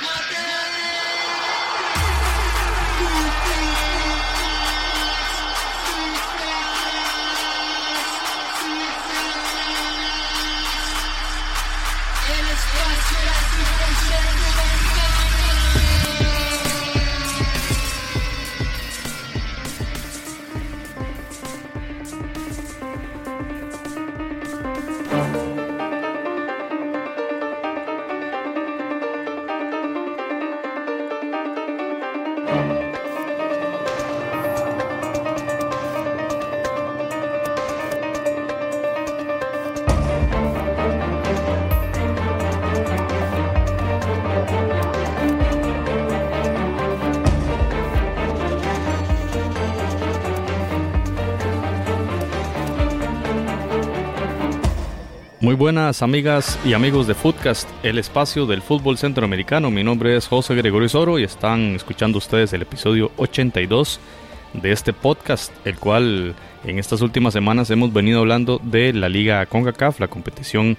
Muy buenas amigas y amigos de Footcast, el espacio del fútbol centroamericano. Mi nombre es José Gregorio Soro y están escuchando ustedes el episodio 82 de este podcast, el cual en estas últimas semanas hemos venido hablando de la Liga CONCACAF, la competición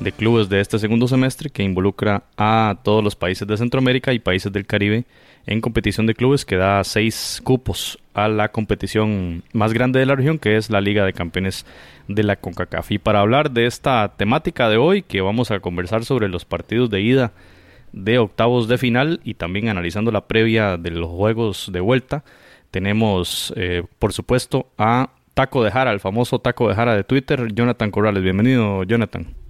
de clubes de este segundo semestre que involucra a todos los países de Centroamérica y países del Caribe en competición de clubes que da seis cupos a la competición más grande de la región que es la Liga de Campeones de la CONCACAF. Y para hablar de esta temática de hoy, que vamos a conversar sobre los partidos de ida de octavos de final y también analizando la previa de los juegos de vuelta, tenemos eh, por supuesto a Taco de Jara, el famoso Taco de Jara de Twitter, Jonathan Corrales. Bienvenido, Jonathan.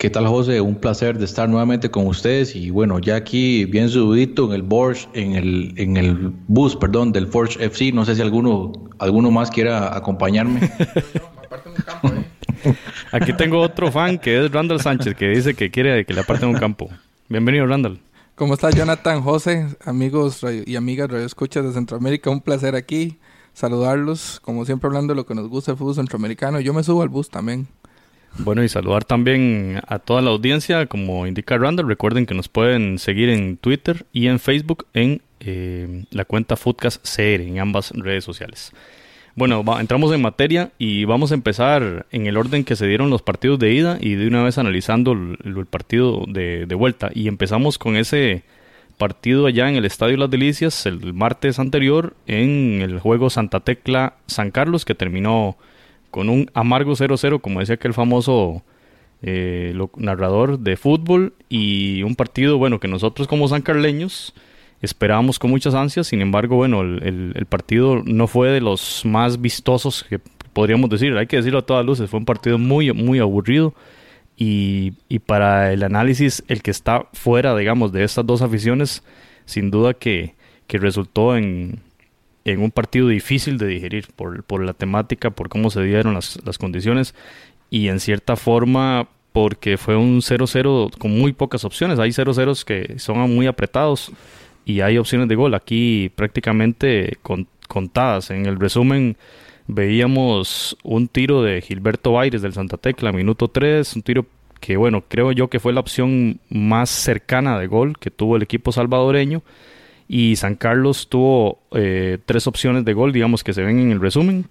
¿Qué tal, José? Un placer de estar nuevamente con ustedes y bueno, ya aquí bien subidito en el Porsche, en el, en el bus, perdón, del Forge FC. No sé si alguno, alguno más quiera acompañarme. Aquí tengo otro fan que es Randall Sánchez que dice que quiere que le aparten un campo. Bienvenido, Randall. ¿Cómo está Jonathan, José, amigos y amigas Radio Escuchas de Centroamérica? Un placer aquí saludarlos, como siempre hablando de lo que nos gusta el fútbol centroamericano. Yo me subo al bus también. Bueno, y saludar también a toda la audiencia, como indica Randall. Recuerden que nos pueden seguir en Twitter y en Facebook en eh, la cuenta Foodcast CR en ambas redes sociales. Bueno, entramos en materia y vamos a empezar en el orden que se dieron los partidos de ida y de una vez analizando el, partido de, de, vuelta. Y empezamos con ese partido allá en el Estadio Las Delicias el martes anterior en el juego Santa Tecla San Carlos que terminó con un amargo 0-0, como decía aquel famoso eh, narrador de fútbol, y un partido, bueno, que nosotros como sancarleños esperábamos con muchas ansias, sin embargo, bueno, el, partido no fue de los más vistosos que podríamos decir, hay que decirlo a todas luces, fue un partido muy, muy aburrido. Y, y para el análisis, el que está fuera, digamos, de estas dos aficiones, sin duda que, que resultó en, en un partido difícil de digerir por, por la temática, por cómo se dieron las, las condiciones y en cierta forma porque fue un 0-0 con muy pocas opciones. Hay 0-0 que son muy apretados y hay opciones de gol aquí prácticamente contadas. En el resumen veíamos un tiro de Gilberto Baires del Santa Tecla, minuto 3, un tiro que bueno, creo yo que fue la opción más cercana de gol que tuvo el equipo salvadoreño y San Carlos tuvo eh, tres opciones de gol, digamos que se ven en el resumen,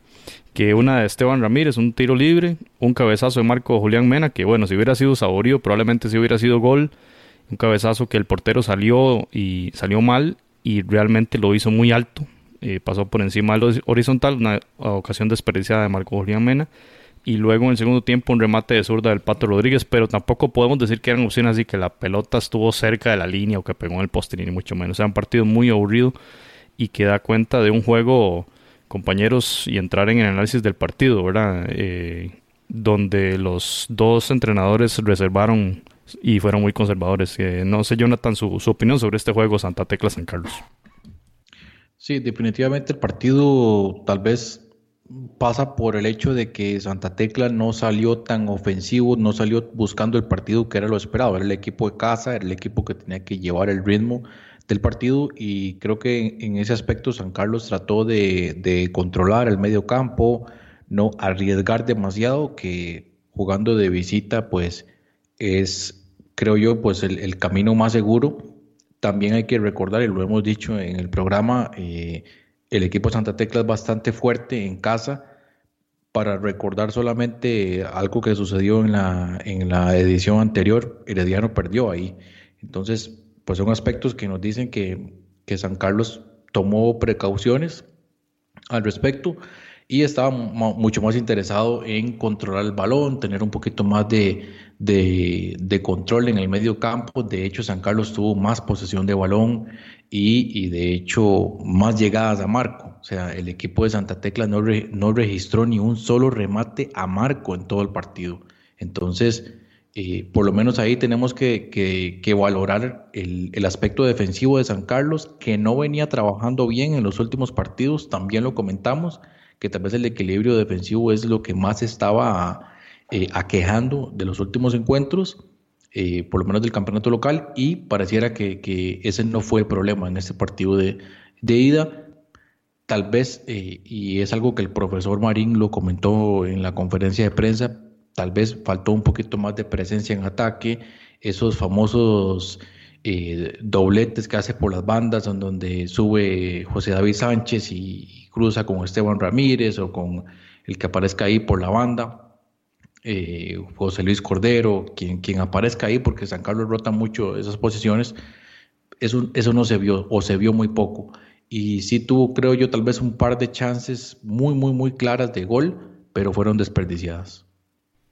que una de Esteban Ramírez, un tiro libre, un cabezazo de Marco Julián Mena, que bueno, si hubiera sido saborío, probablemente si hubiera sido gol, un cabezazo que el portero salió y salió mal y realmente lo hizo muy alto, eh, pasó por encima del horizontal, una ocasión desperdiciada de Marco Julián Mena y luego en el segundo tiempo un remate de zurda del Pato Rodríguez, pero tampoco podemos decir que eran opciones así que la pelota estuvo cerca de la línea o que pegó en el poste, ni mucho menos. Era un partido muy aburrido y que da cuenta de un juego, compañeros, y entrar en el análisis del partido, ¿verdad? Eh, donde los dos entrenadores reservaron y fueron muy conservadores. Eh, no sé, Jonathan, su, su opinión sobre este juego Santa Tecla San Carlos. Sí, definitivamente el partido tal vez pasa por el hecho de que Santa Tecla no salió tan ofensivo, no salió buscando el partido que era lo esperado, era el equipo de casa, era el equipo que tenía que llevar el ritmo del partido y creo que en ese aspecto San Carlos trató de, controlar el medio campo, no arriesgar demasiado, que jugando de visita pues es, creo yo, pues el, camino más seguro. También hay que recordar, y lo hemos dicho en el programa, eh, el equipo Santa Tecla es bastante fuerte en casa. Para recordar solamente algo que sucedió en la, en la edición anterior, Herediano perdió ahí. Entonces, pues son aspectos que nos dicen que, que San Carlos tomó precauciones al respecto y estaba mucho más interesado en controlar el balón, tener un poquito más de, de, control en el medio campo. De hecho, San Carlos tuvo más posesión de balón y, y, de hecho más llegadas a marco. O sea, el equipo de Santa Tecla no, no registró ni un solo remate a marco en todo el partido. Entonces, eh, por lo menos ahí tenemos que, que, valorar el, el, aspecto defensivo de San Carlos, que no venía trabajando bien en los últimos partidos, también lo comentamos, que tal vez el equilibrio defensivo es lo que más estaba eh, aquejando de los últimos encuentros, eh, por lo menos del campeonato local, y pareciera que, ese no fue el problema en este partido de, ida. Tal vez, eh, y es algo que el profesor Marín lo comentó en la conferencia de prensa, tal vez faltó un poquito más de presencia en ataque, esos famosos dobletes que hace por las bandas, en donde sube José David Sánchez y, cruza con Esteban Ramírez o con el que aparezca ahí por la banda, eh, José Luis Cordero, quien, quien aparezca ahí, porque San Carlos rota mucho esas posiciones, eso, eso no se vio o se vio muy poco. Y sí tuvo, creo yo, tal vez un par de chances muy, muy, muy claras de gol, pero fueron desperdiciadas.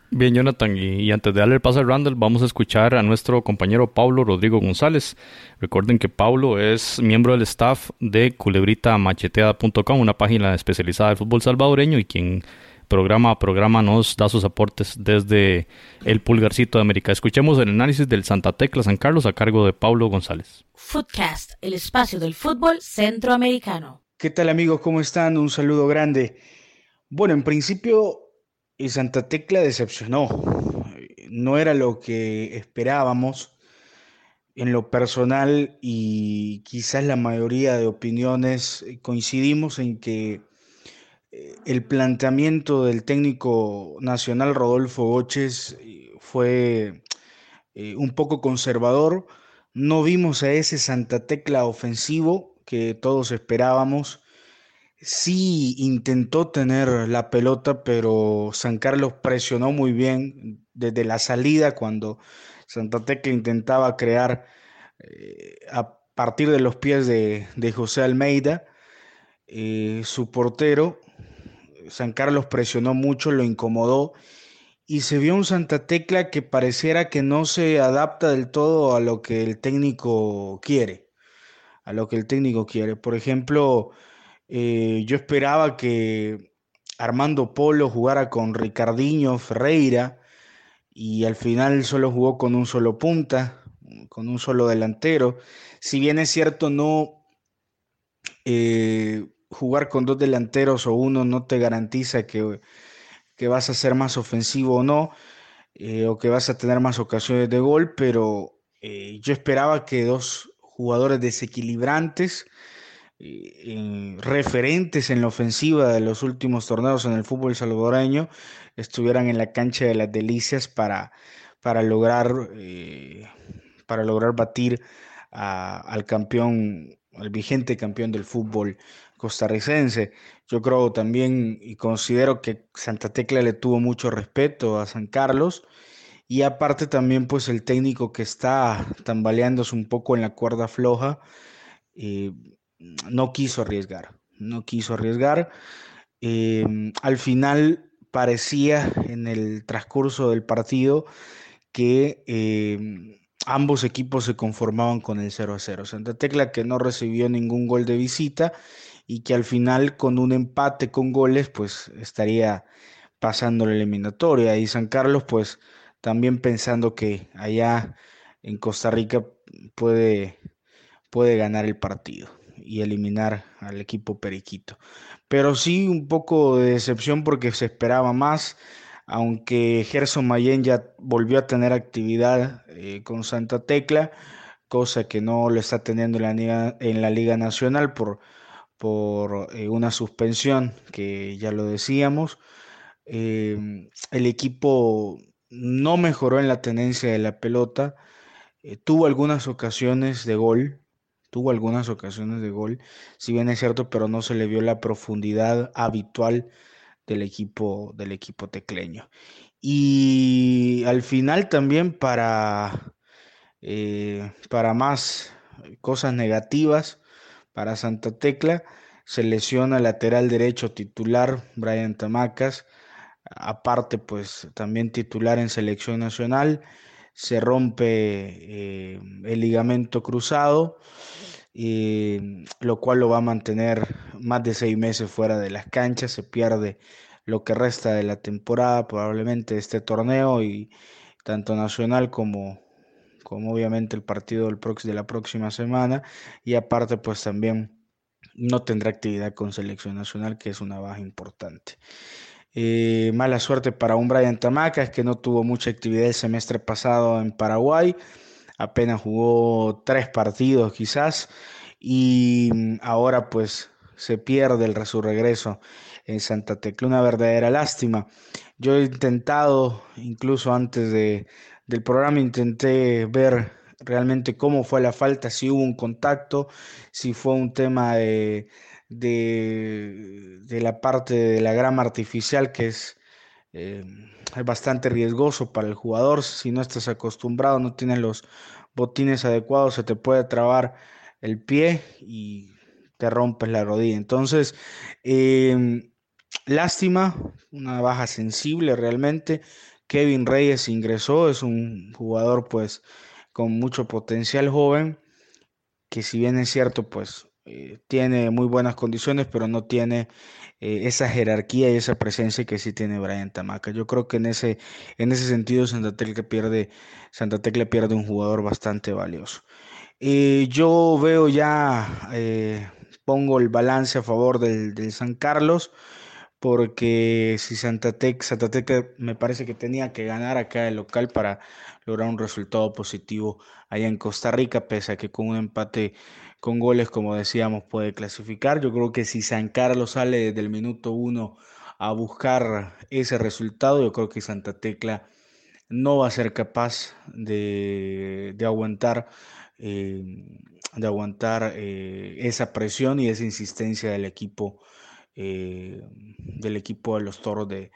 Bien, Jonathan, y, antes de darle el paso a Randall, vamos a escuchar a nuestro compañero Pablo Rodrigo González. Recuerden que Pablo es miembro del staff de culebritamacheteada.com, una página especializada de fútbol salvadoreño y quien programa a programa nos da sus aportes desde el pulgarcito de América. Escuchemos el análisis del Santa Tecla San Carlos a cargo de Pablo González. Footcast, el espacio del fútbol centroamericano. ¿Qué tal amigos? ¿Cómo están? Un saludo grande. Bueno, en principio y Santa Tecla decepcionó. No era lo que esperábamos. En lo personal y quizás la mayoría de opiniones eh, coincidimos en que eh, el planteamiento del técnico nacional Rodolfo Boches eh, fue un poco conservador. No vimos a ese Santa Tecla ofensivo que todos esperábamos sí intentó tener la pelota, pero San Carlos presionó muy bien desde la salida cuando Santa Tecla intentaba crear eh, a partir de los pies de, José Almeida, eh, su portero. San Carlos presionó mucho, lo incomodó y se vio un Santa Tecla que pareciera que no se adapta del todo a lo que el técnico quiere, a lo que el técnico quiere. Por ejemplo, eh, yo esperaba que Armando Polo jugara con Ricardinho Ferreira y al final solo jugó con un solo punta, con un solo delantero. Si bien es cierto, no eh, jugar con dos delanteros o uno no te garantiza que, que vas a ser más ofensivo o no, eh, o que vas a tener más ocasiones de gol, pero yo esperaba que dos jugadores desequilibrantes referentes en la ofensiva de los últimos torneos en el fútbol salvadoreño estuvieran en la cancha de las delicias para, para, lograr, eh, para lograr batir al campeón, al vigente campeón del fútbol costarricense. Yo creo también y considero que Santa Tecla le tuvo mucho respeto a San Carlos y aparte también pues el técnico que está tambaleándose un poco en la cuerda floja. Eh, no quiso arriesgar, no quiso arriesgar. Em, al final parecía en el transcurso del partido que em, ambos equipos se conformaban con el 0 a 0. Santa Tecla que no recibió ningún gol de visita y que al final con un empate con goles pues estaría pasando la eliminatoria y San Carlos pues también pensando que allá en Costa Rica puede, puede ganar el partido y eliminar al equipo Periquito. Pero sí un poco de decepción porque se esperaba más, aunque Gerson Mayen ya volvió a tener actividad eh, con Santa Tecla, cosa que no lo está teniendo en la Liga, en la Liga Nacional por, por eh, una suspensión que ya lo decíamos. Em, el equipo no mejoró en la tenencia de la pelota, eh, tuvo algunas ocasiones de gol, tuvo algunas ocasiones de gol, si bien es cierto, pero no se le vio la profundidad habitual del equipo, del equipo tecleño. Y al final también para, eh, para más cosas negativas para Santa Tecla. Se lesiona lateral derecho titular Brian Tamacas, aparte pues también titular en selección nacional. Se rompe eh, el ligamento cruzado, lo cual lo va a mantener más de seis meses fuera de las canchas. Se pierde lo que resta de la temporada, probablemente este torneo y tanto nacional como, como obviamente el partido del de la próxima semana y aparte pues también no tendrá actividad con selección nacional que es una baja importante. Eh, mala suerte para un Brian Tamaca es que no tuvo mucha actividad el semestre pasado en Paraguay, apenas jugó tres partidos quizás. Y ahora pues se pierde el su regreso en Santa Tecla, una verdadera lástima. Yo he intentado, incluso antes de, del programa, intenté ver realmente cómo fue la falta, si hubo un contacto, si fue un tema de, de, la parte de la grama artificial que es, eh, bastante riesgoso para el jugador. Si no estás acostumbrado, no tienes los botines adecuados, se te puede trabar el pie y te rompes la rodilla. Entonces, em, Lástima, una baja sensible realmente. Kevin Reyes ingresó, es un jugador pues con mucho potencial joven, que si bien es cierto pues eh, tiene muy buenas condiciones, pero no tiene eh, esa jerarquía y esa presencia que sí tiene Brian Tamaca. Yo creo que en ese, en ese sentido Santa Tecla pierde, Santa Tecla pierde un jugador bastante valioso. Eh, yo veo ya, pongo el balance a favor del, del San Carlos porque si Santa Santa Tec me parece que tenía que ganar acá el local para lograr un resultado positivo allá en Costa Rica, pese a que con un empate con goles, como decíamos, puede clasificar. Yo creo que si San Carlos sale desde el minuto uno a buscar ese resultado, yo creo que Santa Tecla no va a ser capaz de, aguantar, eh, de aguantar eh, esa presión y esa insistencia del equipo eh, del equipo de los Toros de,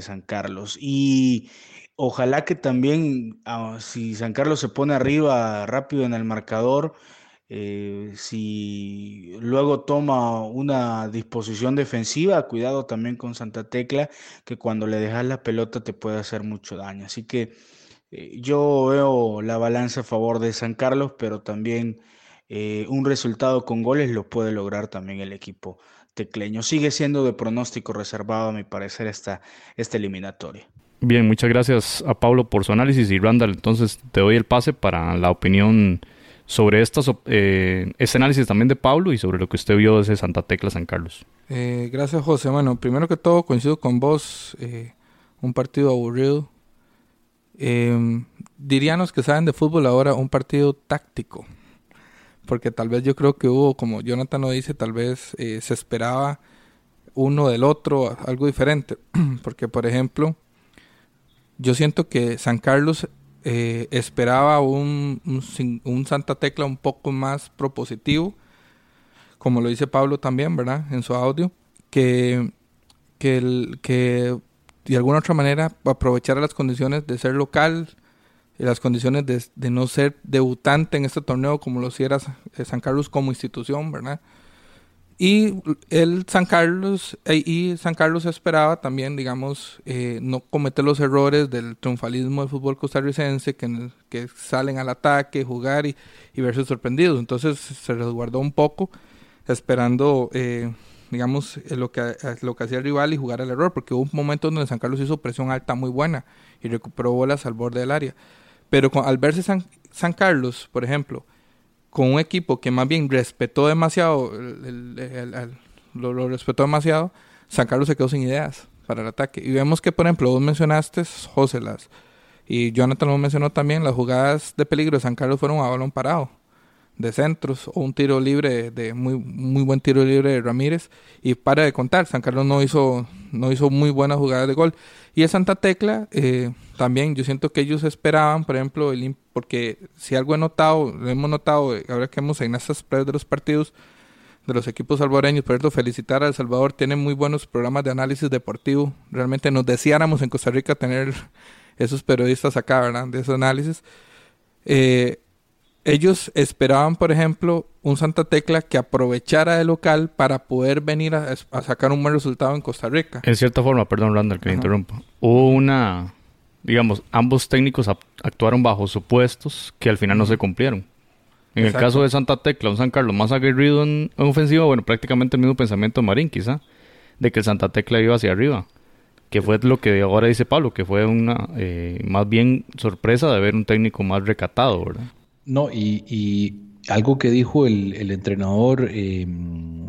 San Carlos. Y ojalá que también, ah, si San Carlos se pone arriba rápido en el marcador, eh, si luego toma una disposición defensiva, cuidado también con Santa Tecla, que cuando le dejas la pelota te puede hacer mucho daño. Así que eh, yo veo la balanza a favor de San Carlos, pero también un resultado con goles lo puede lograr también el equipo tecleño. Sigue siendo de pronóstico reservado, a mi parecer, esta, esta eliminatoria. Bien, muchas gracias a Pablo por su análisis y Randall, entonces te doy el pase para la opinión sobre estas, eh, este análisis también de Pablo y sobre lo que usted vio desde Santa Tecla San Carlos. Eh, gracias José. Bueno, primero que todo coincido con vos, eh, un partido aburrido. diríamos que saben de fútbol ahora un partido táctico porque tal vez yo creo que hubo, como Jonathan lo dice, tal vez eh, se esperaba uno del otro algo diferente, porque por ejemplo, yo siento que San Carlos eh, esperaba un, un, Santa Tecla un poco más propositivo, como lo dice Pablo también, ¿verdad? En su audio, que, que, que de alguna otra manera aprovechara las condiciones de ser local, las condiciones de, no ser debutante en este torneo como lo hiciera eh, San Carlos como institución, ¿verdad? Y el San Carlos eh, y San Carlos esperaba también, digamos, eh, no cometer los errores del triunfalismo del fútbol costarricense, que, que salen al ataque, jugar y, verse sorprendidos. Entonces se resguardó un poco, esperando, digamos, lo que, lo que hacía el rival y jugar al error, porque hubo un momento donde San Carlos hizo presión alta muy buena y recuperó bolas al borde del área. Pero al verse San, San, Carlos, por ejemplo, con un equipo que más bien respetó demasiado, lo, respetó demasiado, San Carlos se quedó sin ideas para el ataque. Y vemos que, por ejemplo, vos mencionaste, José, las, y Jonathan lo mencionó también, las jugadas de peligro de San Carlos fueron a balón parado de centros o un tiro libre de muy muy buen tiro libre de Ramírez y para de contar San Carlos no hizo no hizo muy buenas jugadas de gol y el Santa Tecla eh, también yo siento que ellos esperaban por ejemplo el, porque si algo he notado lo hemos notado eh, ahora que hemos en estas pruebas de los partidos de los equipos salvadoreños por ejemplo felicitar a El Salvador tienen muy buenos programas de análisis deportivo. Realmente nos deseáramos en Costa Rica tener esos periodistas acá verdad de esos análisis. Eh, ellos esperaban, por ejemplo, un Santa Tecla que aprovechara de local para poder venir a, sacar un buen resultado en Costa Rica. En cierta forma, perdón Randall que me interrumpa, hubo una, digamos, ambos técnicos actuaron bajo supuestos que al final no se cumplieron. En el caso de Santa Tecla, un San Carlos más aguerrido en, ofensiva, bueno, prácticamente el mismo pensamiento de Marín, quizá, de que el Santa Tecla iba hacia arriba. Que fue lo que ahora dice Pablo, que fue una eh, más bien sorpresa de ver un técnico más recatado, ¿verdad? No, y, algo que dijo el, entrenador em,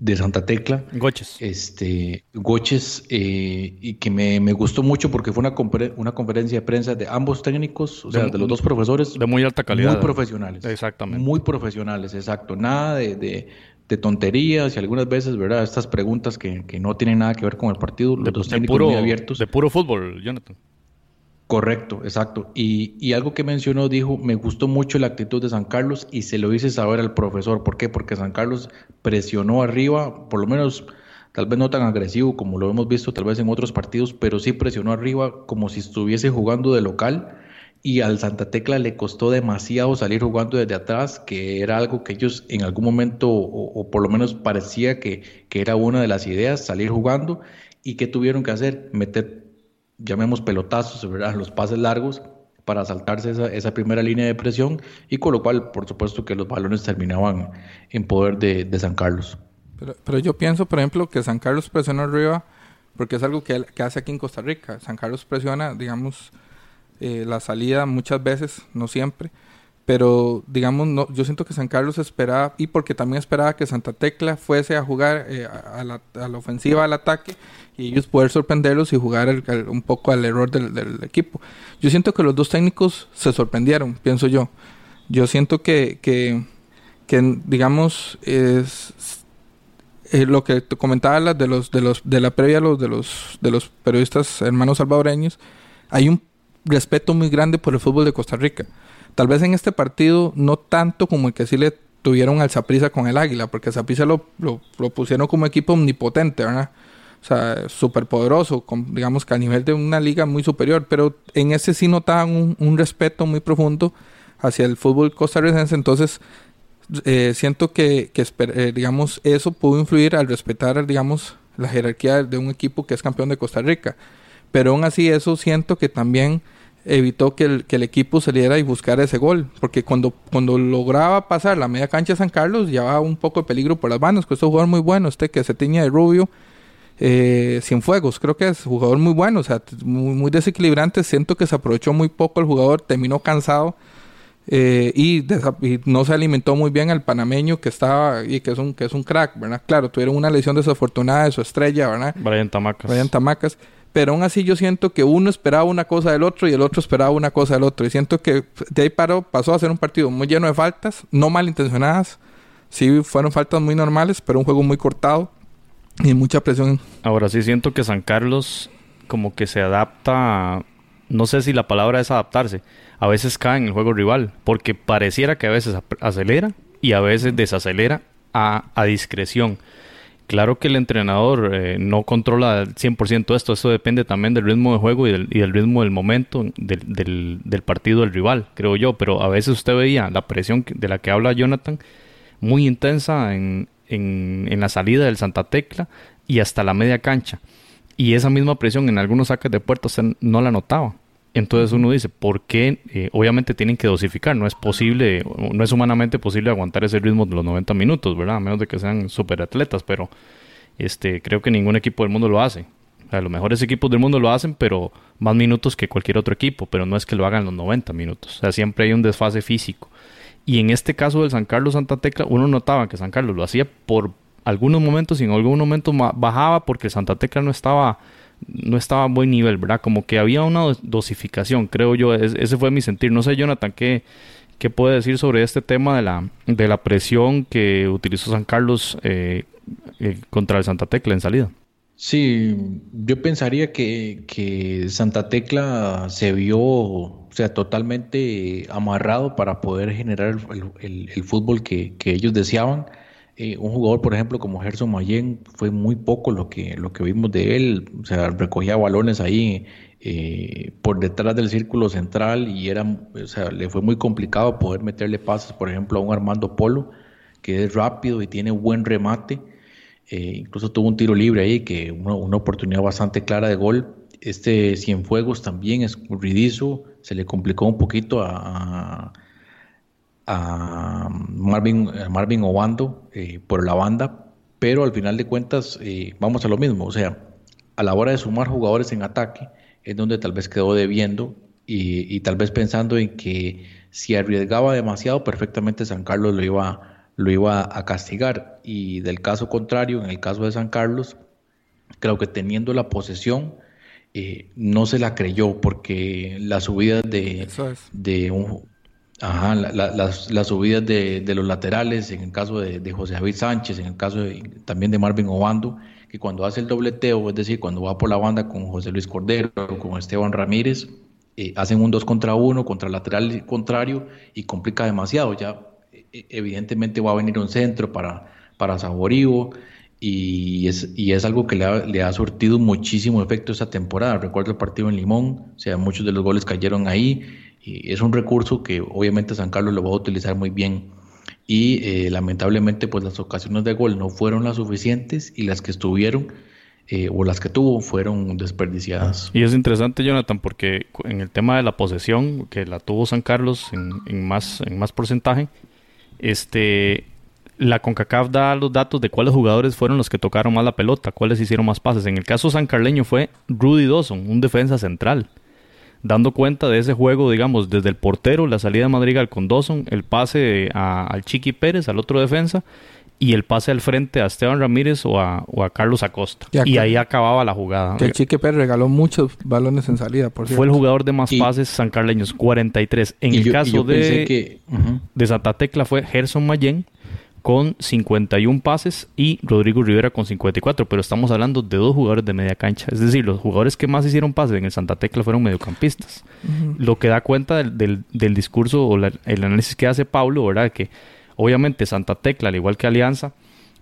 de Santa Tecla. Goches. Este, Goches, eh, y que me, gustó mucho porque fue una, una conferencia de prensa de ambos técnicos, o sea, de los dos profesores. De muy alta calidad. Muy profesionales. Exactamente. Muy profesionales, exacto. Nada de, de, tonterías y algunas veces, ¿verdad? Estas preguntas que, no tienen nada que ver con el partido. Los dos técnicos muy abiertos. De puro fútbol, Jonathan. Correcto, exacto. Y, algo que mencionó, dijo, me gustó mucho la actitud de San Carlos y se lo hice saber al profesor. ¿Por qué? Porque San Carlos presionó arriba, por lo menos tal vez no tan agresivo como lo hemos visto tal vez en otros partidos, pero sí presionó arriba como si estuviese jugando de local y al Santa Tecla le costó demasiado salir jugando desde atrás, que era algo que ellos en algún momento, o, por lo menos parecía que, que era una de las ideas, salir jugando y que tuvieron que hacer, meter llamemos pelotazos, los pases largos para saltarse esa, esa, primera línea de presión y con lo cual, por supuesto, que los balones terminaban en poder de, San Carlos. Pero, yo pienso, por ejemplo, que San Carlos presiona arriba porque es algo que, hace aquí en Costa Rica. San Carlos presiona, digamos, eh, la salida muchas veces, no siempre, pero digamos, no, yo siento que San Carlos esperaba, y porque también esperaba que Santa Tecla fuese a jugar eh, a, la, ofensiva, al ataque, y ellos poder sorprenderlos y jugar un poco al error del, equipo. Yo siento que los dos técnicos se sorprendieron, pienso yo. Yo siento que, que, digamos, es, eh, lo que te comentaba de los de los de la previa los de los de los periodistas hermanos salvadoreños hay un respeto muy grande por el fútbol de Costa Rica Tal vez en este partido no tanto como el que sí le tuvieron al Zaprisa con el Águila, porque Zaprisa lo, lo, pusieron como equipo omnipotente, ¿verdad? O sea, súper poderoso, digamos que a nivel de una liga muy superior, pero en ese sí notaban un, respeto muy profundo hacia el fútbol costarricense, entonces eh, siento que, eh, digamos, eso pudo influir al respetar, digamos, la jerarquía de un equipo que es campeón de Costa Rica, pero aún así eso siento que también evitó que el, que el equipo saliera y buscara ese gol. Porque cuando, cuando lograba pasar la media cancha de San Carlos, llevaba un poco de peligro por las manos. Que es un jugador muy bueno, este que se tiña de rubio, eh, sin fuegos, creo que es jugador muy bueno, o sea, muy, muy, desequilibrante. Siento que se aprovechó muy poco el jugador, terminó cansado. Eh, y, no se alimentó muy bien al panameño que estaba y que es un que es un crack, ¿verdad? Claro, tuvieron una lesión desafortunada de su estrella, ¿verdad? Brian Tamacas. Brian Tamacas pero aún así yo siento que uno esperaba una cosa del otro y el otro esperaba una cosa del otro. Y siento que de ahí paró, pasó a ser un partido muy lleno de faltas, no malintencionadas. Sí, fueron faltas muy normales, pero un juego muy cortado y mucha presión. Ahora sí siento que San Carlos como que se adapta, no sé si la palabra es adaptarse, a veces cae en el juego rival, porque pareciera que a veces acelera y a veces desacelera a, a discreción. Claro que el entrenador eh, no controla 100% esto, eso depende también del ritmo de juego y del, ritmo del momento del, partido del rival, creo yo, pero a veces usted veía la presión de la que habla Jonathan muy intensa en, la salida del Santa Tecla y hasta la media cancha. Y esa misma presión en algunos saques de puerta no la notaba. Entonces uno dice, ¿por qué? Eh, obviamente tienen que dosificar, no es posible, no es humanamente posible aguantar ese ritmo de los 90 minutos, ¿verdad? A menos de que sean superatletas, pero este, creo que ningún equipo del mundo lo hace. O sea, los mejores equipos del mundo lo hacen, pero más minutos que cualquier otro equipo, pero no es que lo hagan los 90 minutos. O sea, siempre hay un desfase físico. Y en este caso del San Carlos Santa Tecla, uno notaba que San Carlos lo hacía por algunos momentos y en algún momento bajaba porque Santa Tecla no estaba no estaba a buen nivel, ¿verdad? Como que había una dosificación, creo yo, ese fue mi sentir. No sé, Jonathan, ¿qué, qué puede decir sobre este tema de la, de la presión que utilizó San Carlos eh, eh, contra el Santa Tecla en salida? Sí, yo pensaría que, que, Santa Tecla se vio, o sea, totalmente amarrado para poder generar el, el, fútbol que, que ellos deseaban eh, un jugador, por ejemplo, como Gerson Mayen, fue muy poco lo que, lo que vimos de él. O sea, recogía balones ahí eh, por detrás del círculo central y era, o sea, le fue muy complicado poder meterle pases, por ejemplo, a un Armando Polo, que es rápido y tiene buen remate. Eh, incluso tuvo un tiro libre ahí, que una, oportunidad bastante clara de gol. Este Cienfuegos también es escurridizo, se le complicó un poquito a, Marvin, Marvin Obando eh, por la banda, pero al final de cuentas eh, vamos a lo mismo, o sea, a la hora de sumar jugadores en ataque es donde tal vez quedó debiendo y, y tal vez pensando en que si arriesgaba demasiado, perfectamente San Carlos lo iba, lo iba a castigar. Y del caso contrario, en el caso de San Carlos, creo que teniendo la posesión, eh, no se la creyó porque las subidas de, de un, Ajá, las, las, subidas de, de, los laterales, en el caso de, de, José David Sánchez, en el caso también de Marvin Obando, que cuando hace el dobleteo, es decir, cuando va por la banda con José Luis Cordero, con Esteban Ramírez, eh, hacen un 2 contra 1 contra el lateral contrario y complica demasiado. Ya e, evidentemente va a venir un centro para, para Saborío y es, y es algo que le ha, le ha surtido muchísimo efecto esta temporada. Recuerdo el partido en Limón, o sea, muchos de los goles cayeron ahí y es un recurso que obviamente San Carlos lo va a utilizar muy bien. Y eh, lamentablemente pues las ocasiones de gol no fueron las suficientes y las que estuvieron eh, o las que tuvo fueron desperdiciadas. Y es interesante Jonathan porque en el tema de la posesión que la tuvo San Carlos en, más, en más porcentaje, este, la CONCACAF da los datos de cuáles jugadores fueron los que tocaron más la pelota, cuáles hicieron más pases. En el caso San Carleño fue Rudy Dawson, un defensa central dando cuenta de ese juego, digamos, desde el portero, la salida de Madrigal con Dawson, el pase al Chiqui Pérez, al otro defensa, y el pase al frente a Esteban Ramírez o a, Carlos Acosta. Y, ahí acababa la jugada. Que el Chiqui Pérez regaló muchos balones en salida, por Fue el jugador de más pases sancarleños, 43. En el caso de, de Santa Tecla fue Gerson Mayen, con 51 pases y Rodrigo Rivera con 54, pero estamos hablando de dos jugadores de media cancha, es decir, los jugadores que más hicieron pases en el Santa Tecla fueron mediocampistas, lo que da cuenta del, del, discurso o el análisis que hace Pablo, ¿verdad? Que obviamente Santa Tecla, al igual que Alianza,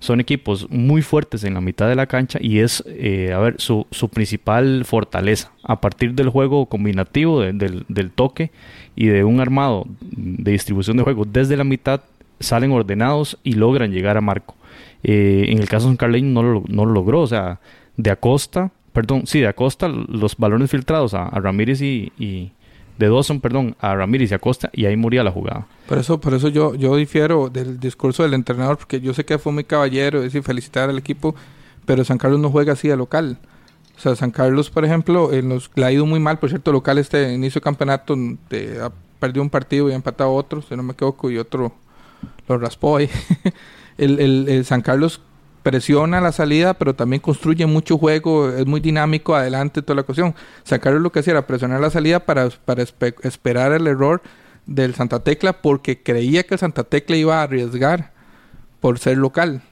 son equipos muy fuertes en la mitad de la cancha y es, eh, a ver, su, su, principal fortaleza. A partir del juego combinativo, del, del toque y de un armado de distribución de juego desde la mitad, salen ordenados y logran llegar a marco. Eh, en el caso de Carlin no lo, no lo logró, o sea, de Acosta, perdón, sí, de Acosta los balones filtrados a, Ramírez y, de Dawson, perdón, a Ramírez y Acosta y ahí moría la jugada. Por eso, por eso yo, yo difiero del discurso del entrenador, porque yo sé que fue muy caballero, es decir, felicitar al equipo, pero San Carlos no juega así a local. O sea, San Carlos, por ejemplo, en los, le ha ido muy mal, por cierto, local este inicio de campeonato, de, ha perdido un partido y ha empatado otro, si no me equivoco, y otro lo raspó ahí. el, San Carlos presiona la salida, pero también construye mucho juego, es muy dinámico adelante toda la cuestión. San Carlos lo que hacía era presionar la salida para, para esperar el error del Santa Tecla porque creía que el Santa Tecla iba a arriesgar por ser local,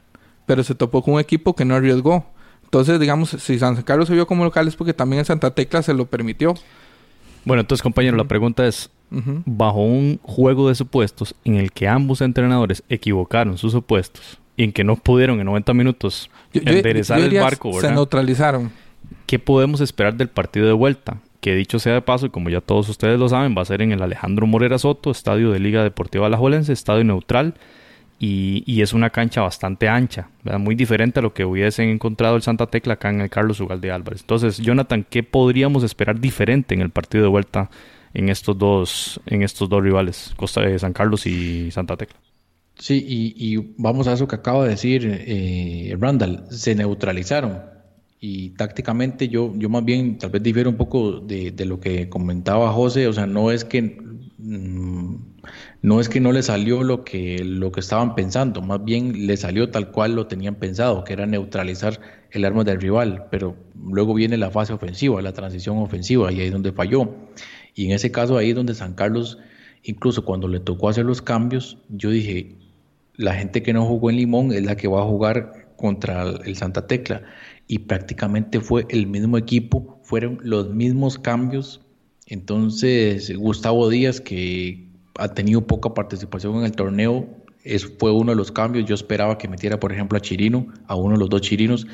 pero se topó con un equipo que no arriesgó. Entonces, digamos, si San Carlos se vio como local es porque también el Santa Tecla se lo permitió. Bueno, entonces, compañero, la pregunta es, bajo un juego de supuestos en el que ambos entrenadores equivocaron sus supuestos y en que no pudieron en 90 minutos enderezar el barco, Se neutralizaron. ¿Qué podemos esperar del partido de vuelta? Que dicho sea de paso, y como ya todos ustedes lo saben, va a ser en el Alejandro Morera Soto, estadio de Liga Deportiva Alajuelense, estadio neutral, y, es una cancha bastante ancha, muy diferente a lo que hubiesen encontrado el Santa Tecla acá en el Carlos Ugalde Álvarez. Entonces, Jonathan, ¿qué podríamos esperar diferente en el partido de vuelta en estos dos, en estos dos rivales, Costa de San Carlos y Santa Tecla. Sí, y, vamos a eso que acaba de decir eh, Randall, se neutralizaron. Y tácticamente yo, yo más bien tal vez difiero un poco de, lo que comentaba José, o sea, no es que mm, no es que no le salió lo que, lo que estaban pensando, más bien le salió tal cual lo tenían pensado, que era neutralizar el arma del rival, pero luego viene la fase ofensiva, la transición ofensiva, y ahí es donde falló. Y en ese caso ahí donde San Carlos, incluso cuando le tocó hacer los cambios, yo dije, la gente que no jugó en Limón es la que va a jugar contra el Santa Tecla. Y prácticamente fue el mismo equipo, fueron los mismos cambios. Entonces, Gustavo Díaz, que ha tenido poca participación en el torneo, es, fue uno de los cambios. Yo esperaba que metiera, por ejemplo, a Chirino, a uno de los dos Chirinos.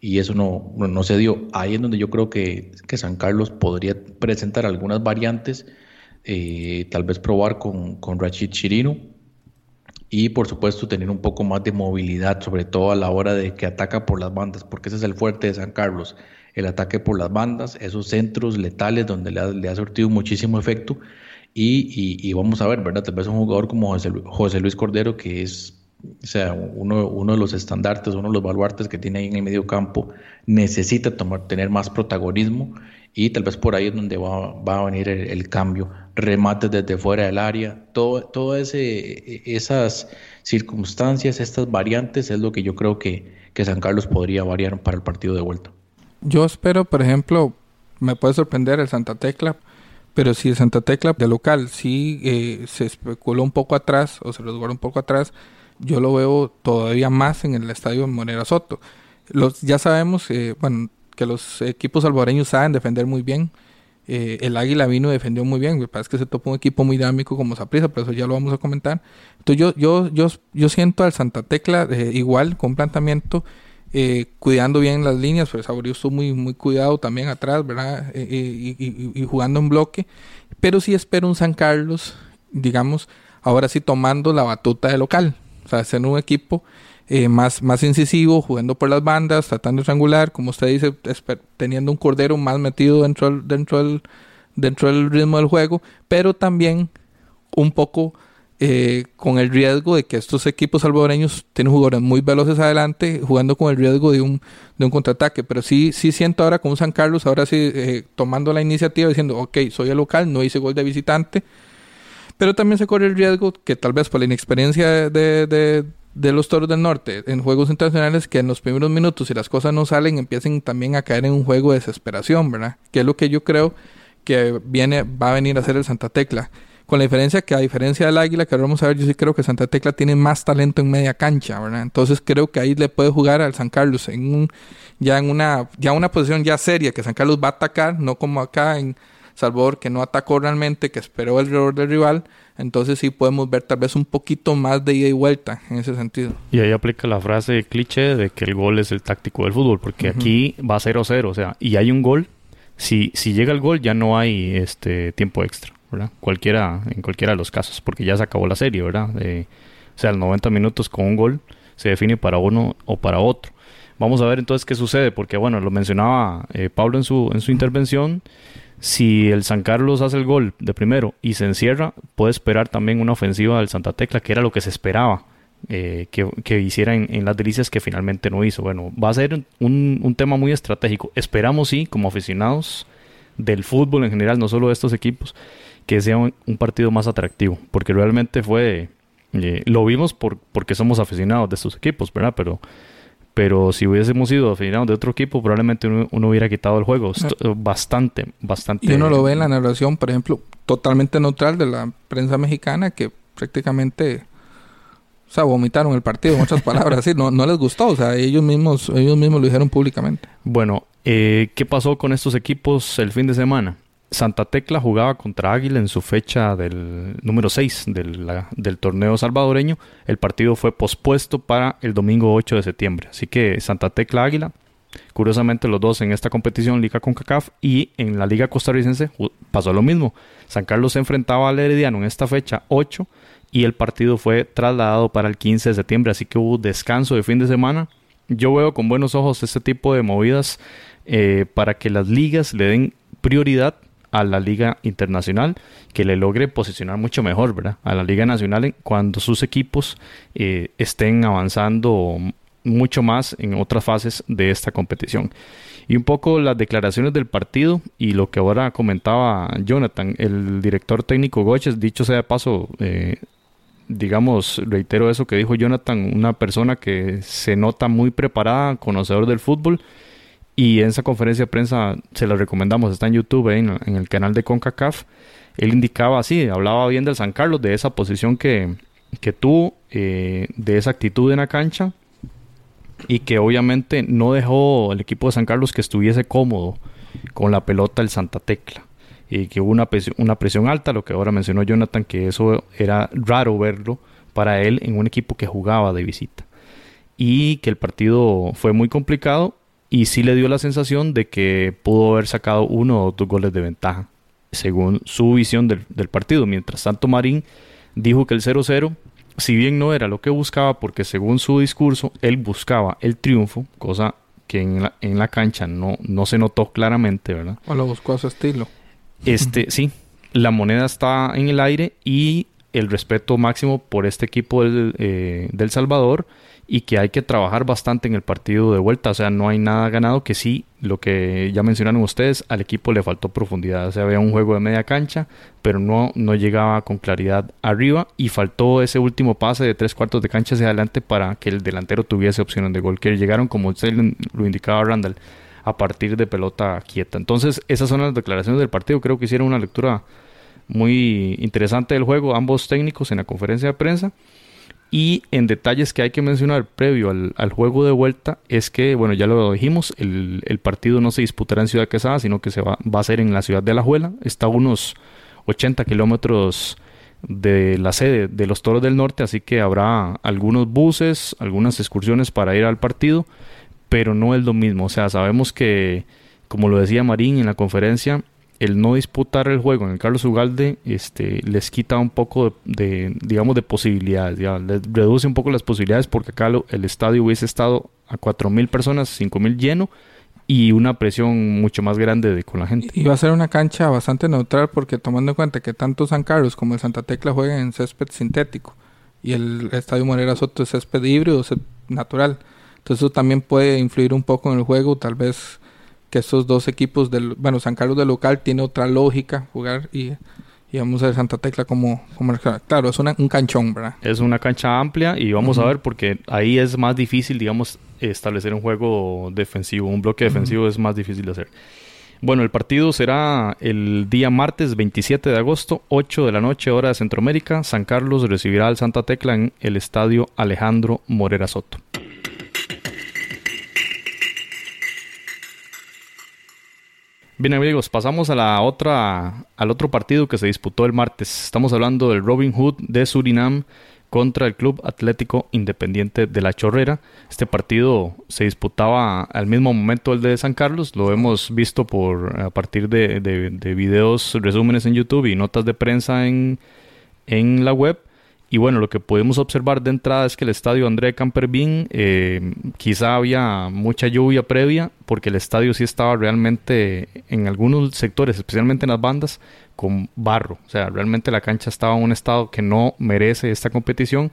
y eso no, no, se dio. Ahí es donde yo creo que, que San Carlos podría presentar algunas variantes, eh, tal vez probar con, con Rachid Chirino y por supuesto tener un poco más de movilidad, sobre todo a la hora de que ataca por las bandas, porque ese es el fuerte de San Carlos, el ataque por las bandas, esos centros letales donde le ha, le ha sortido muchísimo efecto. Y, y, vamos a ver, ¿verdad? Tal vez un jugador como José, José Luis Cordero, que es o sea, uno, uno, de los estandartes, uno de los baluartes que tiene ahí en el medio campo, necesita tomar, tener más protagonismo y tal vez por ahí es donde va, va a venir el, cambio. Remates desde fuera del área, todo, todo esas circunstancias, estas variantes es lo que yo creo que, que San Carlos podría variar para el partido de vuelta. Yo espero, por ejemplo, me puede sorprender el Santa Tecla, pero si el Santa Tecla de local sí eh, se especuló un poco atrás o se resguardó un poco atrás, yo lo veo todavía más en el estadio Monera Soto. Los, ya sabemos eh, bueno, que los equipos salvadoreños saben defender muy bien. Eh, el Águila vino y defendió muy bien. Me parece que se topó un equipo muy dinámico como Saprissa, pero eso ya lo vamos a comentar. Entonces yo, yo, yo, yo siento al Santa Tecla eh, igual, con planteamiento, cuidando bien las líneas, pero Saborío estuvo muy, muy cuidado también atrás, ¿verdad? Y, y, jugando en bloque. Pero sí espero un San Carlos, digamos, ahora sí tomando la batuta de local. O sea, ser un equipo eh, más, más incisivo, jugando por las bandas, tratando de triangular, como usted dice, teniendo un cordero más metido dentro del, dentro del, dentro del ritmo del juego, pero también un poco eh, con el riesgo de que estos equipos salvadoreños tienen jugadores muy veloces adelante, jugando con el riesgo de un, de un contraataque. Pero sí, sí siento ahora con San Carlos, ahora sí eh, tomando la iniciativa, diciendo, ok, soy el local, no hice gol de visitante, pero también se corre el riesgo que tal vez por la inexperiencia de, de, los Toros del Norte en juegos internacionales, que en los primeros minutos, si las cosas no salen, empiecen también a caer en un juego de desesperación, ¿verdad? Que es lo que yo creo que viene, va a venir a hacer el Santa Tecla. Con la diferencia que a diferencia del Águila, que ahora vamos a ver, yo sí creo que Santa Tecla tiene más talento en media cancha, ¿verdad? Entonces creo que ahí le puede jugar al San Carlos en un, ya en una, ya una posición ya seria, que San Carlos va a atacar, no como acá en Salvador que no atacó realmente, que esperó el error del rival. Entonces sí podemos ver tal vez un poquito más de ida y vuelta en ese sentido. Y ahí aplica la frase cliché de que el gol es el táctico del fútbol, porque aquí va 0-0, o sea, y hay un gol, si, si llega el gol ya no hay este tiempo extra, Cualquiera, en cualquiera de los casos, porque ya se acabó la serie, ¿verdad? o sea, los 90 minutos con un gol se define para uno o para otro. Vamos a ver entonces qué sucede, porque bueno, lo mencionaba eh, Pablo en su, en su intervención. Si el San Carlos hace el gol de primero y se encierra, puede esperar también una ofensiva del Santa Tecla, que era lo que se esperaba eh, que, hiciera en, las delicias que finalmente no hizo. Bueno, va a ser un, tema muy estratégico. Esperamos, sí, como aficionados del fútbol en general, no solo de estos equipos, que sea un, partido más atractivo, porque realmente fue, eh, lo vimos por, porque somos aficionados de estos equipos, ¿verdad? Pero pero si hubiésemos ido aficionados de otro equipo, probablemente uno, hubiera quitado el juego. Bastante, bastante. Y uno lo ve en la narración, por ejemplo, totalmente neutral de la prensa mexicana, que prácticamente, o sea, vomitaron el partido, en otras palabras, sí, no, no les gustó, o sea, ellos mismos, ellos mismos lo dijeron públicamente. Bueno, eh, ¿qué pasó con estos equipos el fin de semana? Santa Tecla jugaba contra Águila en su fecha del número 6 del, torneo salvadoreño. El partido fue pospuesto para el domingo 8 de septiembre. Así que Santa Tecla Águila, curiosamente los dos en esta competición Liga CONCACAF y en la Liga Costarricense pasó lo mismo. San Carlos se enfrentaba al Herediano en esta fecha 8 y el partido fue trasladado para el 15 de septiembre. Así que hubo descanso de fin de semana. Yo veo con buenos ojos este tipo de movidas eh, para que las ligas le den prioridad a la liga internacional que le logre posicionar mucho mejor, ¿verdad? A la liga nacional cuando sus equipos eh, estén avanzando mucho más en otras fases de esta competición. Y un poco las declaraciones del partido y lo que ahora comentaba Jonathan, el director técnico Goches, dicho sea de paso, eh, digamos, reitero eso que dijo Jonathan, una persona que se nota muy preparada, conocedor del fútbol y en esa conferencia de prensa se la recomendamos, está en YouTube, en, el canal de CONCACAF. Él indicaba así, hablaba bien del San Carlos, de esa posición que, que tuvo, eh, de esa actitud en la cancha y que obviamente no dejó el equipo de San Carlos que estuviese cómodo con la pelota del Santa Tecla y que hubo una presión alta, lo que ahora mencionó Jonathan, que eso era raro verlo para él en un equipo que jugaba de visita y que el partido fue muy complicado y sí le dio la sensación de que pudo haber sacado uno o dos goles de ventaja, según su visión del, del partido. Mientras tanto, Marín dijo que el 0-0, si bien no era lo que buscaba, porque según su discurso, él buscaba el triunfo, cosa que en la, en la cancha no, no se notó claramente, ¿verdad? O lo buscó a su estilo. Este, sí, la moneda está en el aire y el respeto máximo por este equipo del, eh, del Salvador y que hay que trabajar bastante en el partido de vuelta. O sea, no hay nada ganado que sí, lo que ya mencionaron ustedes, al equipo le faltó profundidad. O sea, había un juego de media cancha, pero no, no llegaba con claridad arriba y faltó ese último pase de tres cuartos de cancha hacia adelante para que el delantero tuviese opciones de gol, que llegaron, como usted lo indicaba Randall, a partir de pelota quieta. Entonces, esas son las declaraciones del partido. Creo que hicieron una lectura muy interesante del juego, ambos técnicos en la conferencia de prensa. Y en detalles que hay que mencionar previo al, juego de vuelta es que, bueno, ya lo dijimos, el, partido no se disputará en Ciudad Quesada, sino que se va, va a ser en la ciudad de La Juela. Está a unos 80 kilómetros de la sede de los Toros del Norte, así que habrá algunos buses, algunas excursiones para ir al partido, pero no es lo mismo. O sea, sabemos que, como lo decía Marín en la conferencia, el no disputar el juego en el Carlos Ugalde este, les quita un poco de, digamos, de posibilidades, les reduce un poco las posibilidades porque acá el estadio hubiese estado a 4.000 personas, 5.000 lleno y una presión mucho más grande de, con la gente. Y va a ser una cancha bastante neutral porque tomando en cuenta que tanto San Carlos como el Santa Tecla juegan en césped sintético y el Estadio Morera Soto es césped híbrido, césped natural. Entonces eso también puede influir un poco en el juego, tal vez que estos dos equipos del bueno San Carlos de local tiene otra lógica jugar y, y vamos a ver Santa Tecla como, como claro es una, un canchón verdad es una cancha amplia y vamos a ver porque ahí es más difícil digamos establecer un juego defensivo un bloque defensivo es más difícil de hacer. Bueno, el partido será el día martes 27 de agosto, 8 de la noche, hora de Centroamérica. San Carlos recibirá al Santa Tecla en el estadio Alejandro Morera Soto. Bien amigos, pasamos a la otra, al otro partido que se disputó el martes. Estamos hablando del Robin Hood de Surinam contra el Club Atlético Independiente de la Chorrera. Este partido se disputaba al mismo momento el de San Carlos. Lo hemos visto por a partir de, de videos, resúmenes en YouTube y notas de prensa en, en la web. Y bueno, lo que podemos observar de entrada es que el estadio André Campervin eh, quizá había mucha lluvia previa porque el estadio sí estaba realmente en algunos sectores, especialmente en las bandas, con barro. O sea, realmente la cancha estaba en un estado que no merece esta competición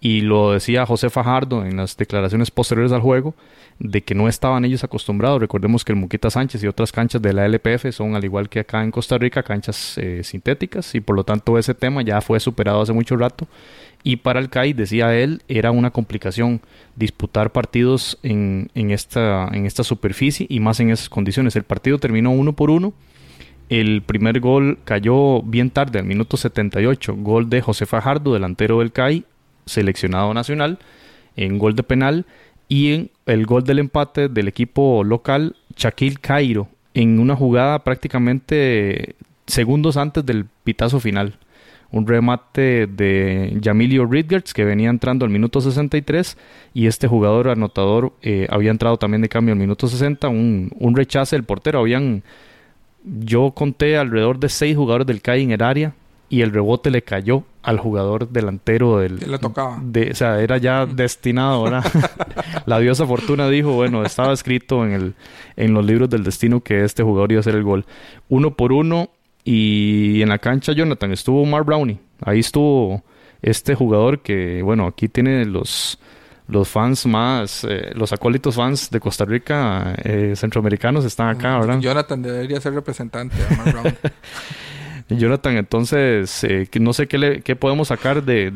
y lo decía José Fajardo en las declaraciones posteriores al juego de que no estaban ellos acostumbrados. Recordemos que el Muquita Sánchez y otras canchas de la LPF son, al igual que acá en Costa Rica, canchas eh, sintéticas y por lo tanto ese tema ya fue superado hace mucho rato. Y para el CAI, decía él, era una complicación disputar partidos en, en, esta, en esta superficie y más en esas condiciones. El partido terminó uno por uno. El primer gol cayó bien tarde, al minuto 78. Gol de José Fajardo, delantero del CAI, seleccionado nacional, en gol de penal y en el gol del empate del equipo local, Shaquille Cairo, en una jugada prácticamente segundos antes del pitazo final. Un remate de Jamilio Ridgerts que venía entrando al minuto 63 y este jugador anotador eh, había entrado también de cambio al minuto 60. Un, un rechace del portero. Habían, yo conté alrededor de seis jugadores del CAI en el área y el rebote le cayó al jugador delantero del... le tocaba. De, o sea, era ya destinado, ¿verdad? la diosa Fortuna dijo, bueno, estaba escrito en, el, en los libros del destino que este jugador iba a hacer el gol. Uno por uno y en la cancha Jonathan estuvo Mark Brownie. Ahí estuvo este jugador que, bueno, aquí tiene los los fans más, eh, los acólitos fans de Costa Rica, eh, centroamericanos, están acá, ¿verdad? Jonathan debería ser representante de Mark Brownie. Jonathan, entonces, eh, no sé qué, le, qué podemos sacar de,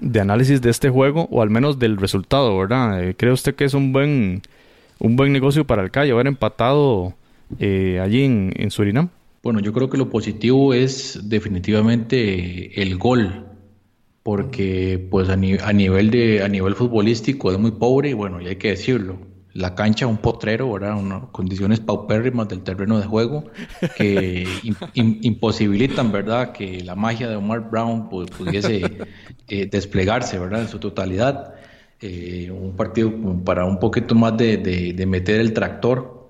de, análisis de este juego, o al menos del resultado, ¿verdad? Eh, ¿Cree usted que es un buen, un buen negocio para el Calle haber empatado eh, allí en, en, Surinam? Bueno, yo creo que lo positivo es definitivamente el gol, porque pues a, a, nivel de, a nivel futbolístico es muy pobre, y bueno, y hay que decirlo la cancha un potrero, ¿verdad? Unas condiciones paupérrimas del terreno de juego que imposibilitan, ¿verdad? Que la magia de Omar Brown pudiese eh, desplegarse, ¿verdad? En su totalidad. eh, un partido para un poquito más de, meter el tractor,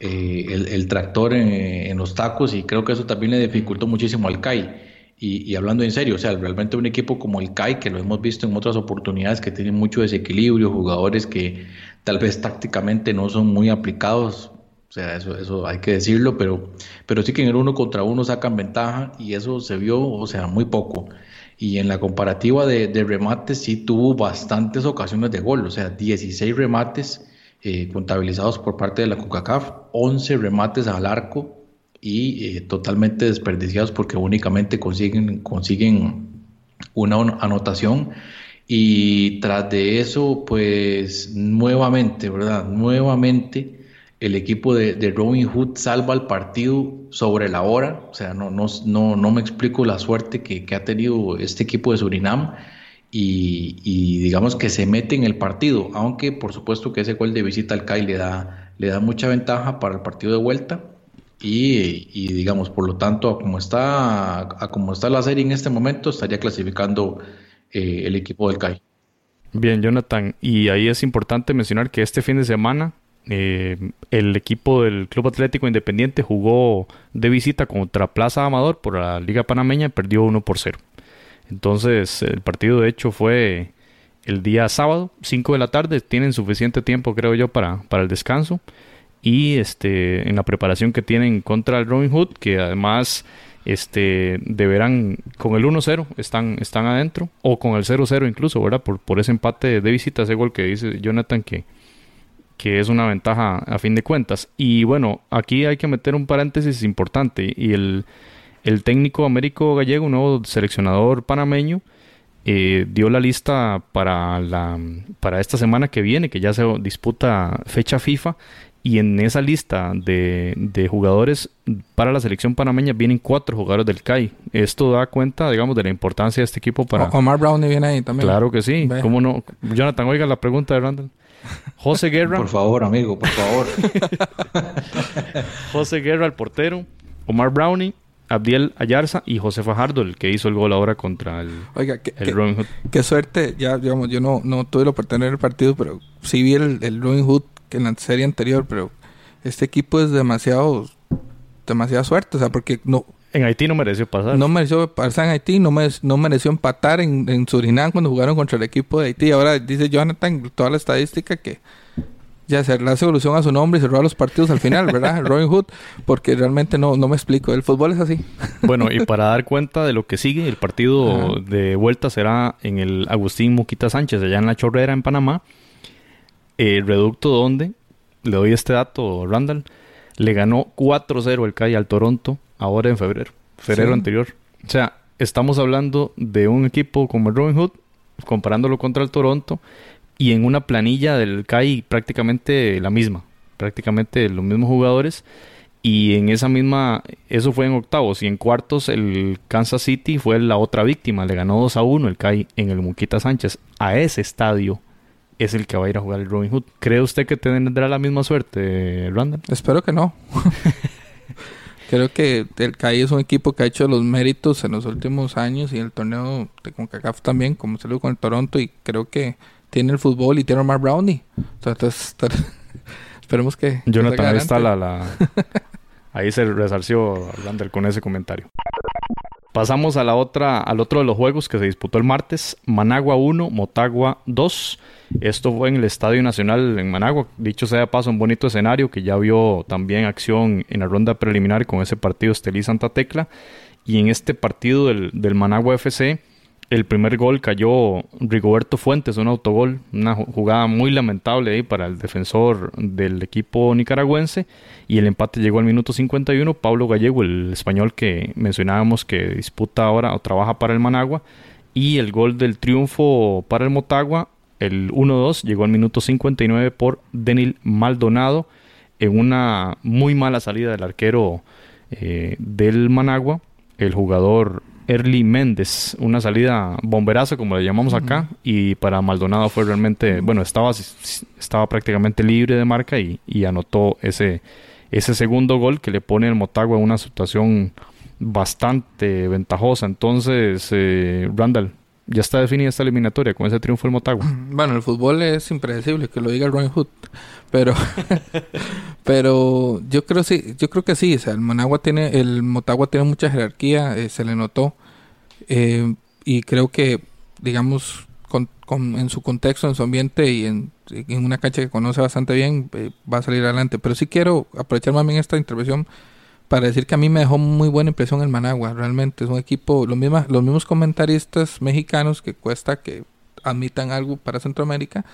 eh, el, tractor en, los tacos y creo que eso también le dificultó muchísimo al CAI. Y, hablando en serio, o sea, realmente un equipo como el CAI, que lo hemos visto en otras oportunidades, que tiene mucho desequilibrio, jugadores que tal vez tácticamente no son muy aplicados, o sea, eso, eso hay que decirlo, pero, pero sí que en el uno contra uno sacan ventaja y eso se vio, o sea, muy poco. Y en la comparativa de, remates sí tuvo bastantes ocasiones de gol, o sea, 16 remates eh, contabilizados por parte de la CONCACAF, 11 remates al arco y eh, totalmente desperdiciados porque únicamente consiguen, consiguen una anotación. Y tras de eso, pues nuevamente, ¿verdad? Nuevamente el equipo de, Robin Hood salva el partido sobre la hora. O sea, no, no, no, no me explico la suerte que, ha tenido este equipo de Surinam. Y, digamos que se mete en el partido, aunque por supuesto que ese gol de visita al CAI le da, le da mucha ventaja para el partido de vuelta. Y, digamos, por lo tanto, a como está, a como está la serie en este momento, estaría clasificando eh, el equipo del CAI. Bien, Jonathan, y ahí es importante mencionar que este fin de semana eh, el equipo del Club Atlético Independiente jugó de visita contra Plaza Amador por la Liga Panameña y perdió 1 por 0. Entonces, el partido de hecho fue el día sábado, 5 de la tarde. Tienen suficiente tiempo, creo yo, para, para el descanso. Y este, en la preparación que tienen contra el Robin Hood, que además este, deberán, con el 1-0 están, están adentro, o con el 0-0 incluso, ¿verdad? Por, por ese empate de visita, ese gol que dice Jonathan que, que es una ventaja a fin de cuentas. Y bueno, aquí hay que meter un paréntesis importante y el, técnico Américo Gallego, un nuevo seleccionador panameño, eh, dio la lista para, la, para esta semana que viene, que ya se disputa fecha FIFA, y en esa lista de, de, jugadores para la selección panameña vienen cuatro jugadores del CAI. Esto da cuenta, digamos, de la importancia de este equipo para... Omar Brownie viene ahí también. Claro que sí. ¿Cómo no? Jonathan, oiga la pregunta de Randall. José Guerra. Por favor, amigo, por favor. José Guerra, el portero. Omar Brownie, Abdiel Ayarza y José Fajardo, el que hizo el gol ahora contra el, Oiga, qué, Robin Hood. Qué suerte, ya digamos, yo no, no tuve la oportunidad en el partido, pero sí vi el, el Robin Hood que en la serie anterior, pero este equipo es demasiado, demasiada suerte, o sea, porque no, en Haití no mereció pasar. No mereció pasar en Haití, no, no mereció empatar en, en, Surinam cuando jugaron contra el equipo de Haití. Ahora dice Jonathan, toda la estadística, que ya se le hace evolución a su nombre y cerró los partidos al final, ¿verdad? Robin Hood, porque realmente no, no me explico. El fútbol es así. Bueno, y para dar cuenta de lo que sigue, el partido de vuelta será en el Agustín Muquita Sánchez, allá en La Chorrera, en Panamá. El reducto donde, le doy este dato, Randall, le ganó 4-0 el CAI al Toronto ahora en febrero, febrero anterior. O sea, estamos hablando de un equipo como el Robin Hood, comparándolo contra el Toronto, y en una planilla del CAI prácticamente la misma, prácticamente los mismos jugadores. Y en esa misma, eso fue en octavos. Y en cuartos, el Kansas City fue la otra víctima. Le ganó 2 a 1 el CAI en el Muquita Sánchez. A ese estadio es el que va a ir a jugar el Robin Hood. ¿Cree usted que tendrá la misma suerte, Randall? Espero que no. Creo que el CAI es un equipo que ha hecho los méritos en los últimos años y el torneo de CONCACAF también, como se lo con el Toronto, y creo que tiene el fútbol y tiene Omar Brownie. Entonces, esperemos que... Jonathan, ahí está la, la... ahí se resarció Randall con ese comentario. Pasamos a la otra, al otro de los juegos que se disputó el martes. Managua 1, Motagua 2. Esto fue en el Estadio Nacional en Managua. Dicho sea de paso, un bonito escenario que ya vio también acción en la ronda preliminar con ese partido Estelí Santa Tecla. Y en este partido del, del Managua FC el primer gol cayó Rigoberto Fuentes, un autogol, una jugada muy lamentable ahí para el defensor del equipo nicaragüense. Y el empate llegó al minuto 51. Pablo Gallego, el español que mencionábamos que disputa ahora o trabaja para el Managua. Y el gol del triunfo para el Motagua, el 1-2, llegó al minuto 59 por Denil Maldonado en una muy mala salida del arquero eh, del Managua. El jugador Early Méndez, una salida bomberazo como le llamamos acá, y para Maldonado fue realmente, bueno, estaba, estaba prácticamente libre de marca y, anotó ese, ese segundo gol que le pone el Motagua en una situación bastante ventajosa. Entonces, eh, Randall, ya está definida esta eliminatoria con ese triunfo del Motagua. Bueno, el fútbol es impredecible, que lo diga Ron Hood, pero pero yo creo sí, yo creo que sí, o sea, el Managua tiene el Motagua tiene mucha jerarquía, eh, se le notó eh, y creo que digamos en su contexto, en su ambiente y en, una cancha que conoce bastante bien, eh, va a salir adelante. Pero sí quiero aprovechar más bien esta intervención para decir que a mí me dejó muy buena impresión el Managua. Realmente es un equipo, los, mismos, los mismos comentaristas mexicanos que cuesta que admitan algo para Centroamérica,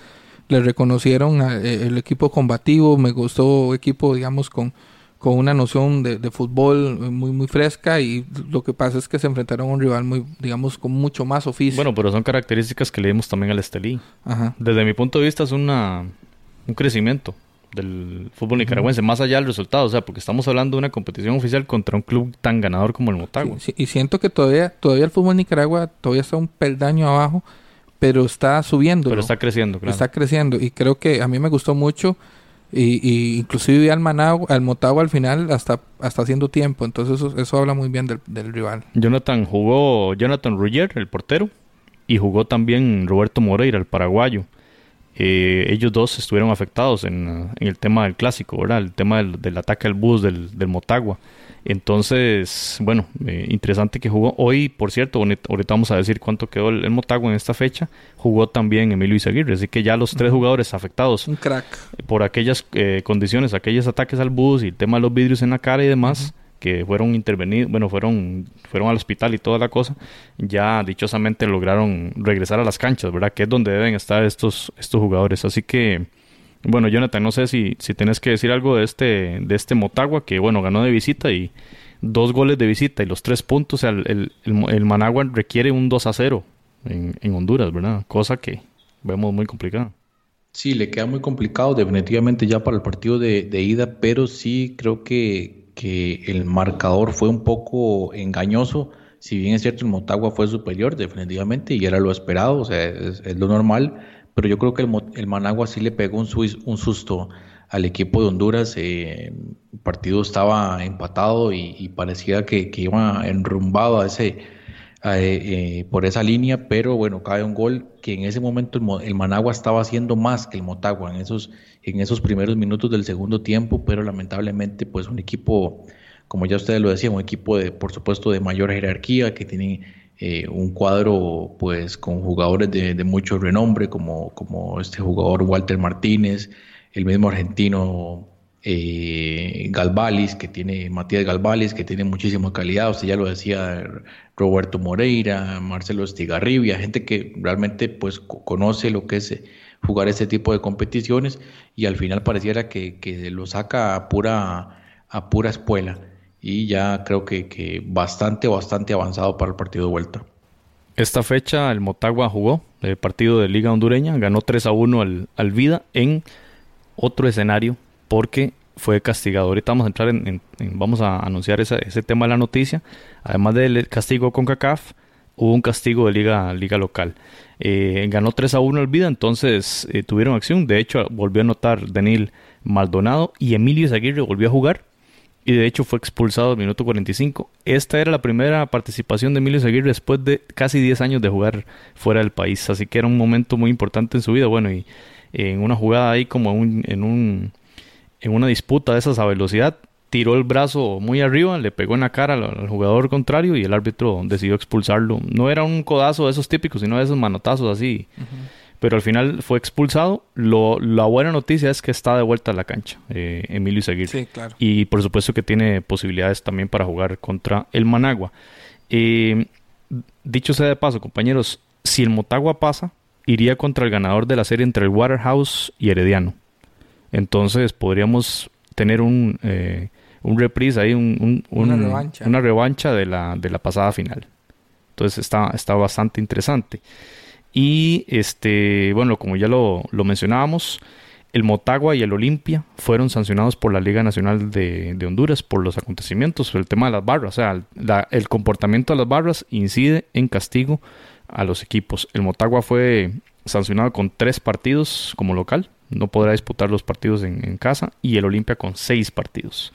le reconocieron eh, el equipo combativo, me gustó equipo, digamos, con, con una noción de, fútbol muy muy fresca y lo que pasa es que se enfrentaron a un rival muy digamos con mucho más oficio. Bueno, pero son características que leemos también al Estelí. Desde mi punto de vista es una un crecimiento del fútbol nicaragüense, más allá del resultado, o sea, porque estamos hablando de una competición oficial contra un club tan ganador como el Motagua. y siento que todavía todavía el fútbol Nicaragua todavía está un peldaño abajo, pero está subiendo. Pero está creciendo, claro. Está creciendo y creo que a mí me gustó mucho y, y inclusive al Managua, al Motagua al final hasta, hasta haciendo tiempo. Entonces eso, eso habla muy bien del, rival. Jonathan jugó Jonathan Ruggier, el portero, y jugó también Roberto Moreira, el paraguayo. Eh, ellos dos estuvieron afectados en, el tema del clásico, ¿verdad? El tema del, ataque al bus del, del Motagua. Entonces, bueno, eh, interesante que jugó. Hoy, por cierto, ahorita vamos a decir cuánto quedó el, Motagua en esta fecha. Jugó también Emilio Izaguirre, así que ya los tres jugadores afectados Un crack. por aquellas eh, condiciones, aquellos ataques al bus y el tema de los vidrios en la cara y demás, que fueron intervenidos, bueno, fueron, fueron al hospital y toda la cosa, ya dichosamente lograron regresar a las canchas, ¿verdad? Que es donde deben estar estos, estos jugadores. Así que bueno, Jonathan, no sé si, si tienes que decir algo de este, de este Motagua que, bueno, ganó de visita y dos goles de visita y los tres puntos. Sea, el, el, Managua requiere un 2 a 0 en, en, Honduras, ¿verdad? Cosa que vemos muy complicada. Sí, le queda muy complicado definitivamente ya para el partido de, de ida, pero sí creo que, que el marcador fue un poco engañoso. Si bien es cierto, el Motagua fue superior definitivamente y era lo esperado, o sea, es lo normal pero yo creo que el, Managua sí le pegó un, un susto al equipo de Honduras. Eh, el partido estaba empatado y, parecía que, iba enrumbado a ese, eh, por esa línea, pero bueno, cae un gol que en ese momento el, Managua estaba haciendo más que el Motagua en esos, en esos primeros minutos del segundo tiempo, pero lamentablemente pues un equipo, como ya ustedes lo decían, un equipo de, por supuesto, de mayor jerarquía, que tiene eh, un cuadro pues con jugadores de, mucho renombre como, como este jugador Walter Martínez, el mismo argentino eh, que tiene Matías Galvalis, que tiene muchísima calidad, usted ya lo decía Roberto Moreira, Marcelo Estigarribia, gente que realmente pues conoce lo que es eh, jugar este tipo de competiciones y al final pareciera que, que lo saca a pura, a pura espuela y ya creo que, bastante, bastante avanzado para el partido de vuelta. Esta fecha el Motagua jugó el partido de Liga Hondureña, ganó 3 a 1 al, al Vida en otro escenario porque fue castigado. Ahorita vamos a entrar en, vamos a anunciar ese, tema de la noticia. Además del castigo con CACAF, hubo un castigo de liga, liga local. Eh, ganó 3 a 1 el Vida, entonces eh, tuvieron acción. De hecho, volvió a anotar Daniel Maldonado y Emilio Zaguirre volvió a jugar y de hecho fue expulsado al minuto 45. Esta era la primera participación de Emilio Seguir después de casi 10 años de jugar fuera del país, así que era un momento muy importante en su vida. Bueno, y en una jugada ahí como en, un, en una disputa de esas a velocidad, tiró el brazo muy arriba, le pegó en la cara al, jugador contrario y el árbitro decidió expulsarlo. No era un codazo de esos típicos, sino de esos manotazos así pero al final fue expulsado. Lo, la buena noticia es que está de vuelta a la cancha, eh, Emilio Seguir. Sí, claro. Y por supuesto que tiene posibilidades también para jugar contra el Managua. Eh, dicho sea de paso, compañeros, si el Motagua pasa, iría contra el ganador de la serie entre el Waterhouse y Herediano. Entonces podríamos tener un, eh, un reprise ahí, un, una, revancha. una revancha de la, de la pasada final. Entonces está, está bastante interesante. Y este, bueno, como ya lo, mencionábamos, el Motagua y el Olimpia fueron sancionados por la Liga Nacional de, Honduras por los acontecimientos, el tema de las barras. O sea, el comportamiento de las barras incide en castigo a los equipos. El Motagua fue sancionado con tres partidos como local, no podrá disputar los partidos en, casa, y el Olimpia con seis partidos.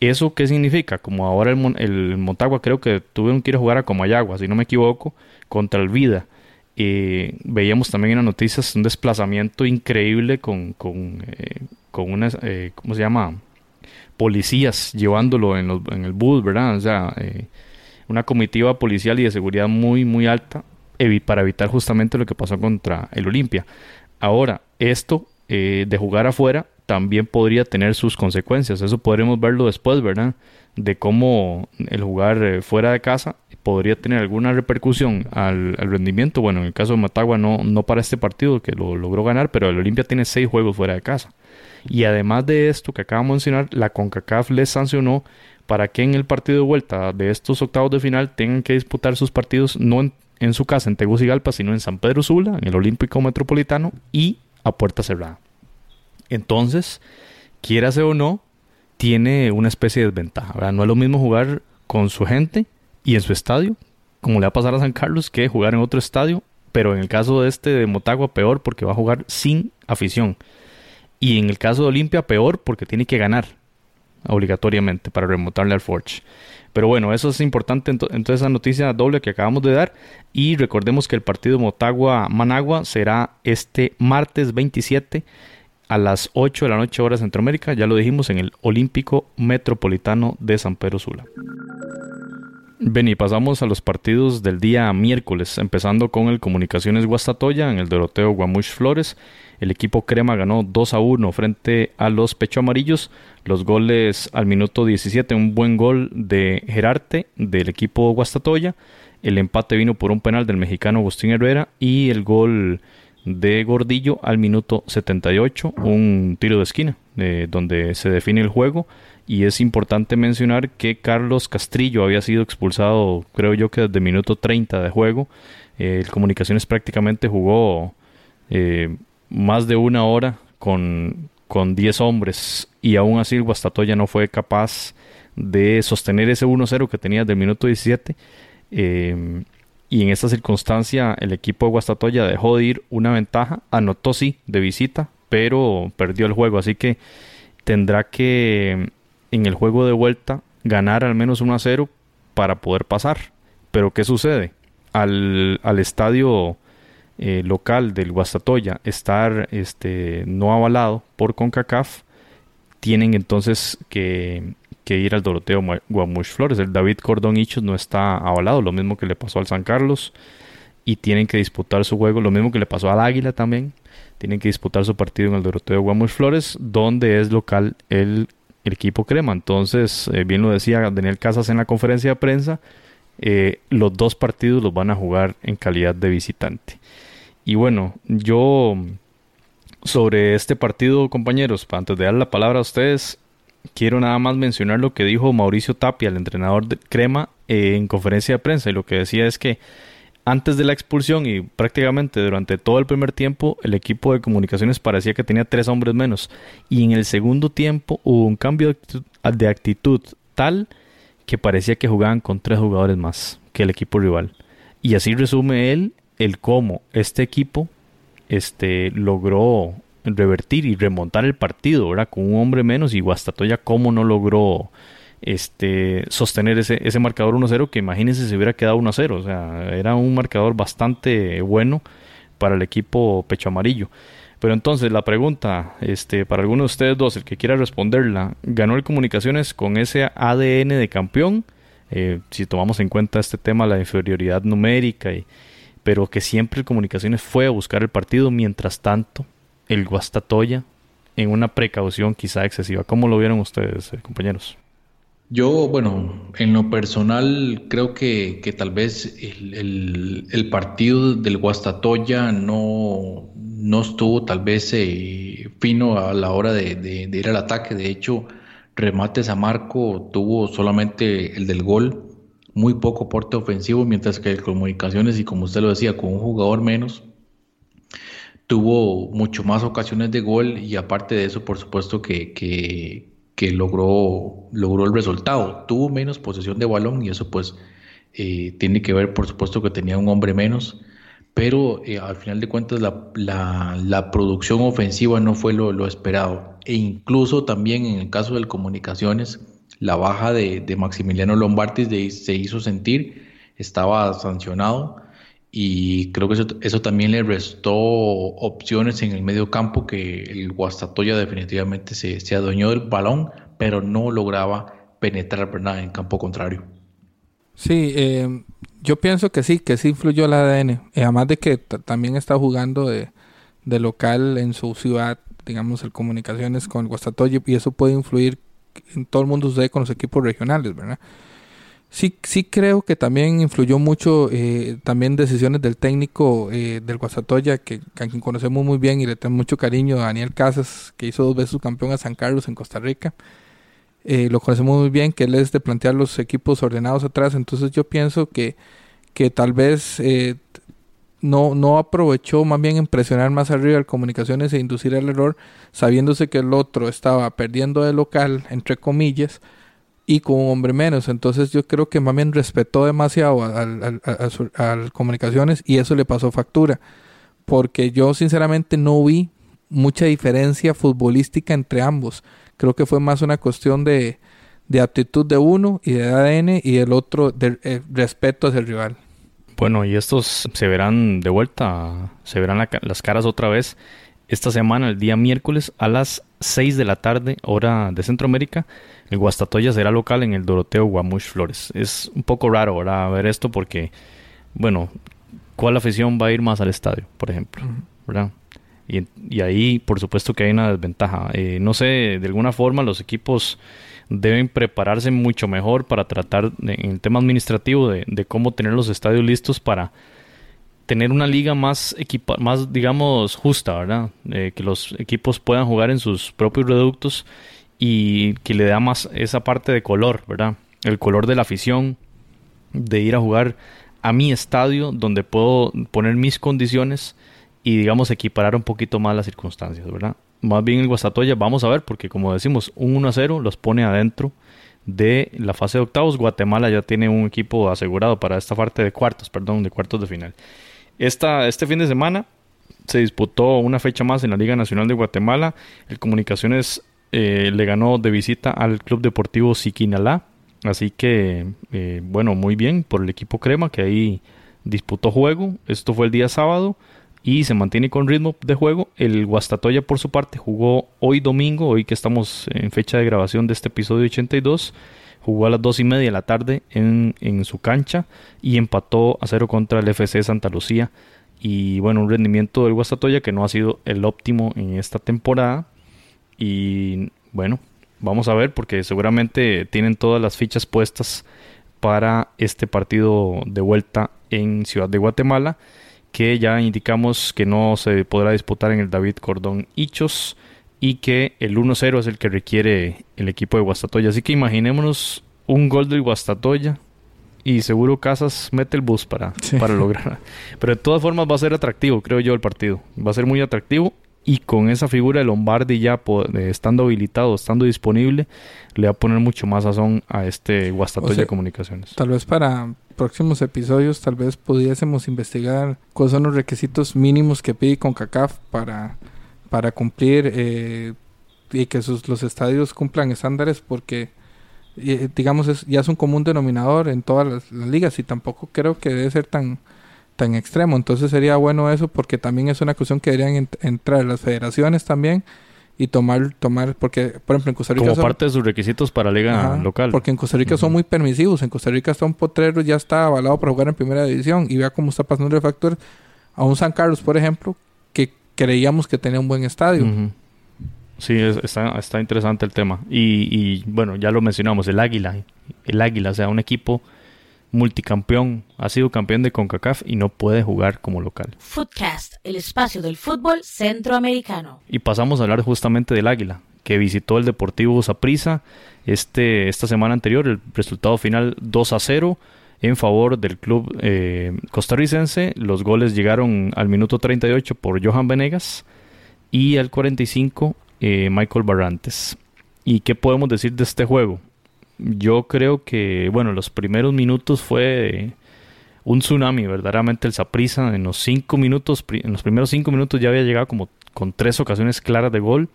¿Eso qué significa? Como ahora el, el Motagua creo que tuvieron que ir a jugar a Comayagua, si no me equivoco, contra el Vida eh, veíamos también en las noticias un desplazamiento increíble con, con, eh, con unas, eh, ¿cómo se llama? Policías llevándolo en, en el bus, ¿verdad? O sea, una comitiva policial y de seguridad muy, muy alta para evitar justamente lo que pasó contra el Olimpia. Ahora, esto de jugar afuera también podría tener sus consecuencias. Eso podremos verlo después, ¿verdad? De cómo el jugar fuera de casa podría tener alguna repercusión al, rendimiento. Bueno, en el caso de Matagua no, no para este partido que lo logró ganar, pero el Olimpia tiene seis juegos fuera de casa. Y además de esto que acabamos de mencionar, la CONCACAF les sancionó para que en el partido de vuelta de estos octavos de final tengan que disputar sus partidos no en, su casa en Tegucigalpa, sino en San Pedro Sula, en el Olímpico Metropolitano y a puerta cerrada. Entonces, quieras o no, tiene una especie de desventaja. No es lo mismo jugar con su gente y en su estadio, como le va a pasar a San Carlos, que jugar en otro estadio, pero en el caso de este de Motagua peor porque va a jugar sin afición. Y en el caso de Olimpia peor porque tiene que ganar obligatoriamente para remontarle al Forge. Pero bueno, eso es importante entonces esa noticia doble que acabamos de dar. Y recordemos que el partido Motagua-Managua será este martes 27 a las 8 de la noche hora Centroamérica. Ya lo dijimos en el Olímpico Metropolitano de San Pedro Sula. Beni, pasamos a los partidos del día miércoles, empezando con el Comunicaciones Guastatoya en el Doroteo Guamuch Flores. El equipo Crema ganó 2 a 1 frente a los Pecho Amarillos. Los goles al minuto 17, un buen gol de Gerarte del equipo Guastatoya. El empate vino por un penal del mexicano Agustín Herrera y el gol de Gordillo al minuto 78, un tiro de esquina eh, donde se define el juego y es importante mencionar que Carlos Castrillo había sido expulsado, creo yo que desde minuto 30 de juego. Eh, el Comunicaciones prácticamente jugó eh, más de una hora con, con 10 hombres y aún así el Guastatoya no fue capaz de sostener ese 1-0 que tenía desde el minuto 17. Eh, y en esta circunstancia el equipo de Guastatoya dejó de ir una ventaja, anotó sí de visita, pero perdió el juego, así que tendrá que en el juego de vuelta ganar al menos 1 a 0 para poder pasar. Pero ¿qué sucede? Al, estadio eh, local del Guastatoya estar este, no avalado por CONCACAF, tienen entonces que, ir al Doroteo Guamuch Flores. El David Cordón Hichos no está avalado, lo mismo que le pasó al San Carlos. Y tienen que disputar su juego, lo mismo que le pasó al Águila también. Tienen que disputar su partido en el Doroteo Guamuch Flores, donde es local el el equipo crema. Entonces, eh, bien lo decía Daniel Casas en la conferencia de prensa, eh, los dos partidos los van a jugar en calidad de visitante. Y bueno, yo sobre este partido, compañeros, antes de dar la palabra a ustedes, quiero nada más mencionar lo que dijo Mauricio Tapia, el entrenador de Crema, eh, en conferencia de prensa. Y lo que decía es que antes de la expulsión y prácticamente durante todo el primer tiempo, el equipo de comunicaciones parecía que tenía tres hombres menos. Y en el segundo tiempo hubo un cambio de actitud, tal que parecía que jugaban con tres jugadores más que el equipo rival. Y así resume él el cómo este equipo este, logró revertir y remontar el partido, ¿verdad? Con un hombre menos y Guastatoya cómo no logró este, sostener ese, ese marcador 1-0 que imagínense si hubiera quedado 1-0. O sea, era un marcador bastante bueno para el equipo pecho amarillo. Pero entonces la pregunta, este, para alguno de ustedes dos, el que quiera responderla, ¿ganó el Comunicaciones con ese ADN de campeón? Eh, si tomamos en cuenta este tema, la inferioridad numérica, y, pero que siempre el Comunicaciones fue a buscar el partido, mientras tanto el Guastatoya en una precaución quizá excesiva. ¿Cómo lo vieron ustedes, eh, compañeros? Yo, bueno, en lo personal creo que, que tal vez el, el, partido del Guastatoya no, no estuvo tal vez eh, fino a la hora de, de, ir al ataque. De hecho, remates a Marco tuvo solamente el del gol, muy poco porte ofensivo, mientras que el Comunicaciones, y como usted lo decía, con un jugador menos, tuvo mucho más ocasiones de gol y aparte de eso, por supuesto que, que logró, logró el resultado. Tuvo menos posesión de balón y eso pues eh, tiene que ver por supuesto que tenía un hombre menos, pero eh, al final de cuentas la, la, producción ofensiva no fue lo, esperado. E incluso también en el caso del Comunicaciones, la baja de, de Maximiliano Lombardi se hizo sentir, estaba sancionado y creo que eso, eso, también le restó opciones en el medio campo que el Guastatoya definitivamente se, se adueñó del balón, pero no lograba penetrar ¿verdad? en campo contrario. Sí, eh, yo pienso que sí, que sí influyó el ADN. Eh, además de que también está jugando de, de, local en su ciudad, digamos, el comunicaciones con Guastatoya, y eso puede influir en todo el mundo sucede con los equipos regionales, ¿verdad? Sí, sí creo que también influyó mucho eh, también decisiones del técnico eh, del Guasatoya, que a quien conocemos muy bien y le tengo mucho cariño, Daniel Casas, que hizo dos veces su campeón a San Carlos en Costa Rica. Eh, lo conocemos muy bien, que él es de plantear los equipos ordenados atrás, entonces yo pienso que, que tal vez no, no aprovechó más bien en presionar más arriba el comunicaciones e inducir el error, sabiéndose que el otro estaba perdiendo de local, entre comillas, y con un hombre menos. Entonces yo creo que bien respetó demasiado al, al, comunicaciones y eso le pasó factura. Porque yo sinceramente no vi mucha diferencia futbolística entre ambos. Creo que fue más una cuestión de, de aptitud de uno y de ADN y el otro de respeto hacia el rival. Bueno, y estos se verán de vuelta, se verán las caras otra vez esta semana, el día miércoles, a las 6 de la tarde, hora de Centroamérica. El Guastatoya será local en el Doroteo Guamuch Flores. Es un poco raro ahora ver esto porque, bueno, ¿cuál afición va a ir más al estadio, por ejemplo? ¿Verdad? Y, ahí, por supuesto, que hay una desventaja. Eh, no sé, de alguna forma los equipos deben prepararse mucho mejor para tratar en el tema administrativo de, cómo tener los estadios listos para tener una liga más equipa más digamos justa, ¿verdad? Eh, que los equipos puedan jugar en sus propios reductos y que le da más esa parte de color, ¿verdad? El color de la afición, de ir a jugar a mi estadio donde puedo poner mis condiciones y digamos equiparar un poquito más las circunstancias, ¿verdad? más bien el Guastatoya, vamos a ver, porque como decimos, un 1 a 0 los pone adentro de la fase de octavos. Guatemala ya tiene un equipo asegurado para esta parte de cuartos, perdón, de cuartos de final. Esta, este fin de semana se disputó una fecha más en la Liga Nacional de Guatemala. El Comunicaciones eh, le ganó de visita al Club Deportivo Siquinalá. Así que, eh, bueno, muy bien por el equipo Crema que ahí disputó juego. Esto fue el día sábado y se mantiene con ritmo de juego. El Guastatoya, por su parte, jugó hoy domingo, hoy que estamos en fecha de grabación de este episodio 82. Jugó a las dos y media de la tarde en, en su cancha y empató a cero contra el FC Santa Lucía. Y bueno, un rendimiento del Guastatoya que no ha sido el óptimo en esta temporada. Y bueno, vamos a ver porque seguramente tienen todas las fichas puestas para este partido de vuelta en Ciudad de Guatemala que ya indicamos que no se podrá disputar en el David Cordón Hichos y que el 1-0 es el que requiere el equipo de Guastatoya. Así que imaginémonos un gol del Guastatoya y seguro Casas mete el bus para, para lograr. Pero de todas formas va a ser atractivo, creo yo, el partido. Va a ser muy atractivo y con esa figura de Lombardi ya estando habilitado, estando disponible, le va a poner mucho más sazón a este Guastatoya Comunicaciones. Tal vez para próximos episodios tal vez pudiésemos investigar cuáles son los requisitos mínimos que pide CONCACAF para, para cumplir eh, y que sus, los estadios cumplan estándares porque eh, digamos es, ya es un común denominador en todas las, ligas y tampoco creo que debe ser tan tan extremo entonces sería bueno eso porque también es una cuestión que deberían entrar las federaciones también y tomar, tomar, porque por ejemplo en Costa Rica... Como parte de sus requisitos para liga local. Porque en Costa Rica son muy permisivos. En Costa Rica está un potrero, ya está avalado para jugar en primera división y vea cómo está pasando el factor a un San Carlos, por ejemplo, que creíamos que tenía un buen estadio. Sí, está, está interesante el tema. Y, y bueno, ya lo mencionamos, el Águila. El Águila, o sea, un equipo multicampeón, ha sido campeón de CONCACAF y no puede jugar como local. Footcast, el espacio del fútbol centroamericano. Y pasamos a hablar justamente del Águila, que visitó el Deportivo Saprissa este, esta semana anterior, el resultado final 2 a 0 en favor del club eh, costarricense. Los goles llegaron al minuto 38 por Johan Venegas y al 45 eh, Michael Barrantes. ¿Y qué podemos decir de este juego? Yo creo que, bueno, los primeros minutos fue un tsunami, verdaderamente el Saprisa en los cinco minutos, en los primeros cinco minutos ya había llegado como con tres ocasiones claras de gol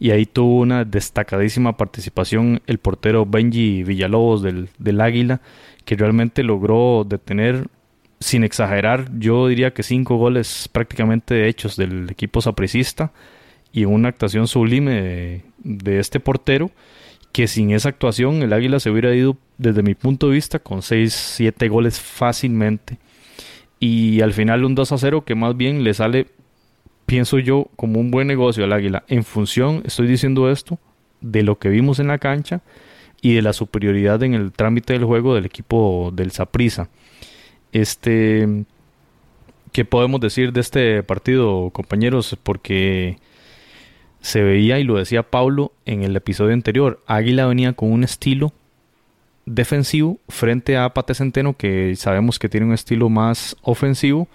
y ahí tuvo una destacadísima participación el portero Benji Villalobos del, del Águila, que realmente logró detener sin exagerar, yo diría que cinco goles prácticamente hechos del equipo sapricista y una actuación sublime de, este portero que sin esa actuación el Águila se hubiera ido desde mi punto de vista con 6, 7 goles fácilmente y al final un 2 a 0 que más bien le sale pienso yo como un buen negocio al Águila en función, estoy diciendo esto, de lo que vimos en la cancha y de la superioridad en el trámite del juego del equipo del Saprisa. Este, ¿qué podemos decir de este partido, compañeros? Porque se veía y lo decía Pablo en el episodio anterior, Águila venía con un estilo defensivo frente a Pate Centeno que sabemos que tiene un estilo más ofensivo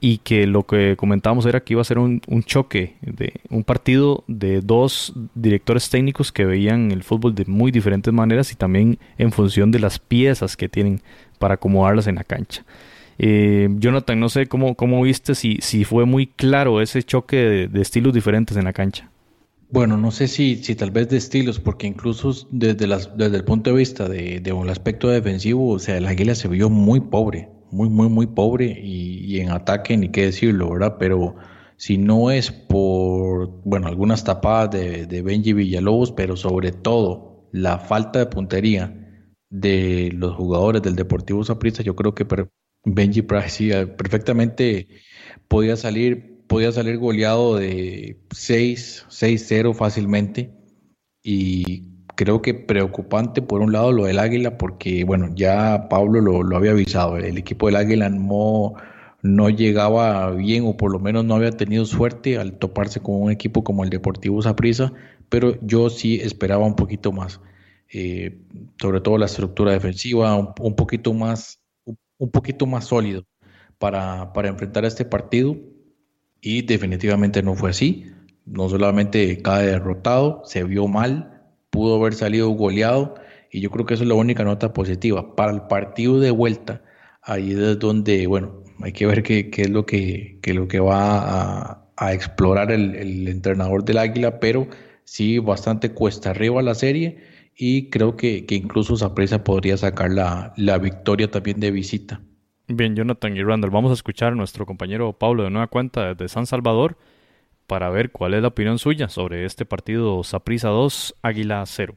y que lo que comentábamos era que iba a ser un, choque, de un partido de dos directores técnicos que veían el fútbol de muy diferentes maneras y también en función de las piezas que tienen para acomodarlas en la cancha. Eh, Jonathan, no sé cómo, cómo viste si, si fue muy claro ese choque de, estilos diferentes en la cancha. Bueno, no sé si, si tal vez de estilos, porque incluso desde, las, desde el punto de vista de, un aspecto defensivo, o sea, el Águila se vio muy pobre muy, muy, muy pobre y, en ataque ni qué decirlo, ¿verdad? Pero si no es por, bueno, algunas tapadas de, de Benji Villalobos, pero sobre todo la falta de puntería de los jugadores del Deportivo Saprissa, yo creo que Benji Price perfectamente podía salir, podía salir goleado de 6, 6-0 fácilmente. Y creo que preocupante por un lado lo del Águila, porque bueno, ya Pablo lo, había avisado, el equipo del Águila no, no llegaba bien o por lo menos no había tenido suerte al toparse con un equipo como el Deportivo Saprissa, pero yo sí esperaba un poquito más, eh, sobre todo la estructura defensiva, un, poquito más, un poquito más sólido para, para enfrentar a este partido y definitivamente no fue así. No solamente cae derrotado, se vio mal, pudo haber salido goleado y yo creo que eso es la única nota positiva. Para el partido de vuelta, ahí es donde, bueno, hay que ver qué, es lo que, lo que va a, explorar el, entrenador del Águila, pero sí bastante cuesta arriba la serie y creo que, que incluso Zapresa podría sacar la, la victoria también de visita. Bien, Jonathan y Randall, vamos a escuchar a nuestro compañero Pablo de Nueva Cuenta desde San Salvador para ver cuál es la opinión suya sobre este partido Saprissa 2, Águila 0.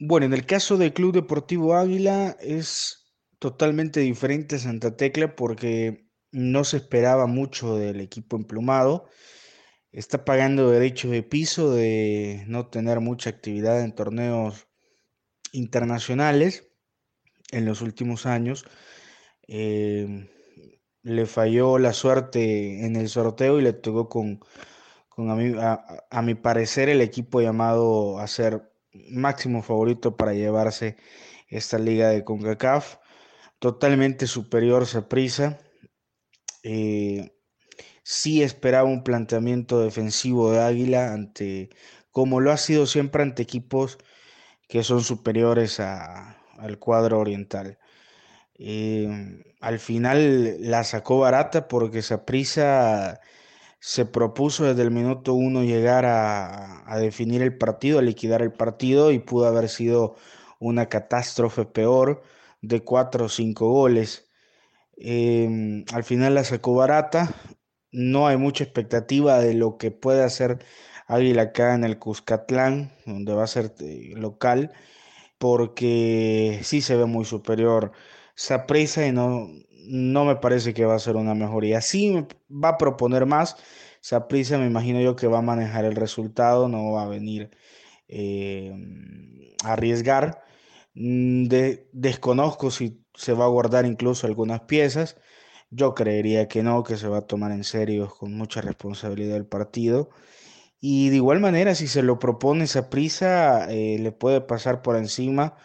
Bueno, en el caso del Club Deportivo Águila es totalmente diferente a Santa Tecla porque no se esperaba mucho del equipo emplumado. Está pagando derecho de piso de no tener mucha actividad en torneos internacionales en los últimos años. Eh, le falló la suerte en el sorteo y le tocó con, a, mi, a, mi parecer, el equipo llamado a ser máximo favorito para llevarse esta liga de CONCACAF. Totalmente superior Saprisa. Eh, sí esperaba un planteamiento defensivo de Águila ante, como lo ha sido siempre ante equipos que son superiores al cuadro oriental. Em, al final la sacó barata porque Saprisa se propuso desde el minuto uno llegar a, definir el partido, a liquidar el partido y pudo haber sido una catástrofe peor de cuatro o cinco goles. Em, al final la sacó barata, no hay mucha expectativa de lo que puede hacer Águila acá en el Cuscatlán, donde va a ser eh, local, porque sí se ve muy superior Saprisa y no, no me parece que va a ser una mejoría. Sí va a proponer más. Saprisa me imagino yo que va a manejar el resultado, no va a venir eh, a arriesgar. Mm, desconozco si se va a guardar incluso algunas piezas. Yo creería que no, que se va a tomar en serio con mucha responsabilidad el partido. Y de igual manera, si se lo propone esa prisa, eh, le puede pasar por encima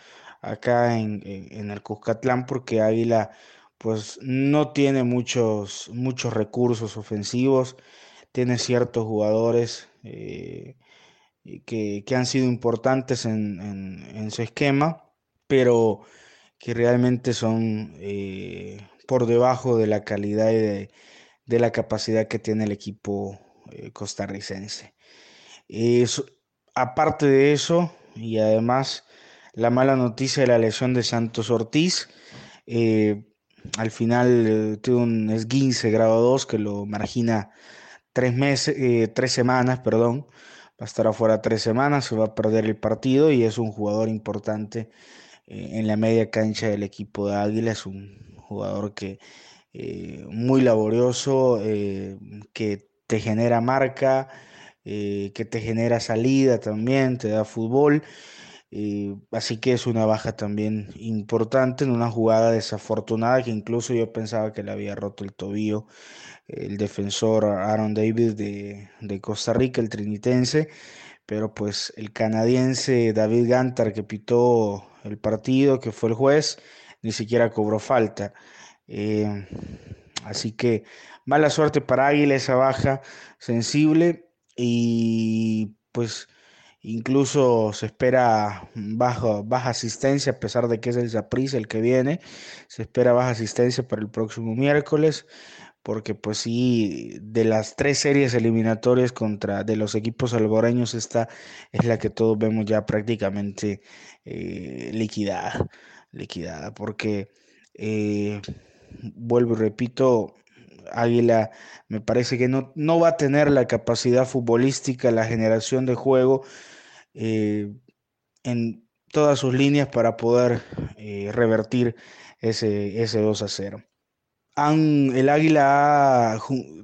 acá en, el Cuscatlán porque Águila pues no tiene muchos, muchos recursos ofensivos, tiene ciertos jugadores eh, que, han sido importantes en, su esquema, pero que realmente son eh, por debajo de la calidad y de, la capacidad que tiene el equipo eh, aparte de eso, y además la mala noticia de la lesión de Santos Ortiz. Eh, al final eh, tuvo un esguince grado 2 que lo margina tres meses, eh, tres semanas, perdón. Va a estar afuera tres semanas, se va a perder el partido y es un jugador importante en la media cancha del equipo de Águila. Es un jugador que muy laborioso, que te genera marca, que te genera salida también, te da fútbol eh, así que es una baja también importante en una jugada desafortunada que incluso yo pensaba que le había roto el tobillo el defensor Aaron Davis de, Costa Rica, el trinitense, pero pues el canadiense David Gantar que pitó el partido, que fue el juez, ni siquiera cobró falta. Eh, así que mala suerte para Águila esa baja sensible y pues Incluso se espera baja, baja asistencia, a pesar de que es el Zaprisa el que viene. Se espera baja asistencia para el próximo miércoles, porque pues sí, de las tres series eliminatorias contra de los equipos salvadoreños, esta es la que todos vemos ya prácticamente eh, liquidada, liquidada, porque eh, vuelvo y repito, Águila me parece que no, no va a tener la capacidad futbolística, la generación de juego eh, en todas sus líneas para poder eh, revertir ese, ese 2 a 0. el Águila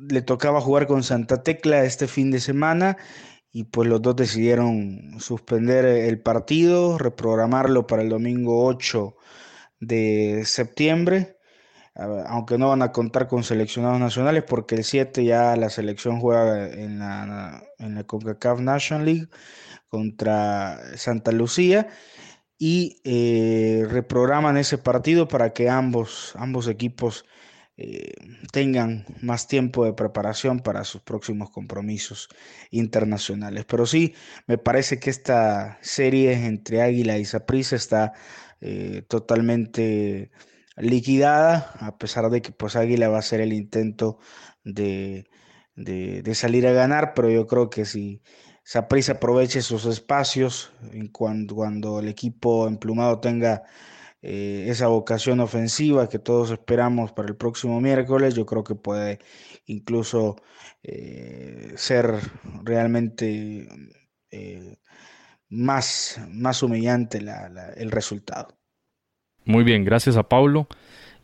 le tocaba jugar con Santa Tecla este fin de semana y pues los dos decidieron suspender el partido, reprogramarlo para el domingo 8 de septiembre, aunque no van a contar con seleccionados nacionales porque el 7 ya la selección juega en la, en la CONCACAF National League contra Santa Lucía y eh, reprograman ese partido para que ambos, ambos equipos eh, tengan más tiempo de preparación para sus próximos compromisos internacionales. Pero sí, me parece que esta serie entre Águila y Saprissa está eh, totalmente liquidada, a pesar de que pues Águila va a hacer el intento de, de salir a ganar, pero yo creo que si Saprissa aproveche sus espacios cuando, cuando el equipo emplumado tenga eh, esa vocación ofensiva que todos esperamos para el próximo miércoles. Yo creo que puede incluso eh, ser realmente eh, más, más humillante el resultado. Muy bien, gracias a Pablo.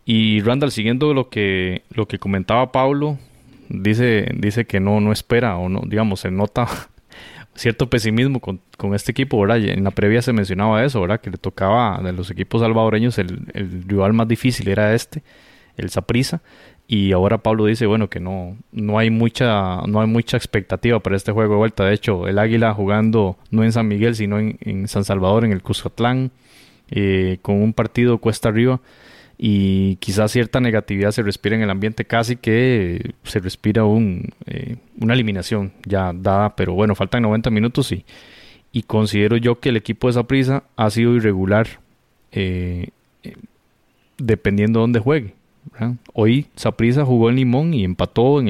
Y Randall, siguiendo lo que, lo que comentaba Pablo, dice, dice que no, no espera o no, digamos, se nota cierto pesimismo con, este equipo, ¿verdad? En la previa se mencionaba eso, ¿verdad? Que le tocaba de los equipos salvadoreños el, el rival más difícil era este, el Saprisa. Y ahora Pablo dice, bueno, que no, no hay mucha, no hay mucha expectativa para este juego de vuelta. De hecho, el Águila jugando no en San Miguel, sino en, San Salvador, en el Cuscatlán, eh, con un partido cuesta arriba y quizás cierta negatividad se respira en el ambiente, casi que se respira un, eh, una eliminación ya dada, pero bueno, faltan 90 minutos y, y considero yo que el equipo de esa prisa ha sido irregular eh, dependiendo de dónde juegue. Hoy Saprisa jugó en Limón y empató en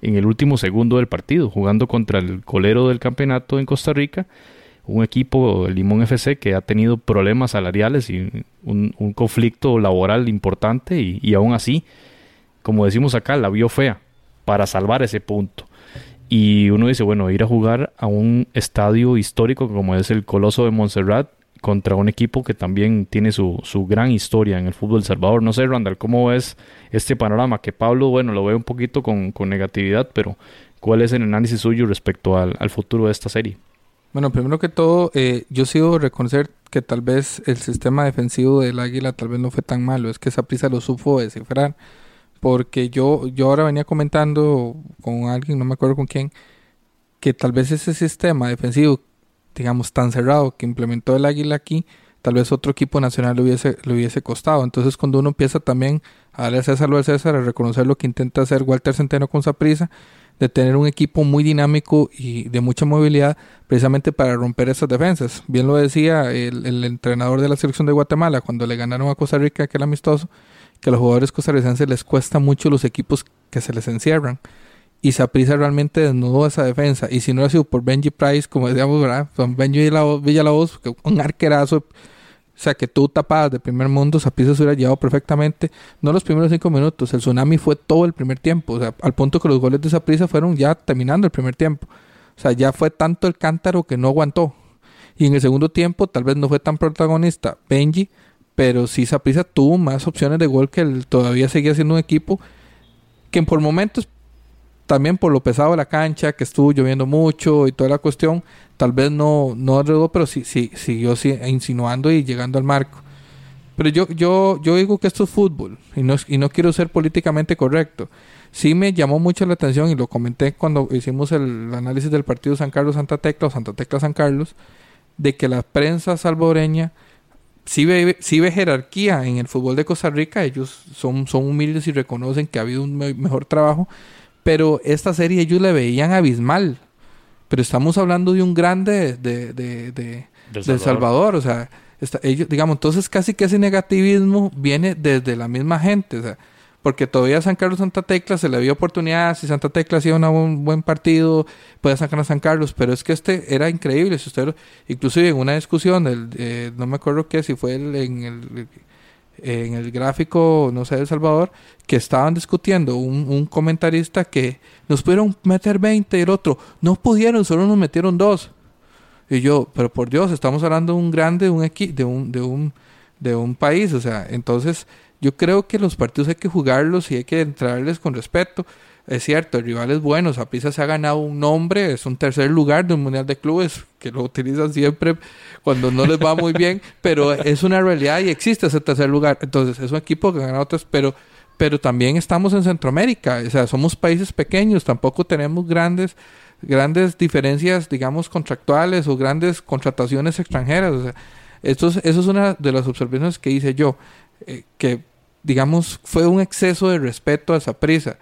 el último segundo del partido, jugando contra el colero del campeonato en Costa Rica un equipo, el Limón FC, que ha tenido problemas salariales y un, conflicto laboral importante y, y, aún así, como decimos acá, la vio fea para salvar ese punto. Y uno dice, bueno, ir a jugar a un estadio histórico como es el Coloso de Montserrat contra un equipo que también tiene su, su gran historia en el fútbol Salvador. No sé, Randall, ¿cómo ves este panorama? Que Pablo, bueno, lo ve un poquito con, con negatividad, pero ¿cuál es el análisis suyo respecto al, al futuro de esta serie? Bueno, primero que todo, eh, yo sigo reconocer que tal vez el sistema defensivo del Águila tal vez no fue tan malo, es que esa prisa lo supo descifrar, porque yo, yo ahora venía comentando con alguien, no me acuerdo con quién, que tal vez ese sistema defensivo, digamos, tan cerrado que implementó el Águila aquí, tal vez otro equipo nacional le hubiese, le hubiese costado. Entonces, cuando uno empieza también a darle a César lo al César, a reconocer lo que intenta hacer Walter Centeno con prisa de tener un equipo muy dinámico y de mucha movilidad precisamente para romper esas defensas. Bien lo decía el, entrenador de la selección de Guatemala cuando le ganaron a Costa Rica aquel amistoso, que a los jugadores costarricenses les cuesta mucho los equipos que se les encierran. Y Saprissa realmente desnudó esa defensa. Y si no ha sido por Benji Price, como decíamos, ¿verdad? Son Benji Villalobos, un arquerazo O sea, que tú tapadas de primer mundo, Saprissa se hubiera llevado perfectamente. No los primeros cinco minutos, el tsunami fue todo el primer tiempo. O sea, al punto que los goles de Saprissa fueron ya terminando el primer tiempo. O sea, ya fue tanto el cántaro que no aguantó. Y en el segundo tiempo, tal vez no fue tan protagonista Benji, pero sí Saprissa tuvo más opciones de gol que él todavía seguía siendo un equipo que por momentos también por lo pesado de la cancha, que estuvo lloviendo mucho y toda la cuestión, tal vez no, no arregló, pero sí, sí, siguió insinuando y llegando al marco. Pero yo, yo, yo digo que esto es fútbol y no, y no quiero ser políticamente correcto. Sí me llamó mucho la atención y lo comenté cuando hicimos el análisis del partido San Carlos Santa Tecla o Santa Tecla San Carlos, de que la prensa salvadoreña sí ve, sí ve jerarquía en el fútbol de Costa Rica, ellos son, son humildes y reconocen que ha habido un mejor trabajo, pero esta serie ellos le veían abismal. Pero estamos hablando de un grande de, de, de, de Salvador. o sea, ellos, digamos, entonces casi que ese negativismo viene desde la misma gente, o sea, porque todavía a San Carlos Santa Tecla se le dio oportunidad, si Santa Tecla hacía un buen partido, puede sacar a San Carlos, pero es que este era increíble, si usted, inclusive en una discusión, el, eh, no me acuerdo qué, si fue en el en el gráfico, no sé, de El Salvador, que estaban discutiendo un, comentarista que nos pudieron meter 20 y el otro, no pudieron, solo nos metieron dos. Y yo, pero por Dios, estamos hablando de un grande, un de un, de un, de un país, o sea, entonces yo creo que los partidos hay que jugarlos y hay que entrarles con respeto es cierto, el rival es bueno, Zapisa se ha ganado un nombre, es un tercer lugar de un mundial de clubes, que lo utilizan siempre cuando no les va muy bien, pero es una realidad y existe ese tercer lugar. Entonces, es un equipo que ha ganado otros, pero, pero también estamos en Centroamérica, o sea, somos países pequeños, tampoco tenemos grandes grandes diferencias, digamos, contractuales o grandes contrataciones extranjeras. O sea, esto es, eso es una de las observaciones que hice yo, eh, que, digamos, fue un exceso de respeto a esa prisa.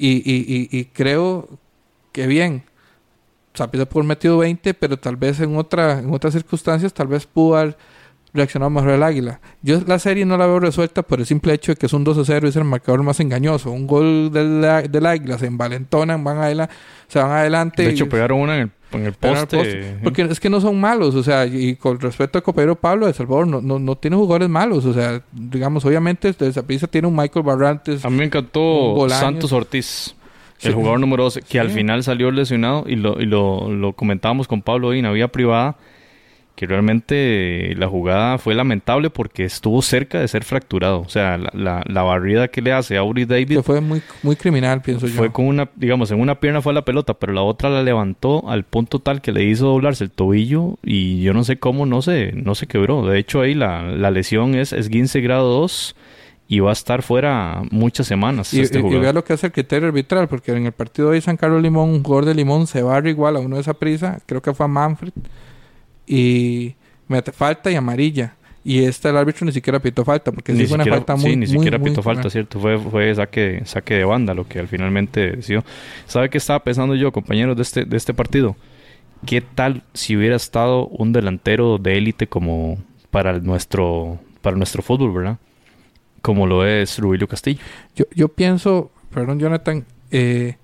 Y, y, y, creo que bien, Zapisa por metido 20, pero tal vez en, otra, en otras circunstancias, tal vez pudo haber reaccionado mejor el Águila. Yo la serie no la veo resuelta por el simple hecho de que es un 2 0 y es el marcador más engañoso. Un gol del, del Águila, se envalentonan, van adelante, se van adelante. De hecho, pegaron una en el en el poste. Porque es que no son malos, o sea, y con respecto a Copero Pablo de Salvador, no, no, no tiene jugadores malos, o sea, digamos, obviamente, esa pieza tiene un Michael Barrantes. A mí me encantó Santos Ortiz. El jugador número 12, que al final salió lesionado y lo, y lo, lo comentábamos con Pablo hoy en la vía privada que realmente la jugada fue lamentable porque estuvo cerca de ser fracturado. O sea, la, la, barrida que le hace a Uri David... Que fue muy, muy criminal, pienso yo. Fue con una, digamos, en una pierna fue la pelota, pero la otra la levantó al punto tal que le hizo doblarse el tobillo y yo no sé cómo no se, no se quebró. De hecho, ahí la, la lesión es esguince grado 2 y va a estar fuera muchas semanas. Y, este y, vea lo que hace el criterio arbitral, porque en el partido de San Carlos Limón, un jugador de Limón se barra igual a uno de esa prisa, creo que fue a Manfred y mete falta y amarilla. Y este el árbitro ni siquiera pitó falta, porque ni sí fue una falta muy... Sí, ni siquiera pitó falta, ¿cierto? Fue, fue saque, saque de banda lo que al finalmente decidió. ¿Sabe qué estaba pensando yo, compañeros, de este, de este partido? ¿Qué tal si hubiera estado un delantero de élite como para nuestro, para nuestro fútbol, verdad? Como lo es Rubilio Castillo. Yo, yo pienso, perdón Jonathan, eh,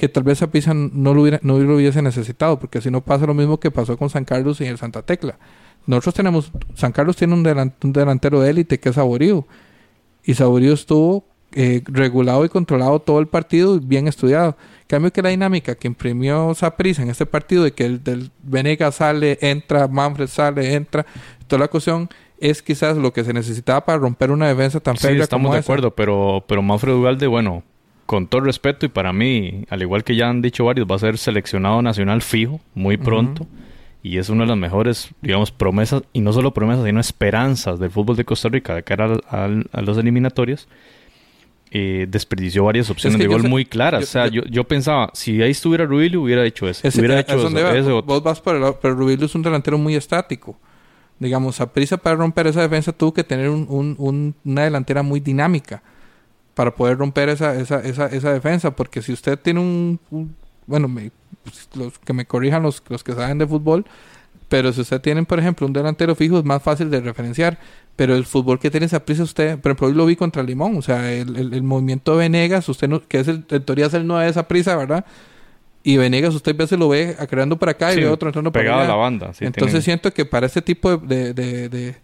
que tal vez a Pisa no lo, hubiera, no lo hubiese necesitado, porque si no pasa lo mismo que pasó con San Carlos y el Santa Tecla. Nosotros tenemos, San Carlos tiene un, delantero de élite que es Saborío, y Saborío estuvo eh, regulado y controlado todo el partido y bien estudiado. cambio que la dinámica que imprimió Saprisa en este partido de que el del Venegas sale, entra, Manfred sale, entra, toda la cuestión es quizás lo que se necesitaba para romper una defensa tan. Sí, estamos de acuerdo, pero, pero Manfred Ugalde, bueno, con todo respeto y para mí, al igual que ya han dicho varios, va a ser seleccionado nacional fijo muy pronto. Y es una de las mejores, digamos, promesas, y no solo promesas, sino esperanzas del fútbol de Costa Rica de cara a, los eliminatorios. Eh, desperdició varias opciones de gol muy claras. o sea, yo, yo, pensaba, si ahí estuviera Rubilio, hubiera hecho eso. hubiera hecho eso, Vos vas por el pero Rubilio es un delantero muy estático. Digamos, a prisa para romper esa defensa tuvo que tener una delantera muy dinámica para poder romper esa, esa, esa, esa defensa. Porque si usted tiene un, bueno, me, los que me corrijan los, los que saben de fútbol, pero si usted tiene, por ejemplo, un delantero fijo, es más fácil de referenciar. Pero el fútbol que tiene esa prisa, usted, por ejemplo, hoy lo vi contra Limón, o sea, el, el, movimiento de Venegas, usted no, que es el, en teoría es el 9 de esa prisa, ¿verdad? Y Venegas usted a veces lo ve creando para acá y ve otro entrando para allá. a la banda. Entonces siento que para este tipo de, de, de, de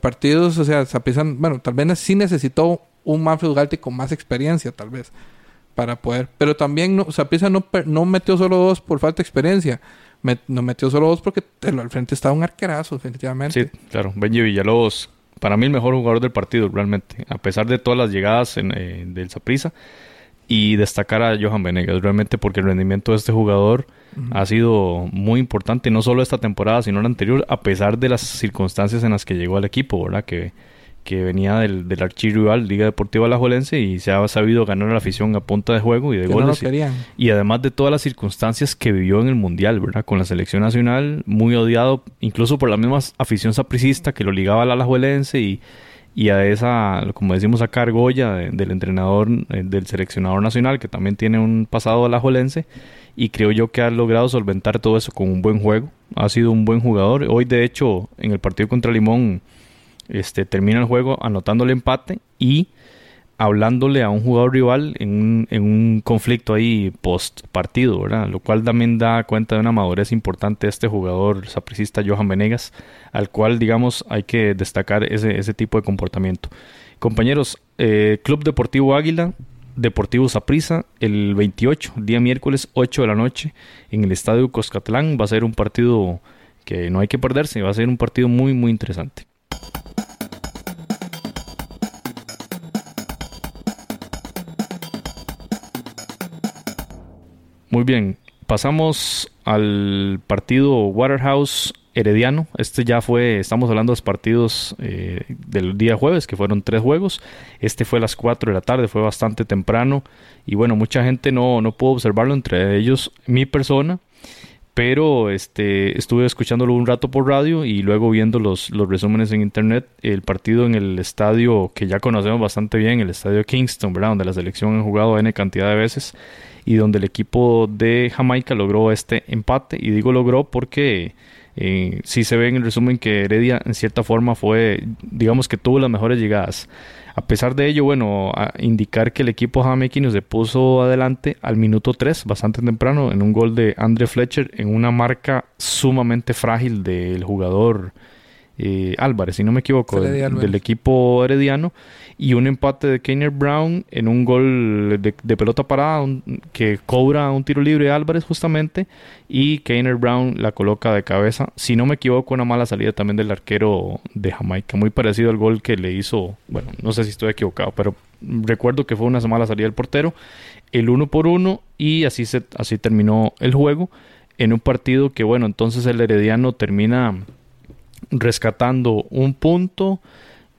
partidos, o sea, Saprissa, bueno, tal vez sí necesitó un Manfred Ugarte con más experiencia, tal vez, para poder. Pero también no, Saprissa no, no metió solo dos por falta de experiencia. no metió solo dos porque al frente estaba un arquerazo, definitivamente. Sí, claro. Benji Villalobos, para mí el mejor jugador del partido, realmente. A pesar de todas las llegadas en, eh, del Saprissa. Y destacar a Johan Venegas, realmente, porque el rendimiento de este jugador ha sido muy importante, no solo esta temporada, sino la anterior, a pesar de las circunstancias en las que llegó al equipo, ¿verdad? Que que venía del, del archirrival Liga Deportiva Alajuelense y se ha sabido ganar a la afición a punta de juego y de goles. y, además de todas las circunstancias que vivió en el Mundial, ¿verdad? Con la selección nacional, muy odiado incluso por la misma afición sapricista que lo ligaba al Alajuelense y, y a esa, como decimos acá, argolla del entrenador, eh, del seleccionador nacional que también tiene un pasado alajuelense y creo yo que ha logrado solventar todo eso con un buen juego. Ha sido un buen jugador. Hoy, de hecho, en el partido contra Limón este, termina el juego anotando el empate y hablándole a un jugador rival en un, en un conflicto ahí post partido, ¿verdad? Lo cual también da cuenta de una madurez importante de este jugador sapricista Johan Venegas, al cual, digamos, hay que destacar ese, ese tipo de comportamiento. Compañeros, eh, Club Deportivo Águila, Deportivo Saprissa, el 28, día miércoles 8 de la noche, en el Estadio Coscatlán. Va a ser un partido que no hay que perderse, va a ser un partido muy, muy interesante. Muy bien, pasamos al partido Waterhouse Herediano. Este ya fue, estamos hablando de los partidos eh, del día jueves, que fueron tres juegos. Este fue a las 4 de la tarde, fue bastante temprano. Y bueno, mucha gente no, no pudo observarlo, entre ellos mi persona. Pero este, estuve escuchándolo un rato por radio y luego viendo los, los resúmenes en internet. El partido en el estadio que ya conocemos bastante bien, el estadio Kingston, ¿verdad? donde la selección ha jugado N cantidad de veces y donde el equipo de Jamaica logró este empate. Y digo logró porque eh, sí se ve en el resumen que Heredia en cierta forma fue, digamos que tuvo las mejores llegadas. A pesar de ello, bueno, indicar que el equipo jamaiquino se puso adelante al minuto 3, bastante temprano, en un gol de Andre Fletcher, en una marca sumamente frágil del jugador eh, Álvarez, si no me equivoco, del, equipo herediano, y un empate de Keiner Brown en un gol de, pelota parada que cobra un tiro libre de Álvarez justamente, y Keiner Brown la coloca de cabeza, si no me equivoco, una mala salida también del arquero de Jamaica, muy parecido al gol que le hizo, bueno, no sé si estoy equivocado, pero recuerdo que fue una mala salida del portero, el uno por uno, y así, se, así terminó el juego en un partido que, bueno, entonces el Herediano termina rescatando un punto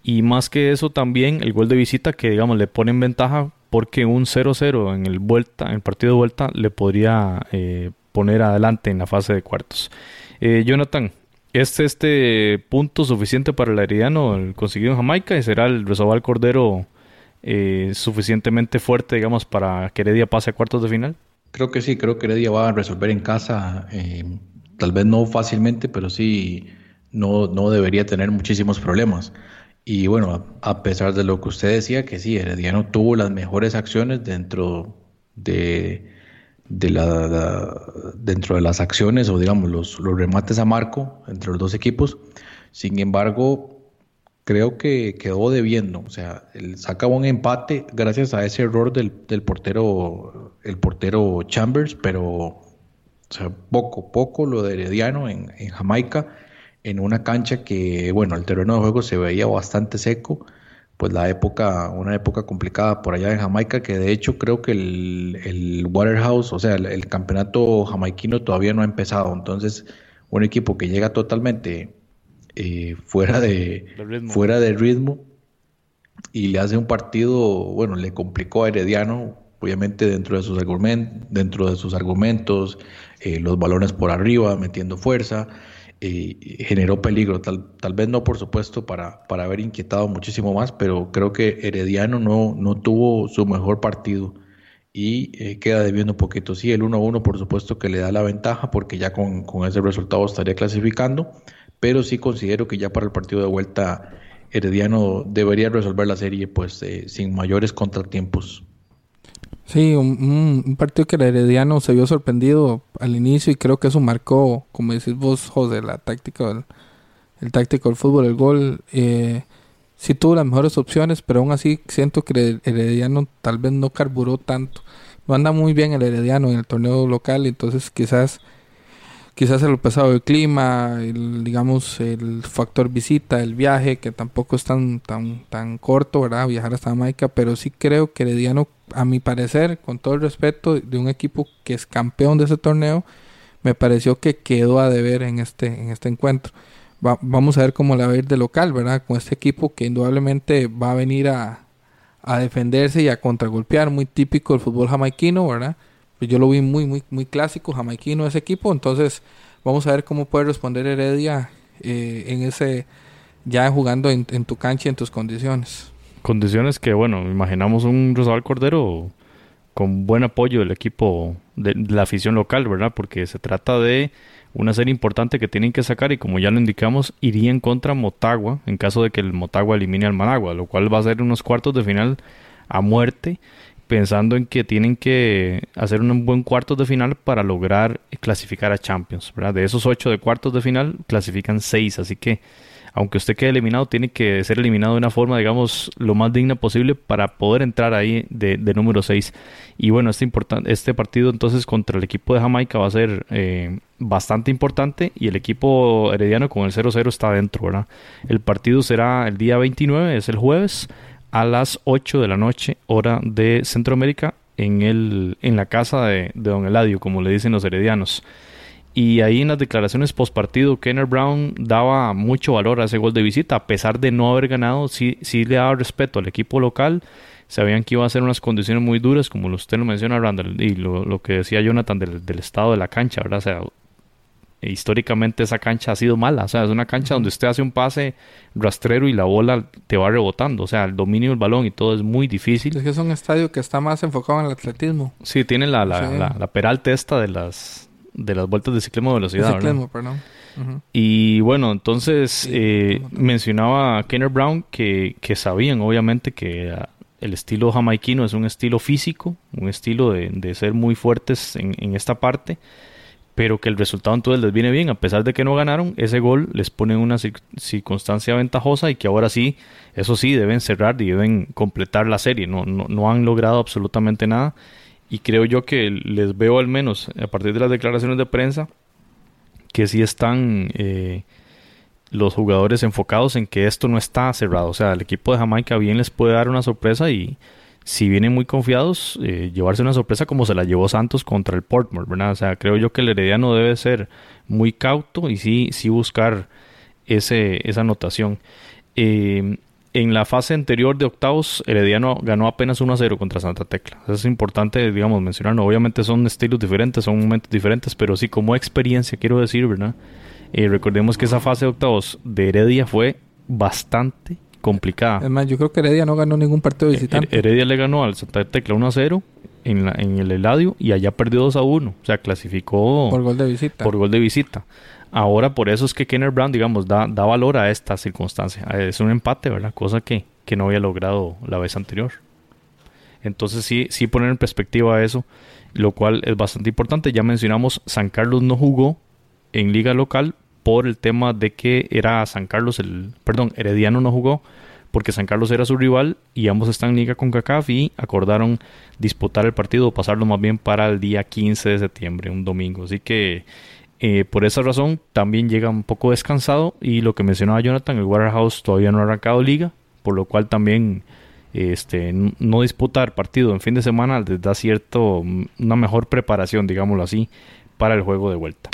y más que eso también el gol de visita que digamos le pone en ventaja porque un 0-0 en el vuelta en el partido de vuelta le podría eh, poner adelante en la fase de cuartos. Eh, Jonathan, ¿es este punto suficiente para el Herediano el conseguido en Jamaica y será el Resobal Cordero eh, suficientemente fuerte digamos para que Heredia pase a cuartos de final? Creo que sí, creo que Heredia va a resolver en casa, tal vez no fácilmente, pero sí no, no debería tener muchísimos problemas. Y bueno, a pesar de lo que usted decía, que sí, Herediano tuvo las mejores acciones dentro de, dentro de las acciones o digamos los, remates a marco entre los dos equipos. Sin embargo, creo que quedó debiendo. O sea, él saca un empate gracias a ese error del, del portero, el portero Chambers, pero poco, poco lo de Herediano en, en Jamaica en una cancha que, bueno, el terreno de juego se veía bastante seco, pues la época, una época complicada por allá en Jamaica, que de hecho creo que el, el Waterhouse, o sea, el, campeonato jamaiquino todavía no ha empezado, entonces un equipo que llega totalmente eh, fuera, de, fuera de ritmo y le hace un partido, bueno, le complicó a Herediano, obviamente dentro de sus, argumentos, dentro de sus argumentos, eh, los balones por arriba, metiendo fuerza generó peligro. Tal, tal vez no, por supuesto, para, para haber inquietado muchísimo más, pero creo que Herediano no, no tuvo su mejor partido y eh, queda debiendo un poquito. Sí, el 1-1 por supuesto que le da la ventaja porque ya con, con, ese resultado estaría clasificando, pero sí considero que ya para el partido de vuelta Herediano debería resolver la serie pues eh, sin mayores contratiempos. Sí, un, partido que el Herediano se vio sorprendido al inicio y creo que eso marcó, como decís vos, José, la táctica el táctico del fútbol, el gol. Eh, sí tuvo las mejores opciones, pero aún así siento que el Herediano tal vez no carburó tanto. No anda muy bien el Herediano en el torneo local, entonces quizás quizás el pesado del clima, el, digamos el factor visita, el viaje, que tampoco es tan tan tan corto, ¿verdad? Viajar hasta Jamaica, pero sí creo que Herediano, a mi parecer, con todo el respeto de un equipo que es campeón de ese torneo, me pareció que quedó a deber en este en este encuentro vamos a ver cómo le va a ir de local, ¿verdad? Con este equipo que indudablemente va a venir a, defenderse y a contragolpear, muy típico del fútbol jamaiquino, ¿verdad? Pues yo lo vi muy, muy, muy clásico jamaiquino ese equipo, entonces vamos a ver cómo puede responder Heredia eh, en ese, ya jugando en, tu cancha y en tus condiciones. Condiciones que, bueno, imaginamos un Rosal Cordero con buen apoyo del equipo, de la afición local, ¿verdad? Porque se trata de una serie importante que tienen que sacar y como ya lo indicamos, irían contra Motagua en caso de que el Motagua elimine al Managua, lo cual va a ser unos cuartos de final a muerte, pensando en que tienen que hacer un buen cuartos de final para lograr clasificar a Champions. ¿verdad? De esos ocho de cuartos de final, clasifican seis, así que aunque usted quede eliminado, tiene que ser eliminado de una forma, digamos, lo más digna posible para poder entrar ahí de, número 6. Y bueno, este, este partido entonces contra el equipo de Jamaica va a ser eh, bastante importante y el equipo herediano con el 0-0 está dentro, ¿verdad? El partido será el día 29, es el jueves, a las 8 de la noche, hora de Centroamérica, en, el, en la casa de, Don Eladio, como le dicen los heredianos. Y ahí en las declaraciones post partido, Kenner Brown daba mucho valor a ese gol de visita, a pesar de no haber ganado, sí, sí le daba respeto al equipo local. Sabían que iba a ser unas condiciones muy duras, como usted lo menciona, Randall, y lo, que decía Jonathan del, del, estado de la cancha, ¿verdad? O sea, históricamente esa cancha ha sido mala, o sea, es una cancha donde usted hace un pase rastrero y la bola te va rebotando, o sea, el dominio del balón y todo es muy difícil. Es que es un estadio que está más enfocado en el atletismo. Sí, tiene la, la, la, la peralte esta de las de las vueltas de ciclismo de velocidad. perdón. Y bueno, entonces eh, mencionaba Kenner Brown que, que, sabían obviamente que ah, el estilo jamaiquino es un estilo físico, un estilo de, de ser muy fuertes en, en, esta parte, pero que el resultado entonces les viene bien, a pesar de que no ganaron, ese gol les pone en una circunstancia ventajosa y que ahora sí, eso sí, deben cerrar y deben completar la serie, no, no, no han logrado absolutamente nada y creo yo que les veo al menos a partir de las declaraciones de prensa que sí están eh, los jugadores enfocados en que esto no está cerrado. O sea, el equipo de Jamaica bien les puede dar una sorpresa y si vienen muy confiados, eh, llevarse una sorpresa como se la llevó Santos contra el Portmore, ¿verdad? O sea, creo yo que el Herediano debe ser muy cauto y sí, sí buscar ese, esa anotación. Eh, en la fase anterior de octavos, Herediano ganó apenas 1 a 0 contra Santa Tecla. Es importante, digamos, mencionarlo. Obviamente son estilos diferentes, son momentos diferentes, pero sí como experiencia, quiero decir, ¿verdad? Eh, recordemos que esa fase de octavos de Heredia fue bastante complicada. Es más, yo creo que Heredia no ganó ningún partido de visitante. Heredia le ganó al Santa Tecla 1 a 0 en, en el Eladio y allá perdió 2 a 1. O sea, clasificó por gol de visita. Por gol de visita. Ahora por eso es que Kenner Brown, digamos, da, da valor a esta circunstancia. Es un empate, ¿verdad? Cosa que, que no había logrado la vez anterior. Entonces sí, sí poner en perspectiva eso, lo cual es bastante importante. Ya mencionamos, San Carlos no jugó en liga local por el tema de que era San Carlos el, perdón, Herediano no jugó porque San Carlos era su rival y ambos están en liga con CACAF y acordaron disputar el partido o pasarlo más bien para el día 15 de septiembre, un domingo. Así que eh, por esa razón también llega un poco descansado y lo que mencionaba Jonathan, el Waterhouse todavía no ha arrancado liga, por lo cual también este, no disputar partido en fin de semana les da cierto, una mejor preparación, digámoslo así, para el juego de vuelta.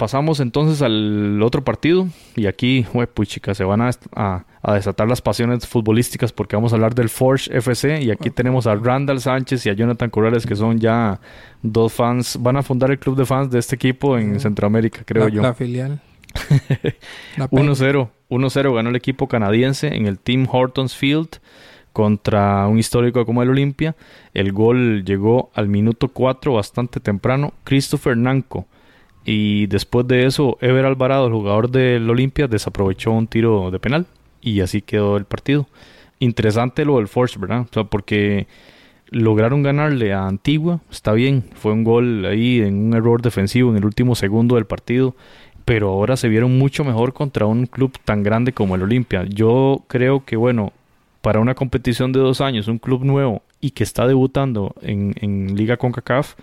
Pasamos entonces al otro partido y aquí, pues chicas, se van a, desatar las pasiones futbolísticas porque vamos a hablar del Forge FC y aquí tenemos a Randall Sánchez y a Jonathan Corrales que son ya dos fans, van a fundar el club de fans de este equipo en Centroamérica, creo yo. La filial. 1-0, 1-0 ganó el equipo canadiense en el Team Hortons Field contra un histórico como el Olimpia. El gol llegó al minuto 4 bastante temprano. Christopher Nanco y después de eso, Ever Alvarado, el jugador del Olimpia, desaprovechó un tiro de penal y así quedó el partido. Interesante lo del Force, ¿verdad? O sea, porque lograron ganarle a Antigua, está bien, fue un gol ahí en un error defensivo en el último segundo del partido, pero ahora se vieron mucho mejor contra un club tan grande como el Olimpia. Yo creo que, bueno, para una competición de dos años, un club nuevo y que está debutando en, en Liga CONCACAF,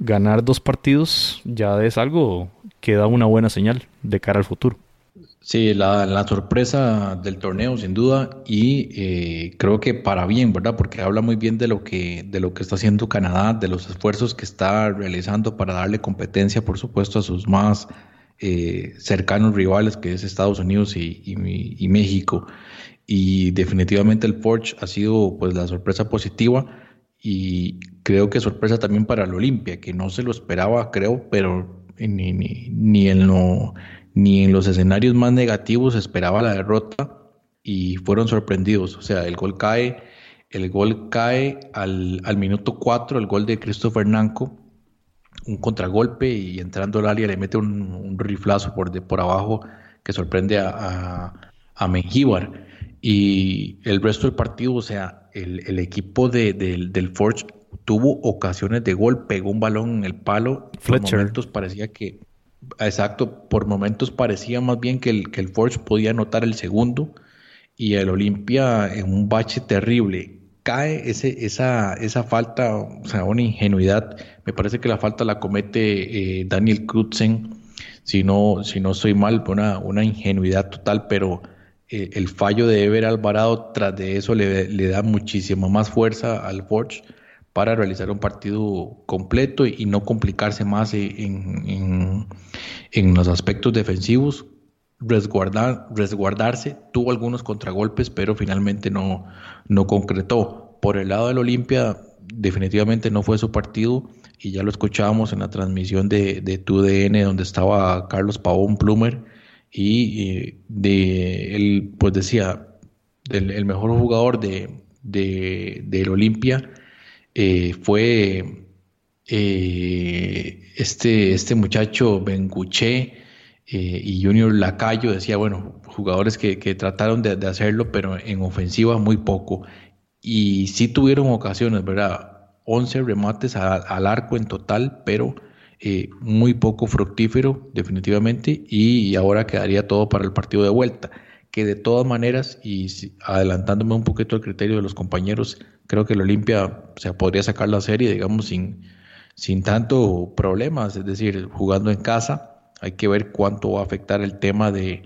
ganar dos partidos ya es algo que da una buena señal de cara al futuro. Sí, la, sorpresa del torneo, sin duda, y eh, creo que para bien, ¿verdad? Porque habla muy bien de lo que de lo que está haciendo Canadá, de los esfuerzos que está realizando para darle competencia, por supuesto, a sus más eh, cercanos rivales, que es Estados Unidos y, y, México. Y definitivamente el Forge ha sido pues la sorpresa positiva y creo que sorpresa también para el Olimpia, que no se lo esperaba, creo, pero ni, ni, ni en ni en los escenarios más negativos esperaba la derrota y fueron sorprendidos. O sea, el gol cae, el gol cae al, minuto 4, el gol de Christopher Nanco, un contragolpe y entrando al área le mete un, riflazo por, de, por abajo que sorprende a, a, Mengíbar. Y el resto del partido, o sea, el, equipo de, del Forge tuvo ocasiones de gol, pegó un balón en el palo. Por momentos parecía que Exacto, por momentos parecía más bien que el, que el Forge podía anotar el segundo y el Olimpia en un bache terrible. Cae ese, esa, esa falta, o sea, una ingenuidad. Me parece que la falta la comete eh, Daniel Krutzen, si no, si no estoy mal, una, una ingenuidad total, pero eh, el fallo de Ever Alvarado tras de eso le, da muchísima más fuerza al Forge para realizar un partido completo y, no complicarse más en, los aspectos defensivos, resguardar, resguardarse, tuvo algunos contragolpes, pero finalmente no, no concretó. Por el lado del Olimpia, definitivamente no fue su partido y ya lo escuchábamos en la transmisión de, de TUDN donde estaba Carlos Pavón Plumer y de él pues decía el, mejor jugador de, de, del Olimpia eh, fue eh, este, este muchacho Benguche eh, y Junior Lacayo, decía, bueno, jugadores que, trataron de, hacerlo, pero en ofensiva muy poco. Y sí tuvieron ocasiones, ¿verdad? 11 remates al arco en total, pero muy poco fructífero, definitivamente, y ahora quedaría todo para el partido de vuelta que de todas maneras, y adelantándome un poquito al criterio de los compañeros, creo que el Olimpia se podría sacar la serie, digamos, sin, sin tanto problemas, es decir, jugando en casa, hay que ver cuánto va a afectar el tema de,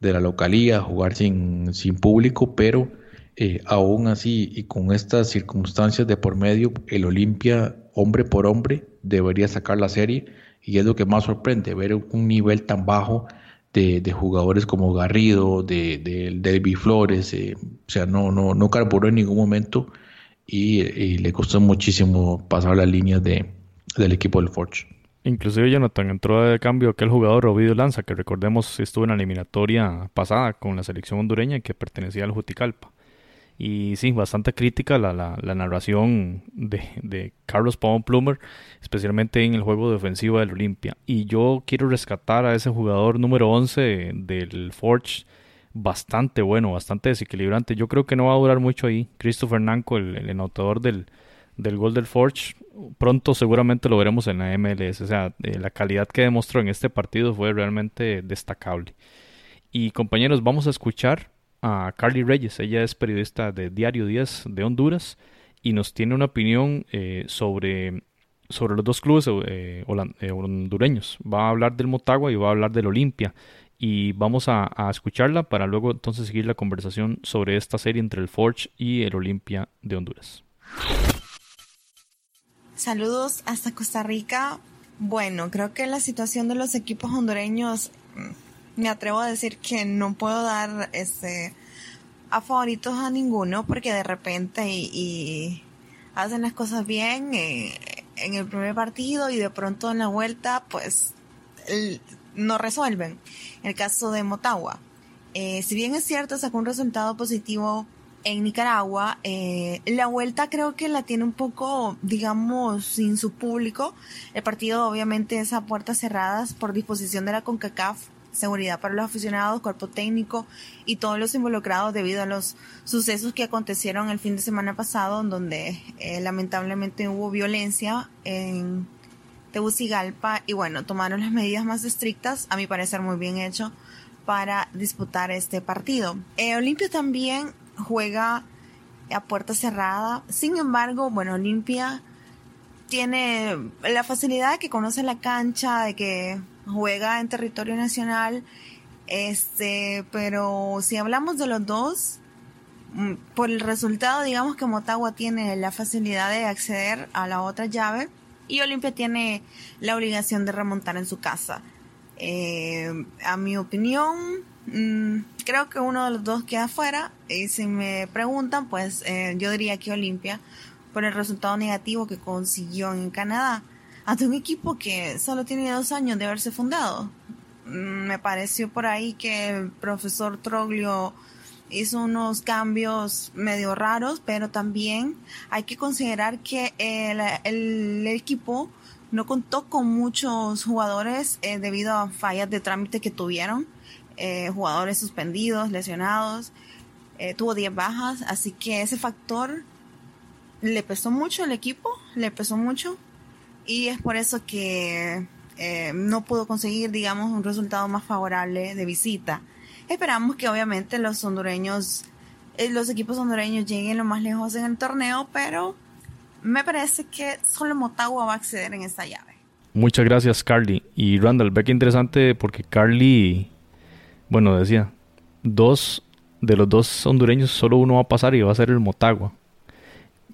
de la localía, jugar sin, sin público, pero eh, aún así y con estas circunstancias de por medio, el Olimpia, hombre por hombre, debería sacar la serie, y es lo que más sorprende, ver un nivel tan bajo de, jugadores como Garrido, de, de, Flores, eh, o sea, no, no, no carburó en ningún momento y, le costó muchísimo pasar las líneas de, del equipo del Forge. Inclusive Jonathan entró de cambio aquel jugador Ovidio Lanza, que recordemos estuvo en la eliminatoria pasada con la selección hondureña y que pertenecía al Juticalpa. Y sí, bastante crítica la, la, narración de, de, Carlos Pavón Plumer, especialmente en el juego defensivo del Olimpia. Y yo quiero rescatar a ese jugador número 11 del Forge, bastante bueno, bastante desequilibrante. Yo creo que no va a durar mucho ahí. Christopher Nanco, el, el anotador del, del gol del Forge, pronto seguramente lo veremos en la MLS. O sea, eh, la calidad que demostró en este partido fue realmente destacable. Y compañeros, vamos a escuchar a Carly Reyes. Ella es periodista de Diario 10 de Honduras y nos tiene una opinión eh, sobre, sobre los dos clubes eh, eh, hondureños. Va a hablar del Motagua y va a hablar del Olimpia. Y vamos a, escucharla para luego entonces seguir la conversación sobre esta serie entre el Forge y el Olimpia de Honduras. Saludos hasta Costa Rica. Bueno, creo que la situación de los equipos hondureños mm, me atrevo a decir que no puedo dar este a favoritos a ninguno porque de repente y, hacen las cosas bien eh, en el primer partido y de pronto en la vuelta pues no resuelven. El caso de Motagua. Eh, si bien es cierto, sacó un resultado positivo en Nicaragua, eh, la vuelta creo que la tiene un poco, digamos, sin su público. El partido obviamente es a puertas cerradas por disposición de la CONCACAF seguridad para los aficionados, cuerpo técnico y todos los involucrados debido a los sucesos que acontecieron el fin de semana pasado, donde eh, lamentablemente hubo violencia en Tegucigalpa y bueno, tomaron las medidas más estrictas, a mi parecer muy bien hecho, para disputar este partido. Eh, Olimpia también juega a puerta cerrada, sin embargo, bueno, Olimpia tiene la facilidad de que conoce la cancha, de que juega en territorio nacional, este, pero si hablamos de los dos, mm, por el resultado, digamos que Motagua tiene la facilidad de acceder a la otra llave y Olimpia tiene la obligación de remontar en su casa. Eh, a mi opinión, mm, creo que uno de los dos queda afuera. Y si me preguntan, pues eh, yo diría que Olimpia, por el resultado negativo que consiguió en Canadá, ante un equipo que solo tiene dos años de haberse fundado. Mm, me pareció por ahí que el profesor Troglio hizo unos cambios medio raros, pero también hay que considerar que el, el equipo no contó con muchos jugadores eh, debido a fallas de trámite que tuvieron, eh, jugadores suspendidos, lesionados, eh, tuvo 10 bajas, así que ese factor le pesó mucho al equipo, le pesó mucho y es por eso que no pudo conseguir, digamos, un resultado más favorable de visita. Esperamos que obviamente los hondureños, los equipos hondureños lleguen lo más lejos en el torneo, pero me parece que solo Motagua va a acceder en esta llave. Muchas gracias, Carly. Y Randall, ve que interesante porque Carly, bueno, decía, dos de los dos hondureños, solo uno va a pasar y va a ser el Motagua.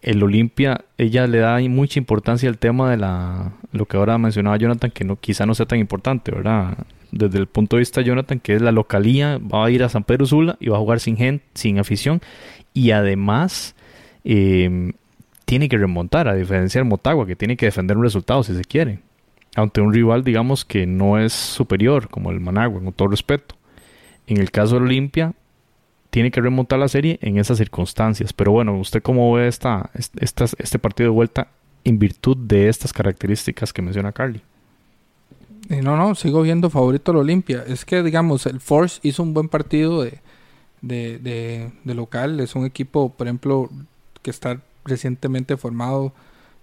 El Olimpia, ella le da mucha importancia al tema de la, lo que ahora mencionaba Jonathan, que no, quizá no sea tan importante, ¿verdad? Desde el punto de vista de Jonathan, que es la localía, va a ir a San Pedro Sula y va a jugar sin gente, sin afición. Y además, eh, tiene que remontar, a diferencia del Motagua, que tiene que defender un resultado si se quiere. Ante un rival, digamos, que no es superior, como el Managua, con todo respeto. En el caso de Olimpia, tiene que remontar la serie en esas circunstancias. Pero bueno, ¿usted cómo ve esta, este partido de vuelta en virtud de estas características que menciona Carly? Eh, no, no, sigo viendo favorito al Olimpia. Es que, digamos, el Force hizo un buen partido de, de, de local. Es un equipo, por ejemplo, que está recientemente formado,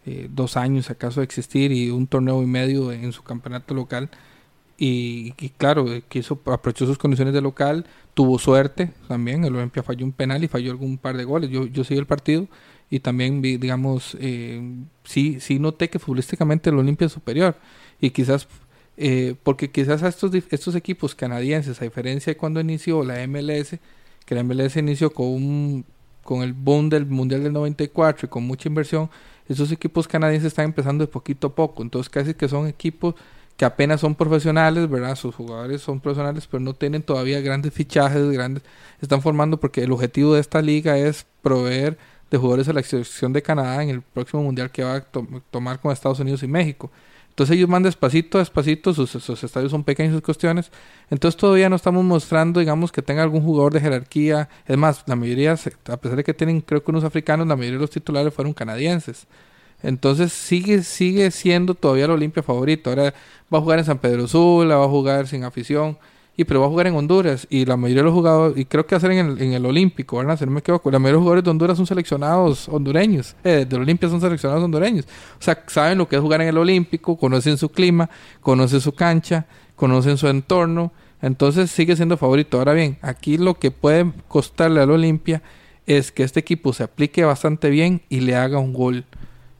eh, dos años acaso de existir y un torneo y medio en su campeonato local. Y, claro, eh, quiso, aprovechó sus condiciones de local, tuvo suerte también, el Olimpia falló un penal y falló algún par de goles. Yo, yo seguí el partido y también digamos, eh, sí, sí noté que futbolísticamente el Olimpia es superior. Y quizás, eh, porque quizás a estos, estos equipos canadienses, a diferencia de cuando inició la MLS, que la MLS inició con un con el boom del Mundial del 94 y con mucha inversión, esos equipos canadienses están empezando de poquito a poco. Entonces casi que son equipos que apenas son profesionales, ¿verdad? Sus jugadores son profesionales, pero no tienen todavía grandes fichajes, grandes... Están formando porque el objetivo de esta liga es proveer de jugadores a la selección de Canadá en el próximo mundial que va a tomar con Estados Unidos y México. Entonces ellos van despacito, despacito, sus, estadios son pequeños sus cuestiones. Entonces todavía no estamos mostrando, digamos, que tenga algún jugador de jerarquía. Es más, la mayoría, a pesar de que tienen, creo que unos africanos, la mayoría de los titulares fueron canadienses. Entonces sigue, sigue siendo todavía el Olimpia favorito. Ahora va a jugar en San Pedro Sula, va a jugar sin afición y pero va a jugar en Honduras y la mayoría de los jugadores, y creo que va a ser en el, en el Olímpico, ¿verdad? Si no me equivoco, la mayoría de los jugadores de Honduras son seleccionados hondureños, eh, del Olimpia son seleccionados hondureños. O sea, saben lo que es jugar en el Olímpico, conocen su clima, conocen su cancha, conocen su entorno, entonces sigue siendo favorito. Ahora bien, aquí lo que puede costarle al Olimpia es que este equipo se aplique bastante bien y le haga un gol.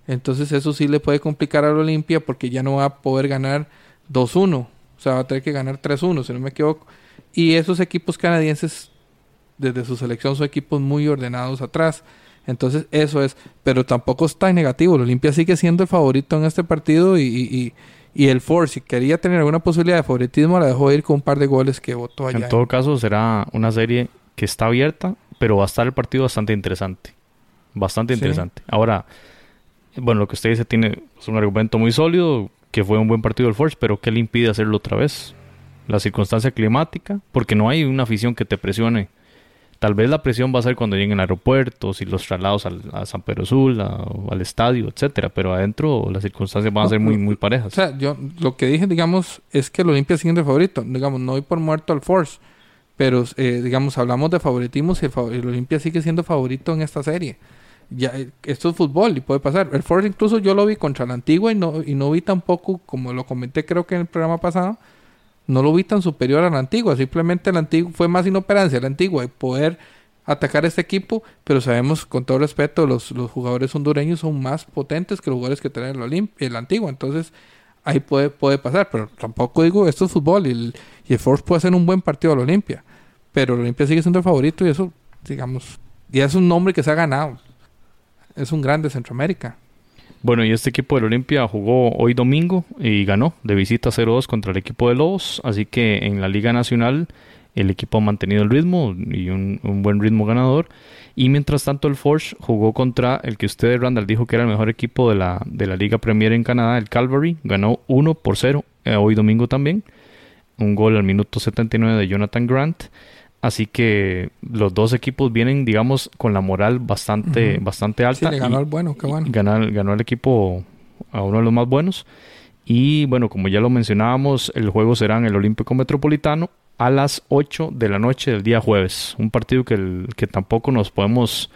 Entonces eso sí le puede complicar al Olimpia porque ya no va a poder ganar 2-1 o sea, va a tener que ganar 3-1, si no me equivoco. Y esos equipos canadienses, desde su selección, son equipos muy ordenados atrás. Entonces, eso es. Pero tampoco está en negativo. El Olimpia sigue siendo el favorito en este partido y, y, y el Ford, si quería tener alguna posibilidad de favoritismo, la dejó ir con un par de goles que votó allá. En todo caso, será una serie que está abierta, pero va a estar el partido bastante interesante. Bastante interesante. Ahora, bueno, lo que usted dice tiene un argumento muy sólido que fue un buen partido del Forge, pero ¿qué le impide hacerlo otra vez? La circunstancia climática, porque no hay una afición que te presione Tal vez la presión va a ser cuando lleguen aeropuertos y los traslados al, a San Pedro Sula o al estadio, etcétera, pero adentro las circunstancias van a ser muy, muy parejas. O sea, yo lo que dije, digamos, es que el Olimpia sigue siendo favorito. Digamos, no voy por muerto al Force, pero eh, digamos, hablamos de favoritismos y el, el Olimpia sigue siendo favorito en esta serie ya esto es fútbol y puede pasar. El Force incluso yo lo vi contra la Antigua y no, y no vi tampoco, como lo comenté creo que en el programa pasado, no lo vi tan superior a la Antigua. Simplemente la Antigua fue más inoperancia la Antigua y poder atacar este equipo, pero sabemos con todo respeto, los, los jugadores hondureños son más potentes que los jugadores que tienen el, el Antigua. Entonces ahí puede, puede pasar, pero tampoco digo, esto es fútbol y el, y el Force puede hacer un buen partido al Olimpia. Pero el Olimpia sigue siendo el favorito y eso, digamos, ya es un nombre que se ha ganado es un grande Centroamérica. Bueno, y este equipo del Olimpia jugó hoy domingo y ganó de visita 0-2 contra el equipo de Lobos, así que en la Liga Nacional el equipo ha mantenido el ritmo y un, buen ritmo ganador. Y mientras tanto el Forge jugó contra el que usted, Randall, dijo que era el mejor equipo de la, de la Liga Premier en Canadá, el Calvary. Ganó 1 por 0 eh, hoy domingo también. Un gol al minuto 79 de Jonathan Grant. Así que los dos equipos vienen, digamos, con la moral bastante, bastante alta. Sí, le ganó al bueno, qué bueno. Ganó, ganó el equipo a uno de los más buenos. Y bueno, como ya lo mencionábamos, el juego será en el Olímpico Metropolitano a las 8 de la noche del día jueves. Un partido que, que tampoco nos podemos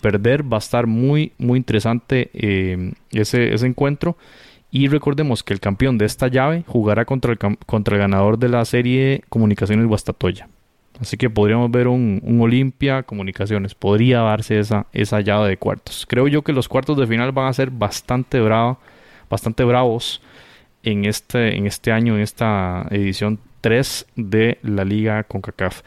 perder. Va a estar muy, muy interesante eh, ese, ese encuentro. Y recordemos que el campeón de esta llave jugará contra el, contra el ganador de la serie Comunicaciones Guastatoya. Así que podríamos ver un, Olimpia Comunicaciones. Podría darse esa, esa llave de cuartos. Creo yo que los cuartos de final van a ser bastante, bravo, bastante bravos en este, en este año, en esta edición 3 de la Liga CONCACAF.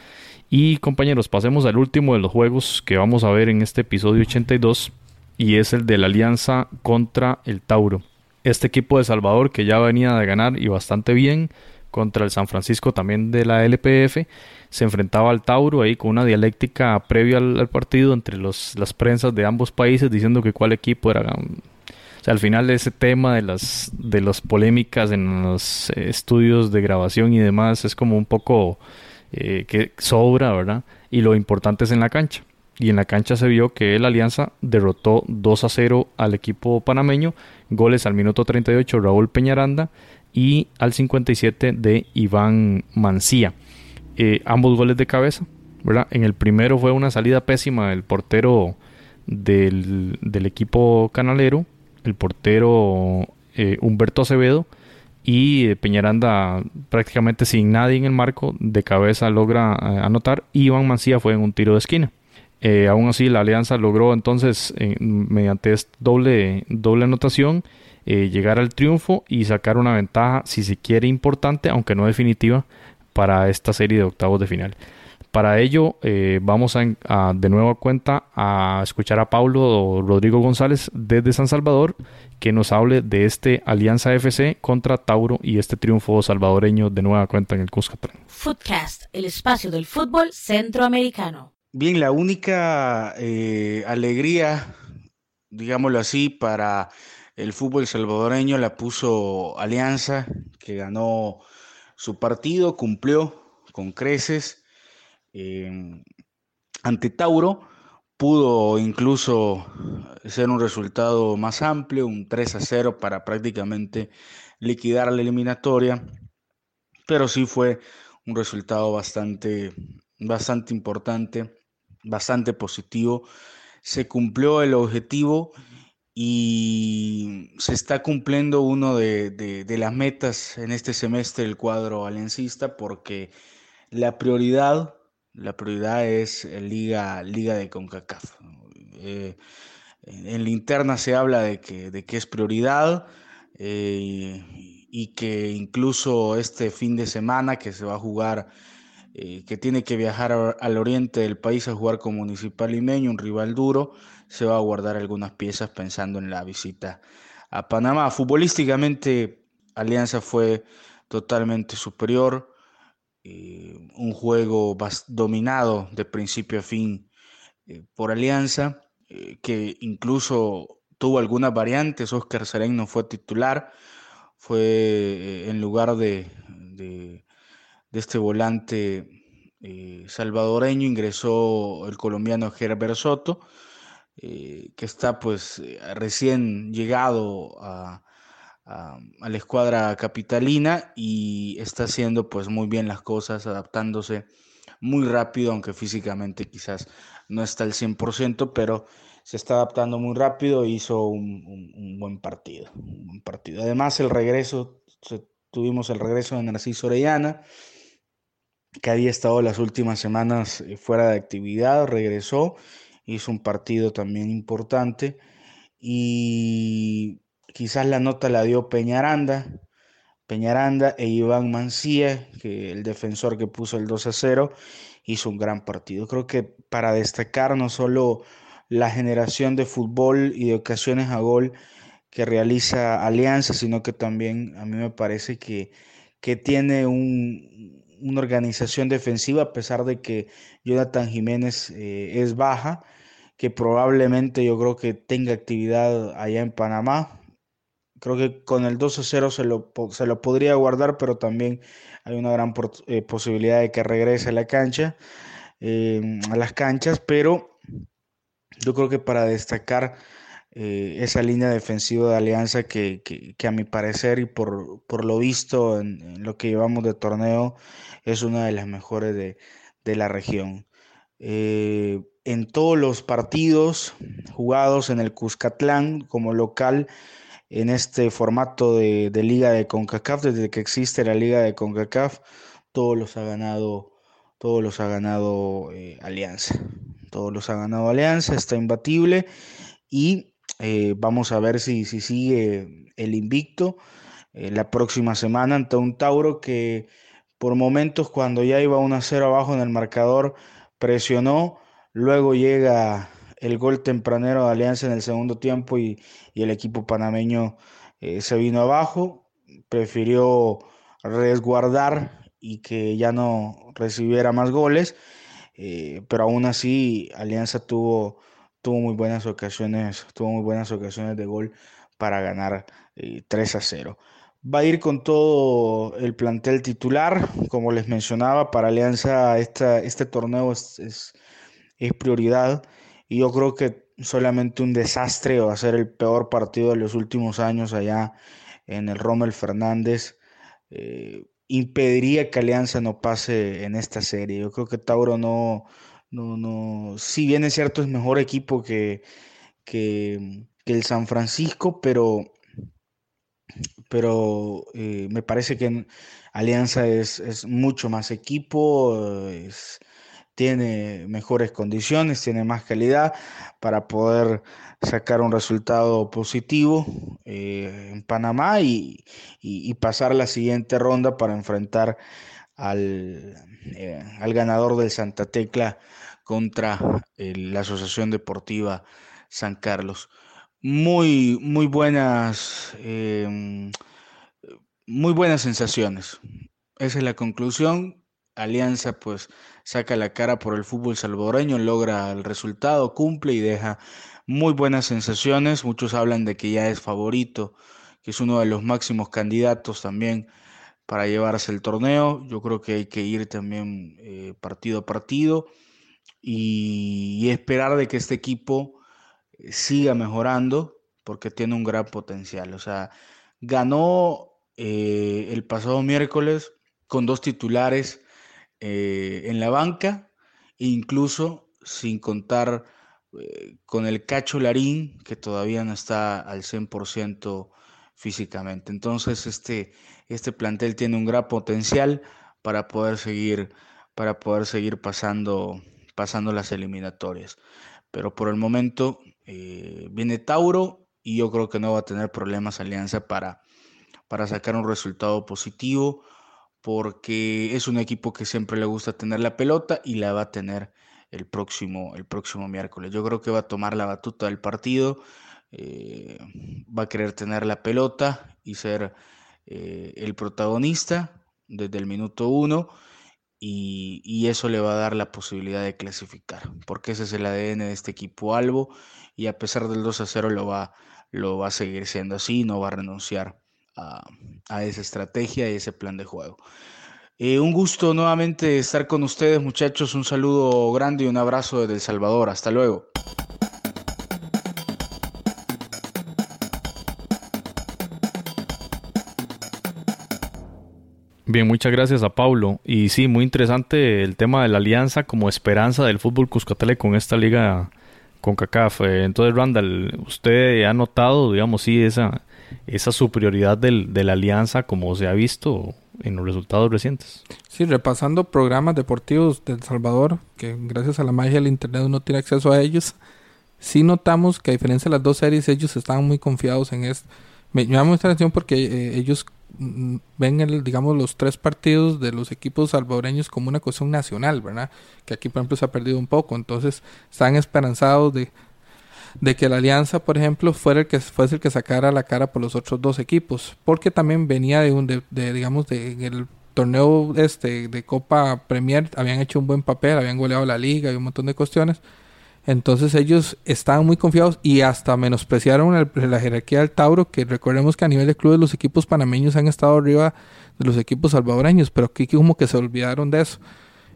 Y compañeros, pasemos al último de los juegos que vamos a ver en este episodio 82 y es el de la alianza contra el Tauro. Este equipo de Salvador que ya venía de ganar y bastante bien contra el San Francisco también de la LPF se enfrentaba al Tauro ahí con una dialéctica previa al, partido entre los, las prensas de ambos países diciendo que cuál equipo era. Um, o sea, al final ese tema de las, de las polémicas en los eh, estudios de grabación y demás es como un poco eh, que sobra, ¿verdad? Y lo importante es en la cancha. Y en la cancha se vio que la Alianza derrotó 2 a 0 al equipo panameño, goles al minuto 38 Raúl Peñaranda y al 57 de Iván Mancía. Eh, ambos goles de cabeza, ¿verdad? En el primero fue una salida pésima del portero del, equipo canalero, el portero eh, Humberto Acevedo, y eh, Peñaranda prácticamente sin nadie en el marco, de cabeza logra anotar, y Iván Mancía fue en un tiro de esquina. aún así, la alianza logró entonces, mediante doble, doble anotación, llegar al triunfo y sacar una ventaja, si se quiere, importante, aunque no definitiva, para esta serie de octavos de final. Para ello eh, vamos a, de nuevo a cuenta a escuchar a Paulo Rodrigo González desde San Salvador que nos hable de este Alianza FC contra Tauro y este triunfo salvadoreño de nueva cuenta en el Cuscatlán. Footcast, el espacio del fútbol centroamericano. Bien, la única eh, alegría, digámoslo así, para el fútbol salvadoreño la puso Alianza, que ganó su partido cumplió con creces em, ante Tauro. Pudo incluso ser un resultado más amplio, un 3 a 0 para prácticamente liquidar la eliminatoria, pero sí fue un resultado bastante, bastante importante, bastante positivo. Se cumplió el objetivo y se está cumpliendo uno de, las metas en este semestre del cuadro aliancista porque la prioridad, la prioridad es Liga, Liga de CONCACAF. Eh, en la interna se habla de que, de que es prioridad eh, y que incluso este fin de semana que se va a jugar, eh, que tiene que viajar al oriente del país a jugar con Municipal Limeño, un rival duro, se va a guardar algunas piezas pensando en la visita a Panamá. Futbolísticamente, Alianza fue totalmente superior, eh, un juego dominado de principio a fin eh, por Alianza, eh, que incluso tuvo algunas variantes. Oscar Serén no fue titular, fue en lugar de, de, este volante salvadoreño ingresó el colombiano Gerber Soto, eh, que está pues recién llegado a, la escuadra capitalina y está haciendo pues muy bien las cosas, adaptándose muy rápido, aunque físicamente quizás no está al 100%, pero se está adaptando muy rápido, hizo un, buen partido, un buen partido. Además el regreso, tuvimos el regreso de Narciso Orellana, que había estado las últimas semanas eh, fuera de actividad, regresó, hizo un partido también importante y quizás la nota la dio Peñaranda, Peñaranda e Iván Mancía, que el defensor que puso el 2 a 0, hizo un gran partido. Creo que para destacar no solo la generación de fútbol y de ocasiones a gol que realiza Alianza, sino que también a mí me parece que, que tiene un, una organización defensiva, a pesar de que Jonathan Jiménez eh, es baja, que probablemente yo creo que tenga actividad allá en Panamá. Creo que con el 2 a 0 se lo, se lo podría guardar, pero también hay una gran eh, posibilidad de que regrese a la cancha, em, a las canchas, pero yo creo que para destacar eh, esa línea defensiva de Alianza que, a mi parecer y por, por lo visto en, lo que llevamos de torneo es una de las mejores de, la región. Eh, en todos los partidos jugados en el Cuscatlán como local en este formato de, liga de CONCACAF, desde que existe la liga de CONCACAF, todos los ha ganado, todos los ha ganado eh, Alianza. Todos los ha ganado Alianza, está imbatible y eh, vamos a ver si, si sigue el invicto eh, la próxima semana ante un Tauro que por momentos cuando ya iba 1 a 0 abajo en el marcador presionó, luego llega el gol tempranero de Alianza en el segundo tiempo y, el equipo panameño eh, se vino abajo, prefirió resguardar y que ya no recibiera más goles, pero aún así Alianza tuvo tuvo muy buenas ocasiones, tuvo muy buenas ocasiones de gol para ganar 3 eh, a 0. Va a ir con todo el plantel titular, como les mencionaba, para Alianza esta, este torneo es, es, prioridad y yo creo que solamente un desastre va a ser el peor partido de los últimos años allá en el Rommel Fernández. Eh, impediría que Alianza no pase en esta serie. Yo creo que Tauro no, no, no, si bien es cierto, es mejor equipo que, que, el San Francisco, pero, pero eh, me parece que Alianza es, mucho más equipo, tiene mejores condiciones, tiene más calidad para poder sacar un resultado positivo eh, en Panamá y, y, pasar la siguiente ronda para enfrentar al, eh, al ganador del Santa Tecla contra la Asociación Deportiva San Carlos. Muy, muy buenas, em, muy buenas sensaciones. Esa es la conclusión. Alianza pues saca la cara por el fútbol salvadoreño, logra el resultado, cumple y deja muy buenas sensaciones. Muchos hablan de que ya es favorito, que es uno de los máximos candidatos también para llevarse el torneo. Yo creo que hay que ir también eh, partido a partido y, esperar de que este equipo eh, siga mejorando porque tiene un gran potencial. O sea, ganó eh, el pasado miércoles con dos titulares eh, en la banca, incluso sin contar con el Cacho Larín, que todavía no está al 100% físicamente. Entonces, este, este plantel tiene un gran potencial para poder seguir, para poder seguir pasando pasando las eliminatorias. Pero por el momento eh, viene Tauro y yo creo que no va a tener problemas Alianza para, para sacar un resultado positivo porque es un equipo que siempre le gusta tener la pelota y la va a tener el próximo, el próximo miércoles. Yo creo que va a tomar la batuta del partido, eh, va a querer tener la pelota y ser eh, el protagonista desde el minuto uno y, eso le va a dar la posibilidad de clasificar, porque ese es el ADN de este equipo Albo y a pesar del 2 a 0 lo va, lo va a seguir siendo así, no va a renunciar a, esa estrategia y ese plan de juego. Eh, un gusto nuevamente estar con ustedes, muchachos. Un saludo grande y un abrazo desde El Salvador. Hasta luego. Bien, muchas gracias a Paulo. Y sí, muy interesante el tema de la alianza como esperanza del fútbol Cuscatele con esta liga con CACAF. Eh, entonces, Randall, ¿usted ha notado, digamos, sí, esa, esa superioridad del, de la alianza como se ha visto en los resultados recientes? Sí, repasando programas deportivos de El Salvador, que gracias a la magia del Internet uno tiene acceso a ellos, sí notamos que a diferencia de las dos series, ellos estaban muy confiados en esto. Me llama mucha atención porque eh, ellos ven el, digamos los tres partidos de los equipos salvadoreños como una cuestión nacional, ¿verdad? Que aquí por ejemplo se ha perdido un poco, entonces están esperanzados de, de que la alianza, por ejemplo, fuera el que fuese el que sacara la cara por los otros dos equipos, porque también venía de un de, digamos de el torneo este de Copa Premier habían hecho un buen papel, habían goleado la liga y un montón de cuestiones entonces ellos estaban muy confiados y hasta menospreciaron la jerarquía del Tauro, que recordemos que a nivel de clubes los equipos panameños han estado arriba de los equipos salvadoreños, pero aquí como que se olvidaron de eso.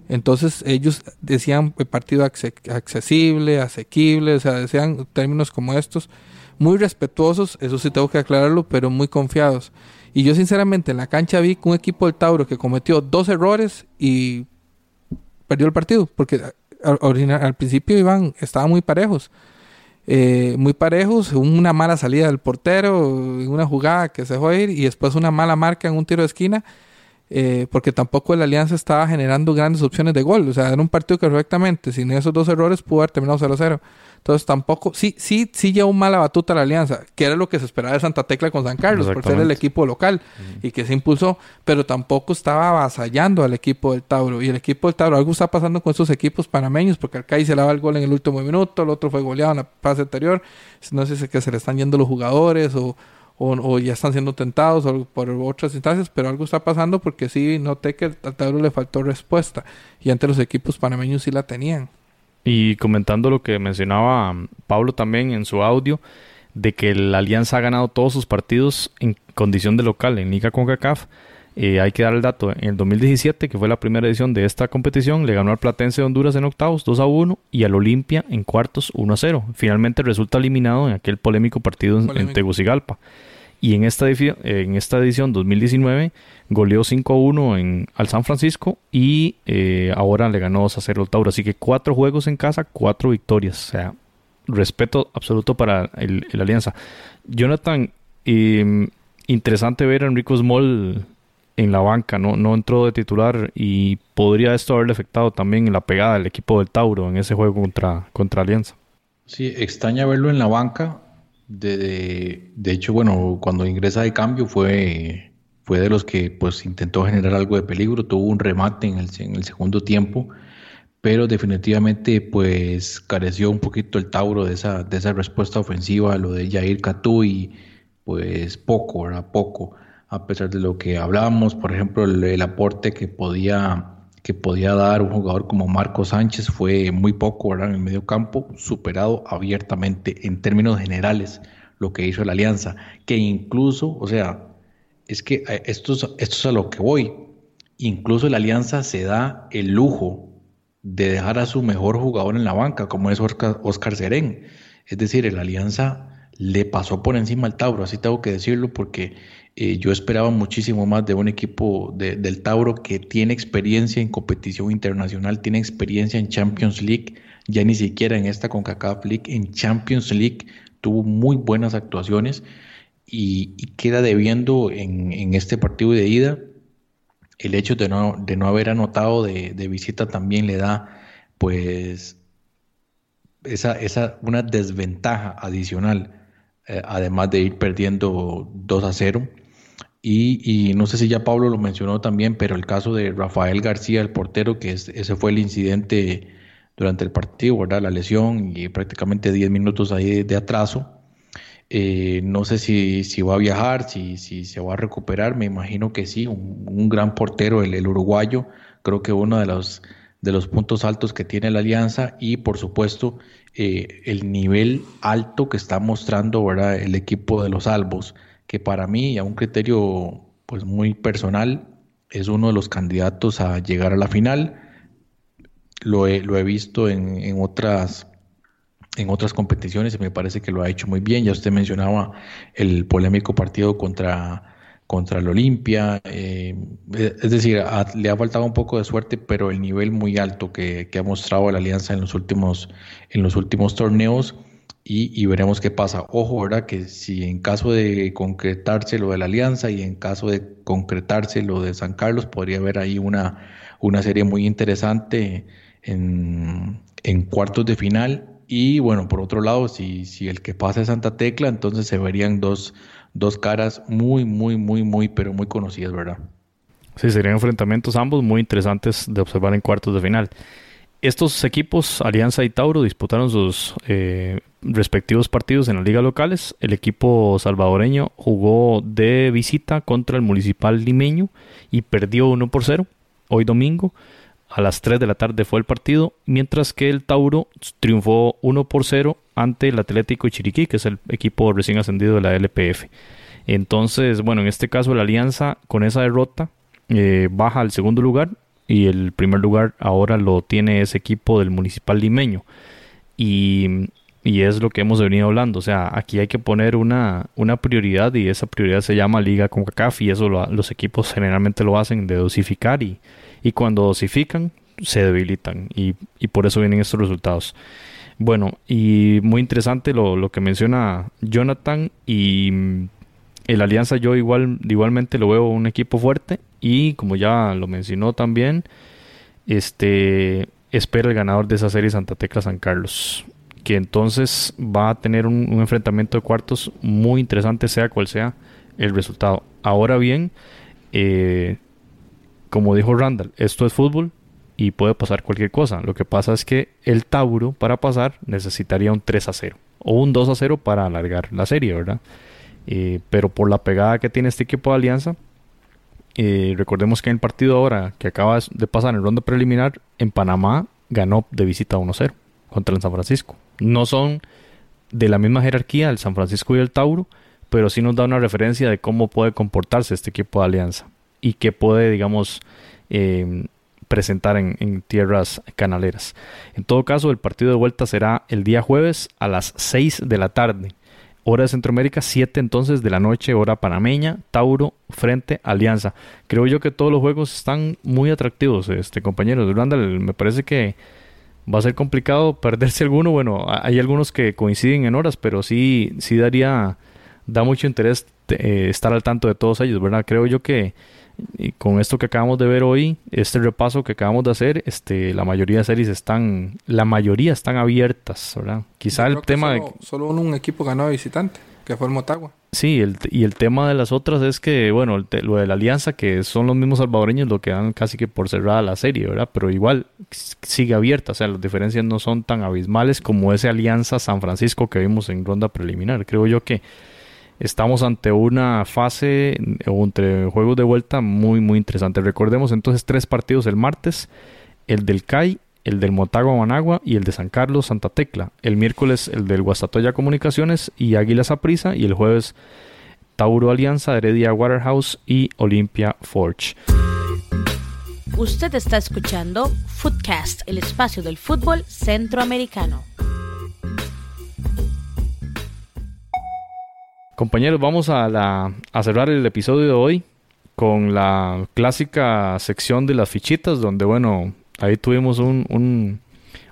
Entonces ellos decían partido accesible, asequible, o sea, decían términos como estos, muy respetuosos, eso sí tengo que aclararlo, pero muy confiados. Y yo sinceramente en la cancha vi un equipo del Tauro que cometió dos errores y perdió el partido, porque al principio iban, estaban muy parejos. Eh, muy parejos, una mala salida del portero, una jugada que se dejó ir y después una mala marca en un tiro de esquina, eh, porque tampoco la alianza estaba generando grandes opciones de gol. O sea, era un partido que perfectamente, sin esos dos errores, pudo haber terminado 0-0. Entonces tampoco, sí, sí, sí llevó mala batuta la alianza, que era lo que se esperaba de Santa Tecla con San Carlos, por ser el equipo local y que se impulsó, pero tampoco estaba avasallando al equipo del Tauro. Y el equipo del Tauro, algo está pasando con esos equipos panameños, porque Alcai se lava el gol en el último minuto, el otro fue goleado en la fase anterior, no sé si es que se le están yendo los jugadores o, o, ya están siendo tentados por otras instancias, pero algo está pasando porque sí noté que al Tauro le faltó respuesta y ante los equipos panameños sí la tenían. Y comentando lo que mencionaba Pablo también en su audio, de que la Alianza ha ganado todos sus partidos en condición de local en Liga CONCACAF. Eh, hay que dar el dato, en el 2017, que fue la primera edición de esta competición, le ganó al Platense de Honduras en octavos 2 a 1 y al Olimpia en cuartos 1 a 0. Finalmente resulta eliminado en aquel polémico partido en Tegucigalpa. Y en esta, en esta edición 2019 goleó 5-1 en, al San Francisco y eh, ahora le ganó 2 0 al Tauro. Así que cuatro juegos en casa, cuatro victorias. O sea, respeto absoluto para el, Alianza. Jonathan, em, interesante ver a Enrico Small en la banca, ¿no? no entró de titular y podría esto haberle afectado también en la pegada del equipo del Tauro en ese juego contra, contra Alianza. Sí, extraña verlo en la banca de, de, hecho, bueno, cuando ingresa de cambio fue, fue de los que pues intentó generar algo de peligro, tuvo un remate en el, en el segundo tiempo, pero definitivamente pues careció un poquito el Tauro de esa, de esa respuesta ofensiva, lo de Jair Catú y pues poco, ¿verdad? Poco, a pesar de lo que hablábamos, por ejemplo, el aporte que podía que podía dar un jugador como Marco Sánchez fue muy poco en el medio campo, superado abiertamente en términos generales lo que hizo la Alianza, que incluso, o sea, es que eh, esto es, esto es a lo que voy, incluso la Alianza se da el lujo de dejar a su mejor jugador en la banca, como es Oscar, Oscar Serén. Es decir, la Alianza le pasó por encima al Tauro, así tengo que decirlo, porque eh, yo esperaba muchísimo más de un equipo del Tauro que tiene experiencia en competición internacional, tiene experiencia en Champions League, ya ni siquiera en esta CONCACAF League, en Champions League tuvo muy buenas actuaciones y, queda debiendo en, este partido de ida. El hecho de no, de haber anotado de, visita también le da pues esa, esa, una desventaja adicional, eh, además de ir perdiendo 2 a 0. Y, no sé si ya Pablo lo mencionó también, pero el caso de Rafael García, el portero, que ese fue el incidente durante el partido, ¿verdad? La lesión y prácticamente 10 minutos ahí de, atraso. Eh, no sé si, si, va a viajar, si, si, se va a recuperar, me imagino que sí, un, gran portero, el, el, uruguayo, creo que uno de los, de los puntos altos que tiene la alianza y por supuesto eh, el nivel alto que está mostrando ¿verdad? el equipo de los Albos que para mí, a un criterio pues muy personal, es uno de los candidatos a llegar a la final. Lo he, visto en otras en otras competiciones y me parece que lo ha hecho muy bien. Ya usted mencionaba el polémico partido contra, contra el Olimpia. Eh, es decir, le ha faltado un poco de suerte, pero el nivel muy alto que, ha mostrado la alianza en los últimos, en los últimos torneos. Y, veremos qué pasa. Ojo, ¿verdad? Que si en caso de concretarse lo de la alianza y en caso de concretarse lo de San Carlos, podría haber ahí una, una serie muy interesante en, en cuartos de final y bueno, por otro lado, si, si el que pasa es Santa Tecla, entonces se verían dos, dos caras muy, muy, muy, muy, pero muy conocidas, ¿verdad? Sí, serían enfrentamientos ambos muy interesantes de observar en cuartos de final. Estos equipos, Alianza y Tauro, disputaron sus eh, respectivos partidos en las ligas locales. El equipo salvadoreño jugó de visita contra el municipal limeño y perdió 1 por 0 hoy domingo. A las 3 de la tarde fue el partido, mientras que el Tauro triunfó 1 por 0 ante el Atlético Chiriquí, que es el equipo recién ascendido de la LPF. Entonces, bueno, en este caso la Alianza con esa derrota eh, baja al segundo lugar y el primer lugar ahora lo tiene ese equipo del Municipal Limeño. Y, y es lo que hemos venido hablando. O sea, aquí hay que poner una, una prioridad y esa prioridad se llama Liga CONCACAF y eso los equipos generalmente lo hacen de dosificar y, y cuando dosifican se debilitan y, por eso vienen estos resultados. Bueno, y muy interesante lo, que menciona Jonathan y mm, el Alianza yo igual igualmente lo veo un equipo fuerte y como ya lo mencionó también, este espera el ganador de esa serie Santa Tecla San Carlos, que entonces va a tener un, un enfrentamiento de cuartos muy interesante sea cual sea el resultado. Ahora bien, eh, como dijo Randall, esto es fútbol y puede pasar cualquier cosa. Lo que pasa es que el Tauro para pasar necesitaría un 3 a 0 o un 2 a 0 para alargar la serie, ¿verdad? Eh, pero por la pegada que tiene este equipo de Alianza, eh, recordemos que en el partido ahora que acaba de pasar en ronda preliminar, en Panamá ganó de visita 1-0 contra el San Francisco. No son de la misma jerarquía el San Francisco y el Tauro, pero sí nos da una referencia de cómo puede comportarse este equipo de Alianza y que puede, digamos, em, presentar en, tierras canaleras. En todo caso, el partido de vuelta será el día jueves a las 6 de la tarde. Hora de Centroamérica, 7 entonces de la noche, hora panameña, Tauro frente Alianza. Creo yo que todos los juegos están muy atractivos, este compañero de Randall. Me parece que va a ser complicado perderse alguno. Bueno, hay algunos que coinciden en horas, pero sí, sí daría, da mucho interés eh, estar al tanto de todos ellos, ¿verdad? Creo yo que y con esto que acabamos de ver hoy, este repaso que acabamos de hacer, este, la mayoría de series están, la mayoría están abiertas, ¿verdad? Quizá el tema solo, de... Solo un equipo ganó visitante, que fue el Motagua. Sí, el, y el tema de las otras es que, bueno, lo de la alianza, que son los mismos salvadoreños lo que dan casi que por cerrada la serie, ¿verdad? Pero igual sigue abierta, o sea, las diferencias no son tan abismales como esa alianza San Francisco que vimos en ronda preliminar. Creo yo que estamos ante una fase o entre juegos de vuelta muy muy interesante. Recordemos entonces tres partidos el martes, el del CAI, el del Motagua Managua y el de San Carlos Santa Tecla. El miércoles el del Guastatoya Comunicaciones y Águilas Aprisa y el jueves Tauro Alianza, Heredia Waterhouse y Olimpia Forge. Usted está escuchando Footcast, el espacio del fútbol centroamericano. Compañeros, vamos a, la, a cerrar el episodio de hoy con la clásica sección de las fichitas, donde, bueno, ahí tuvimos un,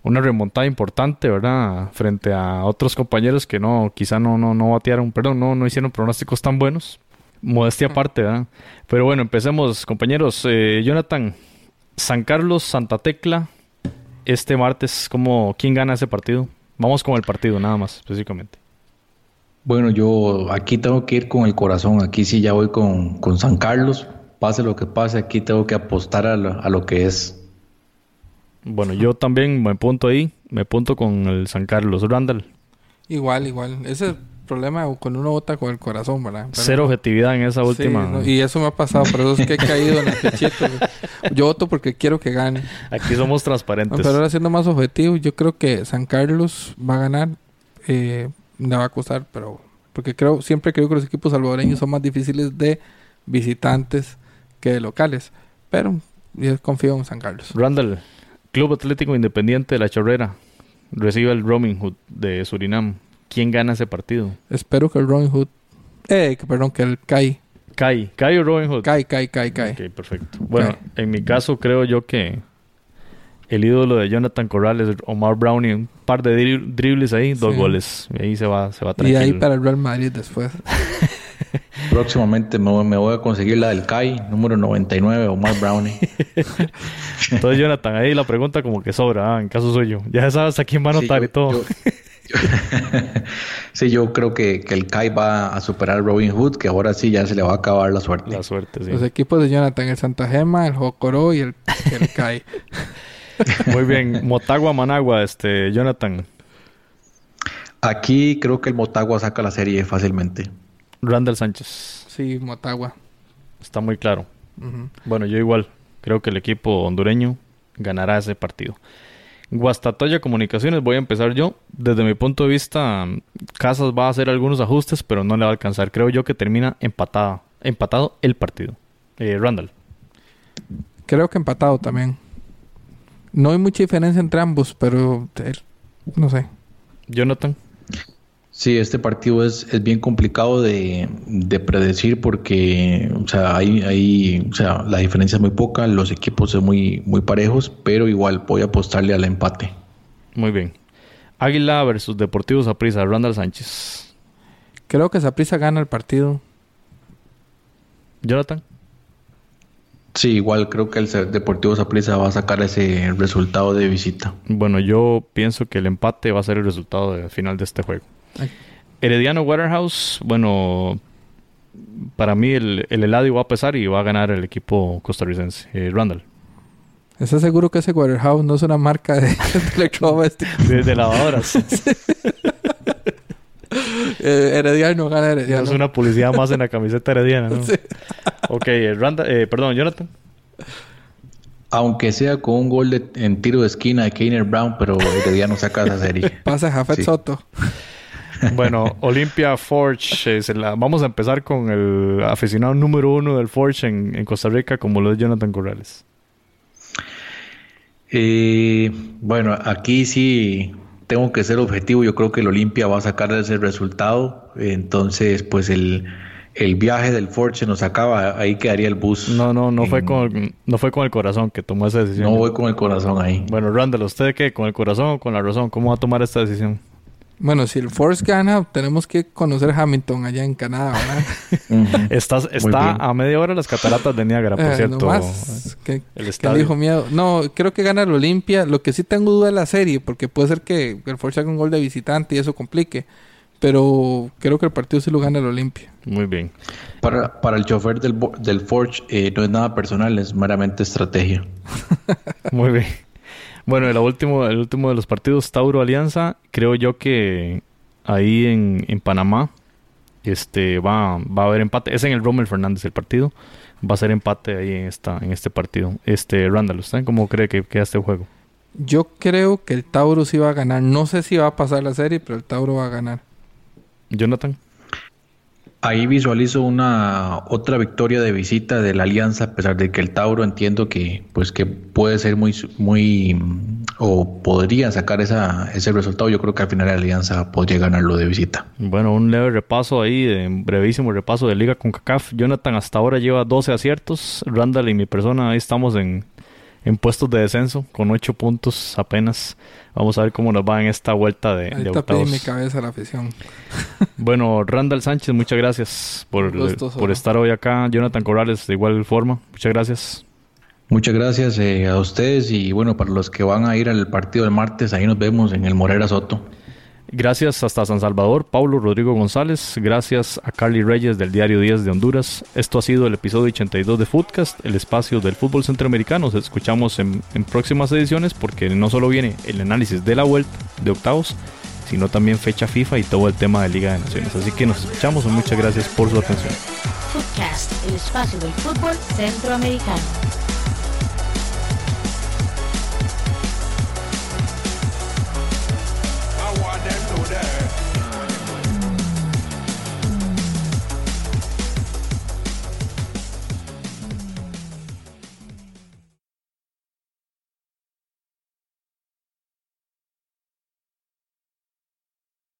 una remontada importante, ¿verdad? Frente a otros compañeros que no, quizá no, no, no batearon, perdón, no, no hicieron pronósticos tan buenos. Modestia aparte, ¿verdad? Pero bueno, empecemos, compañeros. Eh, Jonathan, San Carlos, Santa Tecla, este martes, ¿cómo, ¿quién gana ese partido? Vamos con el partido, nada más, específicamente. Bueno, yo aquí tengo que ir con el corazón, aquí sí ya voy con, San Carlos, pase lo que pase, aquí tengo que apostar a lo, que es. Bueno, yo también me punto ahí, me punto con el San Carlos. Randall. Igual, igual. Ese es el problema cuando uno vota con el corazón, ¿verdad? Cero objetividad en esa última. y eso me ha pasado, por eso es que he caído en el pechito. yo voto porque quiero que gane. Aquí somos transparentes. pero ahora siendo más objetivo, yo creo que San Carlos va a ganar. Eh, me va a costar, pero porque creo siempre creo que los equipos salvadoreños son más difíciles de visitantes que de locales. pero yo confío en San Carlos. Randall, Club Atlético Independiente de la Chorrera, recibe el Robin Hood de Surinam. ¿Quién gana ese partido? Espero que el Robin Hood, eh, que, perdón, que el Kai, Kai. Kai o Robin Hood. Kai, Kai, Kai, Kai. Ok, perfecto. Bueno, en mi caso creo yo que el ídolo de Jonathan Corrales, Omar Brownie, un par de dri- dribles ahí, dos Sí. goles. Y ahí se va, se va Y tranquilo. ahí para el Real Madrid después. Próximamente me, voy- me voy a conseguir la del CAI, número 99, Omar Brownie. Entonces, Jonathan, ahí la pregunta como que sobra, ah, en caso suyo. Ya sabes a quién va a Sí, anotar yo- y todo. yo- sí, yo creo que, que el CAI va a superar al Robin Hood, que ahora sí ya se le va a acabar la suerte. La suerte, sí. Los equipos de Jonathan, el Santa Gema, el Jocoro y el, el Kai. Muy bien. Motagua, Managua, este, Jonathan. Aquí creo que el Motagua saca la serie fácilmente. Randall Sánchez. Sí, Motagua. Está muy claro. Bueno, yo igual. Creo que el equipo hondureño ganará ese partido. Guastatoya Comunicaciones, voy a empezar yo. Desde mi punto de vista, Casas va a hacer algunos ajustes, pero no le va a alcanzar. Creo yo que termina empatada, empatado el partido. Eh, Randall. Creo que empatado también. No hay mucha diferencia entre ambos, pero eh, no sé. Jonathan. Sí, este partido es, es bien complicado de, de predecir porque, o sea, hay, hay, o sea, la diferencia es muy poca, los equipos son muy, muy parejos, pero igual voy a apostarle al empate. Muy bien. Águila versus Deportivo Saprissa. Randall Sánchez. Creo que Saprissa gana el partido. Jonathan. Sí, igual creo que el Deportivo Saprissa va a sacar ese resultado de visita. Bueno, yo pienso que el empate va a ser el resultado del final de este juego. Ay. Herediano Waterhouse, bueno, para mí el, el Eladio va a pesar y va a ganar el equipo costarricense. Eh, Randall. ¿Estás seguro que ese Waterhouse no es una marca de, de electrodomésticos? De, de lavadoras. Eh, Herediano gana Herediano. es una publicidad más en la camiseta herediana, ¿no? Ok, eh, Randall, eh, perdón, Jonathan. Aunque sea con un gol de- en tiro de esquina de Keiner Brown, pero Herediano saca esa serie. Pasa Jafet Sí. Soto. Bueno, Olympia Forge, eh, se la- vamos a empezar con el aficionado número uno del Forge en, en Costa Rica, como lo es Jonathan Corrales. Eh, bueno, aquí sí tengo que ser objetivo. Yo creo que el Olimpia va a sacar ese resultado. Entonces, pues el, el viaje del Ford se nos acaba. Ahí quedaría el bus. No, no, no fue con no fue con el corazón que tomó esa decisión. No voy con el corazón ahí. Bueno, Randall, ¿usted qué? ¿Con el corazón o con la razón? ¿Cómo va a tomar esta decisión? Bueno, si el Force gana, tenemos que conocer Hamilton allá en Canadá, ¿verdad? Estás, está a media hora las cataratas de Niágara, por Eh, cierto. nomás que, el que dijo miedo. No, creo que gana el Olimpia. Lo que sí tengo duda es la serie, porque puede ser que el Force haga un gol de visitante y eso complique. Pero creo que el partido sí lo gana el Olimpia. Muy bien. Para, para el chofer del, bo- del Forge eh, no es nada personal, es meramente estrategia. Muy bien. Bueno, el último, el último de los partidos, Tauro Alianza, creo yo que ahí en, en Panamá este va, va a haber empate. Es en el Rommel Fernández el partido. Va a ser empate ahí en esta, en este partido. Este, Randall, ¿usted cómo cree que queda este juego? Yo creo que el Tauro sí va a ganar. No sé si va a pasar la serie, pero el Tauro va a ganar. Jonathan. Ahí visualizo una otra victoria de visita de la Alianza, a pesar de que el Tauro entiendo que pues que puede ser muy muy o podría sacar esa, ese resultado. Yo creo que al final la Alianza podría ganarlo de visita. Bueno, un leve repaso ahí, de, brevísimo repaso de Liga con CACAF. Jonathan hasta ahora lleva 12 aciertos. Randall y mi persona ahí estamos en, en puestos de descenso con 8 puntos apenas. Vamos a ver cómo nos va en esta vuelta de, de Ahorita pedí octavos. mi cabeza a la afición. Bueno, Randall Sánchez, muchas gracias por, por estar hoy acá. Jonathan Corrales, de igual forma, muchas gracias. Muchas gracias eh, a ustedes y bueno, para los que van a ir al partido del martes, ahí nos vemos en el Morera Soto. Gracias hasta San Salvador, Paulo Rodrigo González. Gracias a Carly Reyes del Diario 10 de Honduras. Esto ha sido el episodio 82 de Footcast, el espacio del fútbol centroamericano. Nos escuchamos en, próximas ediciones porque no solo viene el análisis de la vuelta de octavos, sino también fecha FIFA y todo el tema de Liga de Naciones. Así que nos escuchamos y muchas gracias por su atención. Footcast, el espacio del fútbol centroamericano.